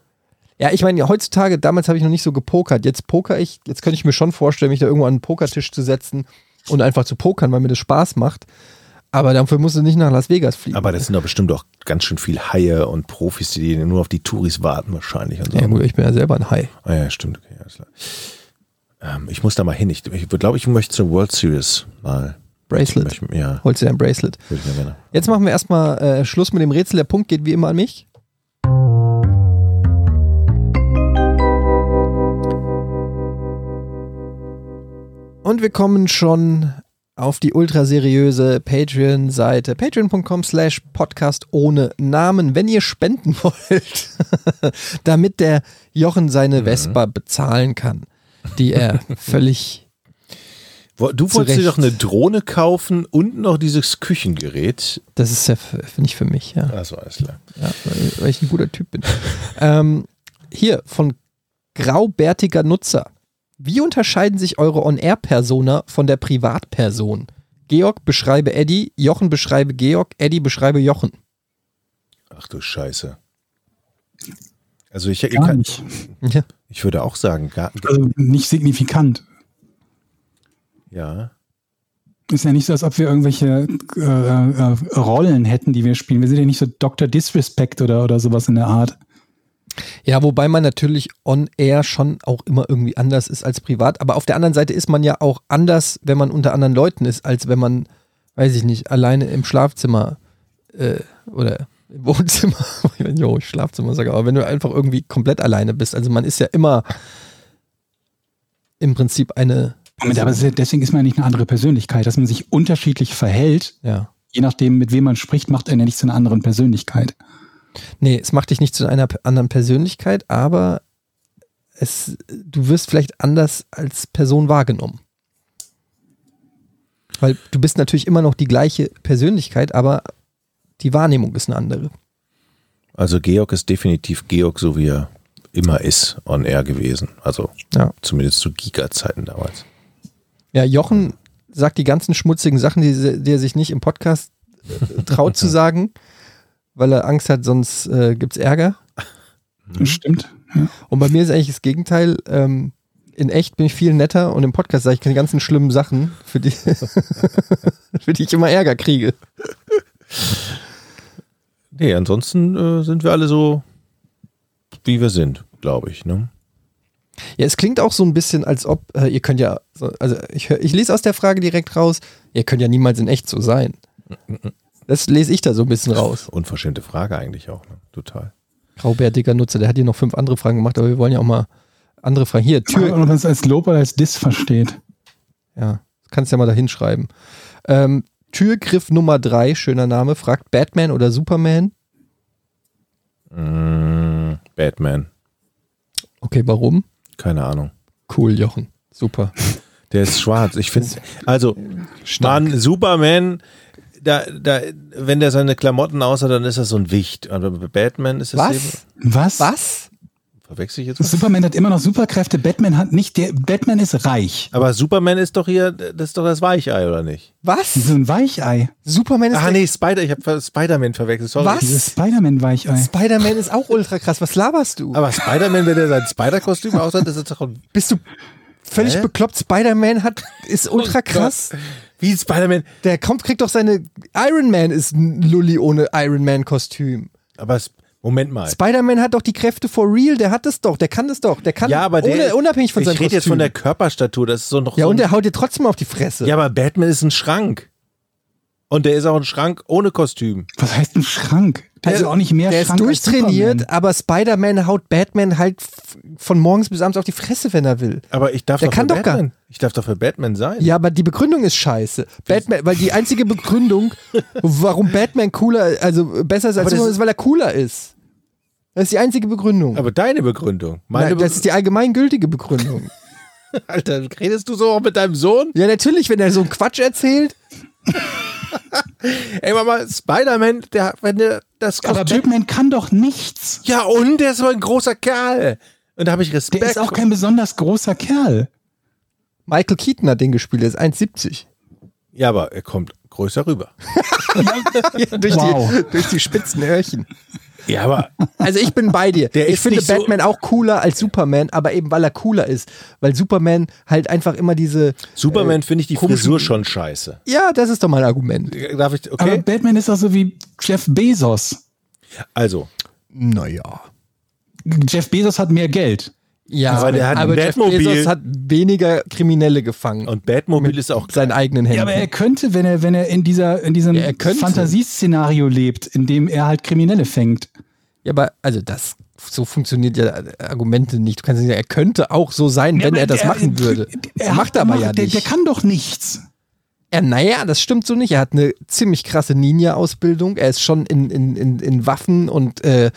Ja, ich meine, heutzutage, damals habe ich noch nicht so gepokert. Jetzt poker ich, jetzt könnte ich mir schon vorstellen, mich da irgendwo an einen Pokertisch zu setzen und einfach zu pokern, weil mir das Spaß macht. Aber dafür musst du nicht nach Las Vegas fliegen. Aber das sind doch bestimmt auch ganz schön viel Haie und Profis, die nur auf die Touris warten wahrscheinlich. Und so. ja, gut, ich bin ja selber ein Hai. Ah, ja, stimmt. Okay, alles klar. Ähm, ich muss da mal hin. Ich, ich glaube, ich möchte zur World Series mal. Bracelet. Ich, ja, Holst du dir ein Bracelet. würde ich mir gerne. Jetzt machen wir erstmal äh, Schluss mit dem Rätsel. Der Punkt geht wie immer an mich. Und wir kommen schon auf die ultraseriöse Patreon-Seite patreon.com slash podcast ohne Namen, wenn ihr spenden wollt, damit der Jochen seine Vespa bezahlen kann, die er völlig Du wolltest dir doch eine Drohne kaufen und noch dieses Küchengerät. Das ist ja nicht für mich, ja. Achso, alles klar. ja weil, weil ich ein guter Typ bin. ähm, hier von graubärtiger Nutzer. Wie unterscheiden sich eure On-Air-Persona von der Privatperson? Georg beschreibe Eddie, Jochen beschreibe Georg, Eddie beschreibe Jochen. Ach du Scheiße. Also ich, ich, kann, nicht. Ja. ich würde auch sagen, gar, Also nicht signifikant. ja. Ist ja nicht so, als ob wir irgendwelche äh, äh, Rollen hätten, die wir spielen. Wir sind ja nicht so Dr. Disrespect oder, oder sowas in der Art. Ja, wobei man natürlich On-Air schon auch immer irgendwie anders ist als privat. Aber auf der anderen Seite ist man ja auch anders, wenn man unter anderen Leuten ist, als wenn man, weiß ich nicht, alleine im Schlafzimmer äh, oder im Wohnzimmer, nicht, ob ich Schlafzimmer sage, aber wenn du einfach irgendwie komplett alleine bist. Also man ist ja immer im Prinzip eine. Moment, aber deswegen ist man ja nicht eine andere Persönlichkeit. Dass man sich unterschiedlich verhält, Ja. je nachdem, mit wem man spricht, macht einen ja nicht zu einer anderen Persönlichkeit. Nee, es macht dich nicht zu einer anderen Persönlichkeit, aber es, du wirst vielleicht anders als Person wahrgenommen. Weil du bist natürlich immer noch die gleiche Persönlichkeit, aber die Wahrnehmung ist eine andere. Also Georg ist definitiv Georg, so wie er immer ist, on air gewesen. Also Ja. zumindest zu Giga-Zeiten damals. Ja, Jochen sagt die ganzen schmutzigen Sachen, die, die er sich nicht im Podcast äh, traut zu sagen, weil er Angst hat, sonst äh, gibt es Ärger. Das stimmt. Ja. Und bei mir ist eigentlich das Gegenteil. Ähm, in echt bin ich viel netter und im Podcast sage ich die ganzen schlimmen Sachen, für die, für die ich immer Ärger kriege. Nee, ansonsten äh, sind wir alle so, wie wir sind, glaube ich. Ne? Ja, es klingt auch so ein bisschen, als ob, äh, ihr könnt ja, so, also ich, ich lese aus der Frage direkt raus, ihr könnt ja niemals in echt so sein. Das lese ich da so ein bisschen raus. Unverschämte Frage eigentlich auch. Ne? Total. Graubärtiger Nutzer, der hat hier noch fünf andere Fragen gemacht, aber wir wollen ja auch mal andere Fragen. Hier, Tür. Und man es als Lob oder als Diss versteht. ja, kannst ja mal da hinschreiben. Ähm, Türgriff Nummer drei, schöner Name, fragt Batman oder Superman? Mm, Batman. Okay, warum? Keine Ahnung. Cool, Jochen. Super. Der ist schwarz. Ich finde, also, Mann, Superman, da, da, wenn der seine Klamotten aus hat, dann ist das so ein Wicht. Aber bei Batman ist das Was? eben. Was? Was? Verwechsel ich jetzt was? Superman hat immer noch Superkräfte. Batman hat nicht. Der Batman ist reich. Aber Superman ist doch hier, das ist doch das Weichei, oder nicht? Was? So ein Weichei. Superman ist Ach nee, Spider, ich habe Spider-Man verwechselt, sorry. Was? Dieses Spider-Man-Weichei. Spider-Man ist auch ultra krass. Was laberst du? Aber Spider-Man, wenn er sein Spider-Kostüm aus hat, das ist doch ein, Bist du völlig Hä? bekloppt? Spider-Man hat, ist ultra krass. Wie Spider-Man. Der kommt, kriegt doch seine. Iron Man ist ein Lulli ohne Iron Man-Kostüm. Aber es, Moment mal. Spider-Man hat doch die Kräfte for real. Der hat das doch. Der kann das doch. Der kann Ja, aber der, ohne, unabhängig von ich seinem rede jetzt Kostüm. von der Körperstatur, das ist so noch ja, so und der haut dir trotzdem auf die Fresse. Ja, aber Batman ist ein Schrank. Und der ist auch ein Schrank ohne Kostüm. Was heißt ein Schrank? Der ist Der- auch nicht mehr der ist Schrank durchtrainiert, aber Spider-Man haut Batman halt von morgens bis abends auf die Fresse, wenn er will. Aber ich darf Der doch kann für doch gar- Batman. Ich darf doch für Batman sein. Ja, aber die Begründung ist scheiße. Batman, weil die einzige Begründung, warum Batman cooler, also besser ist als Superman, ist- ist, weil er cooler ist. Das ist die einzige Begründung. Aber deine Begründung. Meine Nein, das ist die allgemeingültige Begründung. Alter, redest du so auch mit deinem Sohn? ja, natürlich, wenn er so einen Quatsch erzählt. Ey, Mama, Spider-Man, der, wenn der das Aber Kostüm. Batman kann doch nichts. Ja, und der ist so ein großer Kerl. Und da habe ich Respekt. Der ist auch kein besonders großer Kerl. Michael Keaton hat den gespielt, der ist 1,70. ja, aber er kommt größer rüber. Ja, durch, Wow. die, durch die spitzen Öhrchen. Ja, aber Also ich bin bei dir. Der ich finde nicht so- Batman auch cooler als Superman, aber eben weil er cooler ist. Weil Superman halt einfach immer diese. Superman finde ich die Frisur schon scheiße. Ja, das ist doch mal ein Argument. Darf ich, Aber okay? Batman ist auch so wie Jeff Bezos. Also, Naja. Jeff Bezos hat mehr Geld. Ja, Aber der hat aber Jeff Batmobil. Bezos hat weniger Kriminelle gefangen. und Batmobil ist auch seinen eigenen Händen. Ja, aber er könnte, wenn er, wenn er in dieser, in diesem Ja, er. Fantasieszenario lebt, in dem er halt Kriminelle fängt. Ja, aber also das so funktioniert ja Argumente nicht. Du kannst nicht sagen, er könnte auch so sein, wenn aber er das der- machen würde. Er macht er aber ja der, nicht. Der kann doch nichts. Ja, naja, das stimmt so nicht. Er hat eine ziemlich krasse Ninja-Ausbildung. Er ist schon in, in, in, in Waffen und äh,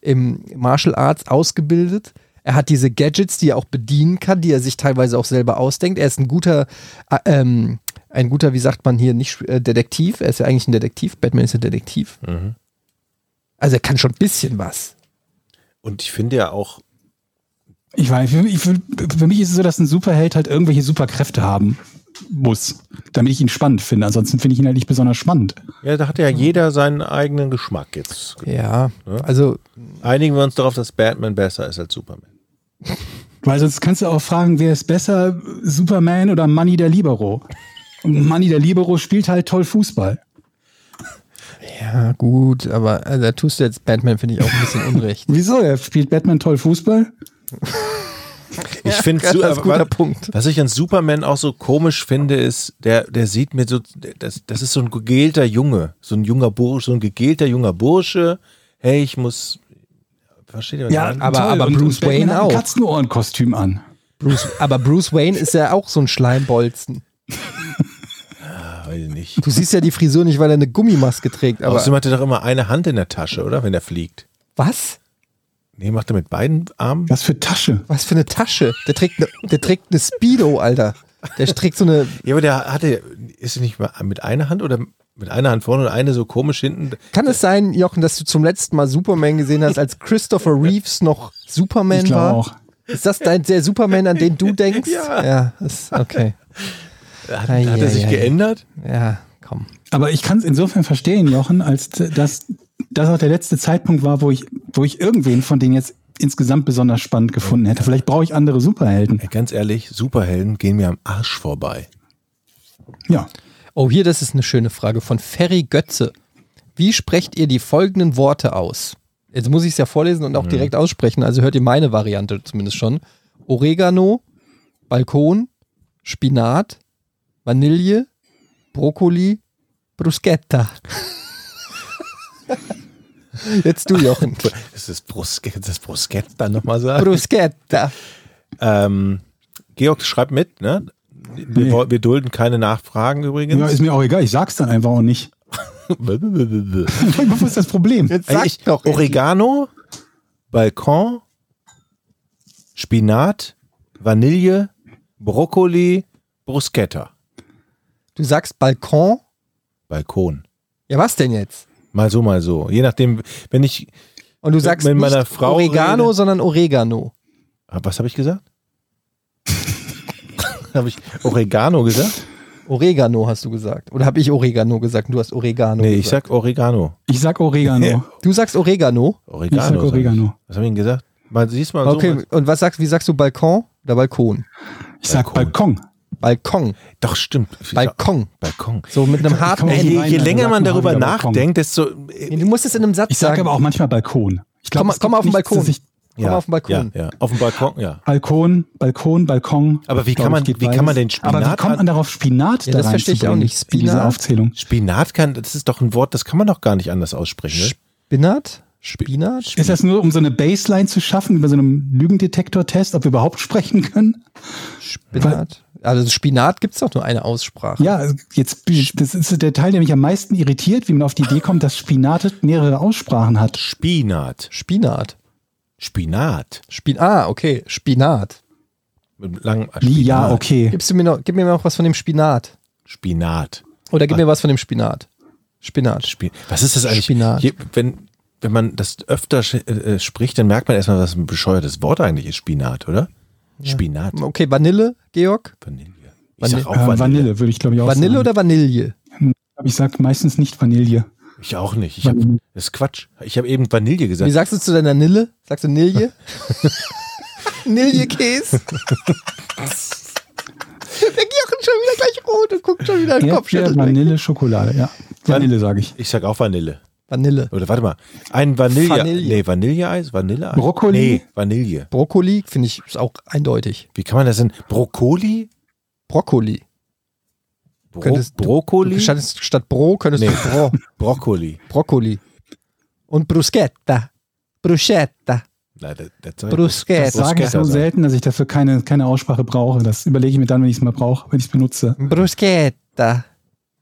im Martial Arts ausgebildet. Er hat diese Gadgets, die er auch bedienen kann, die er sich teilweise auch selber ausdenkt. Er ist ein guter, äh, ähm, ein guter, wie sagt man hier, nicht äh, Detektiv. Er ist ja eigentlich ein Detektiv. Batman ist ein Detektiv. Also er kann schon ein bisschen was. Und ich finde ja auch, Ich weiß, für, mich- für, für mich ist es so, dass ein Superheld halt irgendwelche Superkräfte haben muss, damit ich ihn spannend finde. Ansonsten finde ich ihn halt nicht besonders spannend. ja, da hat ja jeder seinen eigenen Geschmack jetzt. Ja, Ja. also Einigen wir uns darauf, dass Batman besser ist als Superman. Weil sonst kannst du auch fragen, wer ist besser, Superman oder Manny der Libero? Und Manny der Libero spielt halt toll Fußball. ja gut, aber also, da tust du jetzt Batman finde ich auch ein bisschen unrecht. Wieso? Er spielt Batman toll Fußball? Ich finde, das ist ein guter was, Punkt. was ich an Superman auch so komisch finde, ist, der, der sieht mir so, das, das ist so ein gegelter Junge, so ein junger Bursche, so ein gegelter junger Bursche. Hey, ich muss, versteht ihr meine? aber- aber Und- Bruce und Batman Wayne hat ein auch. Katzenohrenkostüm an. Bruce, aber Bruce Wayne ist ja auch so ein Schleimbolzen. Ah, weiß ich nicht. Du siehst ja die Frisur nicht, weil er eine Gummimaske trägt. Aber Außerdem hat er doch immer eine Hand in der Tasche, oder? Wenn er fliegt. was? Nee, macht er mit beiden Armen? Was für Tasche? Was für eine Tasche? Der trägt eine, der trägt eine Speedo, Alter. Der trägt so eine. Ja, aber der hatte, ist er nicht mal mit einer Hand oder mit einer Hand vorne und eine so komisch hinten? Kann es sein, Jochen, dass du zum letzten Mal Superman gesehen hast, als Christopher Reeves noch Superman Ich glaube war? auch. Ist das dein der Superman, an den du denkst? Ja. Ja, ist okay. Hat, hat er sich geändert? Ja, komm. Aber ich kann es insofern verstehen, Jochen, als dass das auch der letzte Zeitpunkt war, wo ich, wo ich irgendwen von denen jetzt insgesamt besonders spannend gefunden hätte. Vielleicht brauche ich andere Superhelden. Ganz ehrlich, Superhelden gehen mir am Arsch vorbei. Ja. Oh, hier, das ist eine schöne Frage von Ferry Götze. Wie sprecht ihr die folgenden Worte aus? Jetzt muss ich es ja vorlesen und auch direkt aussprechen, also hört ihr meine Variante zumindest schon. Oregano, Balkon, Spinat, Vanille, Brokkoli, Bruschetta. Jetzt du, Jochen. Ist das Bruschetta, das Bruschetta nochmal sagen? Bruschetta. Ähm, Georg, schreib mit, ne? Wir, Nee. wir dulden keine Nachfragen übrigens. ja, ist mir auch egal. Ich sag's dann einfach auch nicht. Was ist das Problem? Jetzt Ey, sag ich, doch. Oregano, Balkon, Spinat, Vanille, Brokkoli, Bruschetta. Du sagst Balkon. Balkon. Ja, was denn jetzt? Mal so, mal so. Je nachdem, wenn ich. Und du sagst Mit meiner nicht Frau Oregano, rede- sondern Oregano. Was habe ich gesagt? Habe ich Oregano gesagt? Oregano hast du gesagt. Oder habe ich Oregano gesagt? Du hast Oregano Nee, ich gesagt. sag Oregano. Ich sag Oregano. Du sagst Oregano. Oregano. Ich sag Oregano. Ich. Was habe ich denn gesagt? Mal, siehst mal Okay, so. Und was sagst, wie sagst du Balkon oder Balkon? Ich sag Balkon. Balkon. Doch, stimmt. Balkon. Balkon. So mit einem harten die Je, je länger man darüber nachdenkt, desto. Nee, Du musst es in einem Satz Ich sag sagen. aber auch manchmal Balkon. Ich glaub, Komm, es komm auf den Balkon. dass Ich, Komm auf den Balkon. Ja, ja. Auf dem Balkon, ja. Balkon, Balkon, Balkon. Aber wie kann man- wie kann man den beides. Aber wie Spinat kommt an- man darauf, Spinat Ja, da das verstehe ich auch nicht. In diese Spinat? Aufzählung. Spinat kann, das ist doch ein Wort, das kann man doch gar nicht anders aussprechen. Ne? Spinat? Spinat? Ist das nur, um so eine Baseline zu schaffen, über so einem Lügendetektor-Test, ob wir überhaupt sprechen können? Spinat? Also Spinat gibt es doch nur eine Aussprache. Ja, jetzt, das ist der Teil, der mich am meisten irritiert, wie man auf die Idee kommt, dass Spinat mehrere Aussprachen hat. Spinat. Spinat. Spinat. Spin ah, okay, Spinat. Mit langem ja, Spinat. okay. Gibst du mir noch, gib mir noch was von dem Spinat. Spinat. Oder gib mir was von dem Spinat. Spinat. Spin was ist das eigentlich? Spinat. Hier, wenn, wenn man das öfter sch- äh, spricht, dann merkt man erstmal, was ein bescheuertes Wort eigentlich ist. Spinat, oder? Spinat. Okay, Vanille, Georg? Vanille. Ich Vanille. sag auch Äh, Vanille. Vanille. würde ich glaube ich auch Vanille sagen. oder Vanille? Aber ich sag meistens nicht Vanille. Ich auch nicht. Ich hab, das ist Quatsch. Ich habe eben Vanille Wie gesagt. sagst du zu deiner Nille? Sagst du Nilje? Nilje-Käse? Der ist schon wieder gleich rot und guckt schon wieder den Kopf. Vanille, Schokolade, ja. Vanille sage ich. Ich sag auch Vanille. Vanille. Oder warte mal. Ein Vanille. Vanille. Nee, Vanilleeis? Vanilleeis? Brokkoli? Nee, Vanille. Brokkoli finde ich ist auch eindeutig. Wie kann man das denn? Brokkoli? Brokkoli. Bro Könntest du- Brokkoli? Statt, statt Bro könntest Nee. du Bro. Brokkoli. Brokkoli. Und Bruschetta. Bruschetta. Nein, das, das Bruschetta. Das sage ich so selten, dass ich dafür keine, keine Aussprache brauche. Das überlege ich mir dann, wenn ich es mal brauche, wenn ich es benutze. Bruschetta.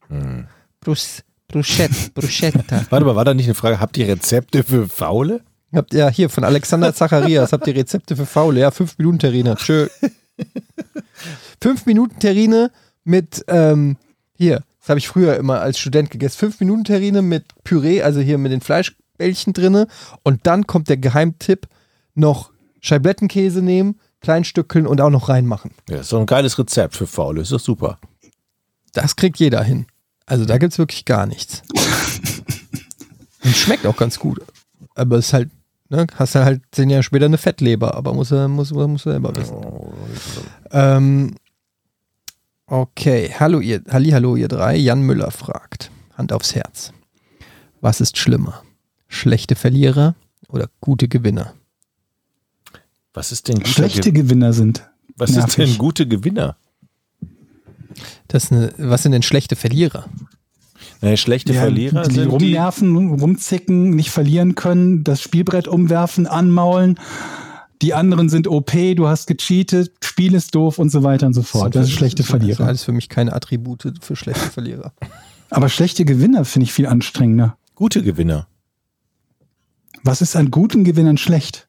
Hm. Brus, Bruschetta. Bruschetta. Warte mal, war da nicht eine Frage? Habt ihr Rezepte für Faule? Habt ihr hier von Alexander Zacharias, habt ihr Rezepte für Faule? Ja, 5 Minuten Terrine. Tschö. 5 Minuten Terrine mit, ähm, hier, das habe ich früher immer als Student gegessen. 5 Minuten Terrine mit Püree, also hier mit den Fleischbällchen drinne. Und dann kommt der Geheimtipp, noch Scheiblettenkäse nehmen, Kleinstückeln und auch noch reinmachen. Ja, ist doch ein geiles Rezept für Faule. Ist doch super. Das kriegt jeder hin. Also da gibt es wirklich gar nichts. Und schmeckt auch ganz gut. Aber es ist halt, ne, hast du halt zehn Jahre später eine Fettleber, aber muss er, muss, muss er selber wissen. Ähm, okay, hallo ihr, halli, hallo ihr drei. Jan Müller fragt, Hand aufs Herz. Was ist schlimmer? Schlechte Verlierer oder gute Gewinner? Was ist denn guter Schlechte Ge Gewinner sind. Was ist nervig. denn gute Gewinner? Das ist eine, was sind denn schlechte Verlierer? Naja, schlechte Ja, Verlierer die sind die, rumnerven, rumzicken, nicht verlieren können, das Spielbrett umwerfen, anmaulen. Die anderen sind OP, du hast gecheatet, Spiel ist doof und so weiter und so fort. Das ist schlechte Das sind Verlierer. alles für mich keine Attribute für schlechte Verlierer. Aber schlechte Gewinner finde ich viel anstrengender. gute Gewinner. Was ist an guten Gewinnern schlecht?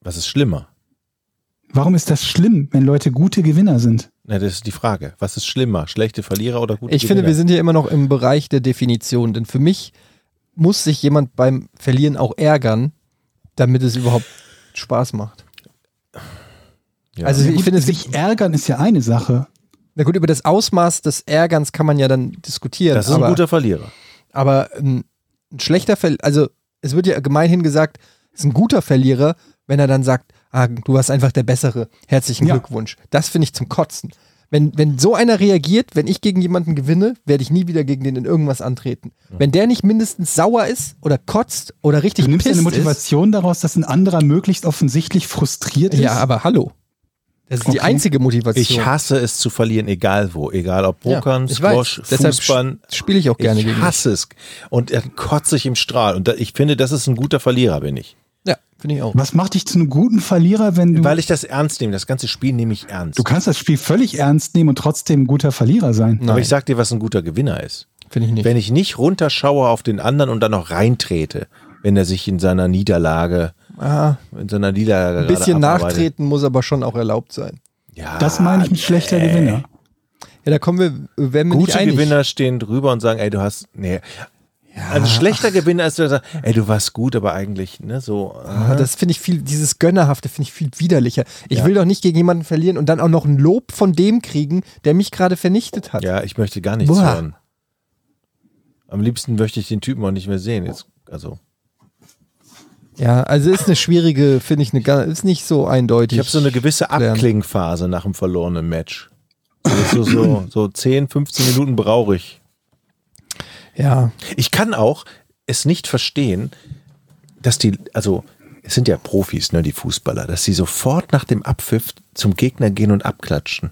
Was ist schlimmer? Warum ist das schlimm, wenn Leute gute Gewinner sind? Na, das ist die Frage. Was ist schlimmer? Schlechte Verlierer oder gute Ich finde, Gewinner? wir sind hier immer noch im Bereich der Definition, denn für mich muss sich jemand beim Verlieren auch ärgern, damit es überhaupt Spaß macht. ja. Also ich finde, es sich ärgern ist ja eine Sache. na gut, über das Ausmaß des Ärgerns kann man ja dann diskutieren. das ist aber, ein guter Verlierer. aber ein, ein schlechter Verlierer, also es wird ja gemeinhin gesagt, es ist ein guter Verlierer, wenn er dann sagt, ah, du warst einfach der Bessere, herzlichen Ja. Glückwunsch. Das finde ich zum Kotzen. Wenn, wenn so einer reagiert, wenn ich gegen jemanden gewinne, werde ich nie wieder gegen den in irgendwas antreten. Wenn der nicht mindestens sauer ist oder kotzt oder richtig Du nimmst pisst eine Motivation daraus, dass ein anderer möglichst offensichtlich frustriert ist. ist. Ja, aber hallo. Das ist die Okay. einzige Motivation. Ich hasse es zu verlieren, egal wo. Egal ob Pokern, ich Squash, Fußball. spiele ich auch gerne ich gegen hasse es. Und er kotzt sich im Strahl. Und da, ich finde, das ist ein guter Verlierer, bin ich. Ja, finde ich auch. Was macht dich zu einem guten Verlierer, wenn du. Weil ich das ernst nehme. Das ganze Spiel nehme ich ernst. du kannst das Spiel völlig ernst nehmen und trotzdem ein guter Verlierer sein. Aber Nein, ich sag dir, was ein guter Gewinner ist. finde ich nicht. Wenn ich nicht runterschaue auf den anderen und dann noch reintrete, wenn er sich in seiner Niederlage, ah, in seiner Niederlage ein bisschen nachtreten muss aber schon auch erlaubt sein. Ja, Das meine ich mit schlechter. Gewinner. Ja, da kommen wir, werden wir nicht Gute einig. Gewinner stehen drüber und sagen, ey, du hast, nee. Ein schlechter Gewinner ist, der sagt, ey, du warst gut, aber eigentlich, ne, so. Ah, das finde ich viel, dieses Gönnerhafte finde ich viel widerlicher. Ich Ja. will doch nicht gegen jemanden verlieren und dann auch noch ein Lob von dem kriegen, der mich gerade vernichtet hat. ja, ich möchte gar nichts Boah. hören. Am liebsten möchte ich den Typen auch nicht mehr sehen. Jetzt, also, Ja, also ist eine schwierige, finde ich, eine, ist nicht so eindeutig. ich habe so eine gewisse. Abklingphase nach einem verlorenen Match. Also so, so, so 10, 15 Minuten brauche ich. Ja, Ich kann auch es nicht verstehen, dass die, also es sind ja Profis, ne, die Fußballer, dass sie sofort nach dem Abpfiff zum Gegner gehen und abklatschen.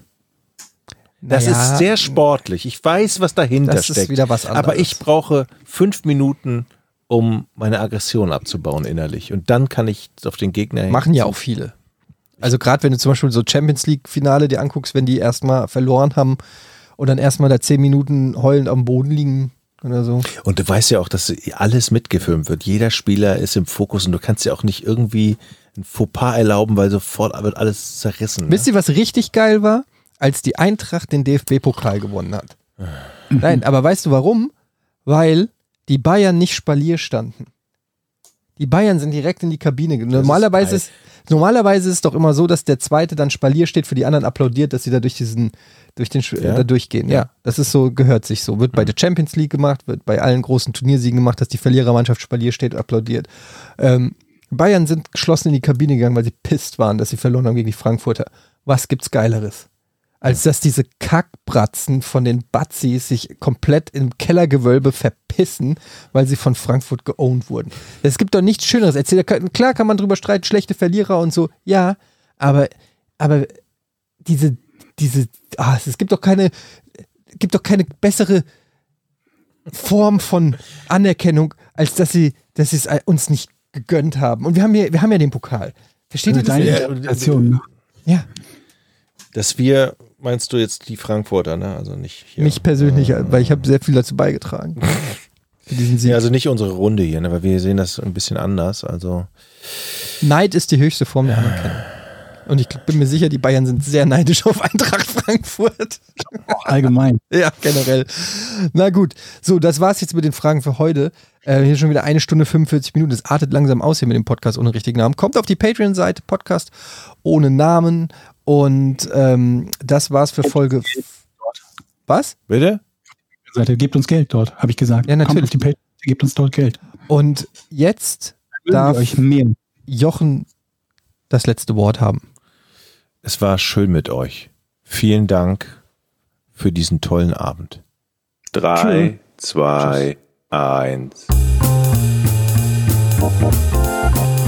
Das Naja, ist sehr sportlich. Ich weiß, was dahinter Das ist steckt. wieder was Aber anderes. ich brauche fünf Minuten, um meine Aggression abzubauen innerlich. Und dann kann ich auf den Gegner machen ja auch viele. Also gerade wenn du zum Beispiel so Champions League Finale dir anguckst, wenn die erstmal verloren haben und dann erstmal da zehn Minuten heulend am Boden liegen, oder so. Und du weißt ja auch, dass alles mitgefilmt wird. Jeder Spieler ist im Fokus und du kannst ja auch nicht irgendwie ein Fauxpas erlauben, weil sofort wird alles zerrissen. Ne? Wisst ihr, was richtig geil war? Als die Eintracht den DFB-Pokal gewonnen hat. Nein, aber weißt du warum? Weil die Bayern nicht Spalier standen. Die Bayern sind direkt in die Kabine. gegangen. Normalerweise ist, normalerweise ist es doch immer so, dass der Zweite dann Spalier steht, für die anderen applaudiert, dass sie da durch diesen, durch den, Sch- Ja? äh, da durchgehen. Ja. das ist so, gehört sich so. Wird bei der Champions League gemacht, wird bei allen großen Turniersiegen gemacht, dass die Verlierermannschaft Spalier steht und applaudiert. Ähm, Bayern sind geschlossen in die Kabine gegangen, weil sie pisst waren, dass sie verloren haben gegen die Frankfurter. Was gibt's Geileres? Als dass diese Kackbratzen von den Batzis sich komplett im Kellergewölbe verpissen, weil sie von Frankfurt geowned wurden. Es gibt doch nichts Schöneres. Erzähl, klar kann man drüber streiten, schlechte Verlierer und so, ja, aber, aber diese, diese, ah, es gibt doch keine, gibt doch keine bessere Form von Anerkennung, als dass sie, dass sie es uns nicht gegönnt haben. Und wir haben ja, wir haben ja den Pokal. Versteht ihr das? Deine? Interpretation. ne? Ja, Dass wir, meinst du jetzt die Frankfurter, ne? Also nicht hier. mich persönlich, weil ich habe sehr viel dazu beigetragen. Für diesen Sieg. Ja, also nicht unsere Runde hier, ne? Weil wir sehen das ein bisschen anders. Also Neid ist die höchste Form der Anerkennung. Und ich bin mir sicher, die Bayern sind sehr neidisch auf Eintracht Frankfurt. Auch allgemein. Ja, generell. Na gut. So, das war's jetzt mit den Fragen für heute. Äh, hier schon wieder eine Stunde 45 Minuten. Es artet langsam aus hier mit dem Podcast ohne richtigen Namen. Kommt auf die Patreon-Seite, Podcast ohne Namen. Und ähm, das war's für Folge. Was? bitte? Seite, gebt uns Geld dort, habe ich gesagt. Ja, natürlich. Kommt auf die Page, gebt uns dort Geld. Und jetzt darf wir euch mehr. Jochen das letzte Wort haben. Es war schön mit euch. Vielen Dank für diesen tollen Abend. Drei, zwei, eins.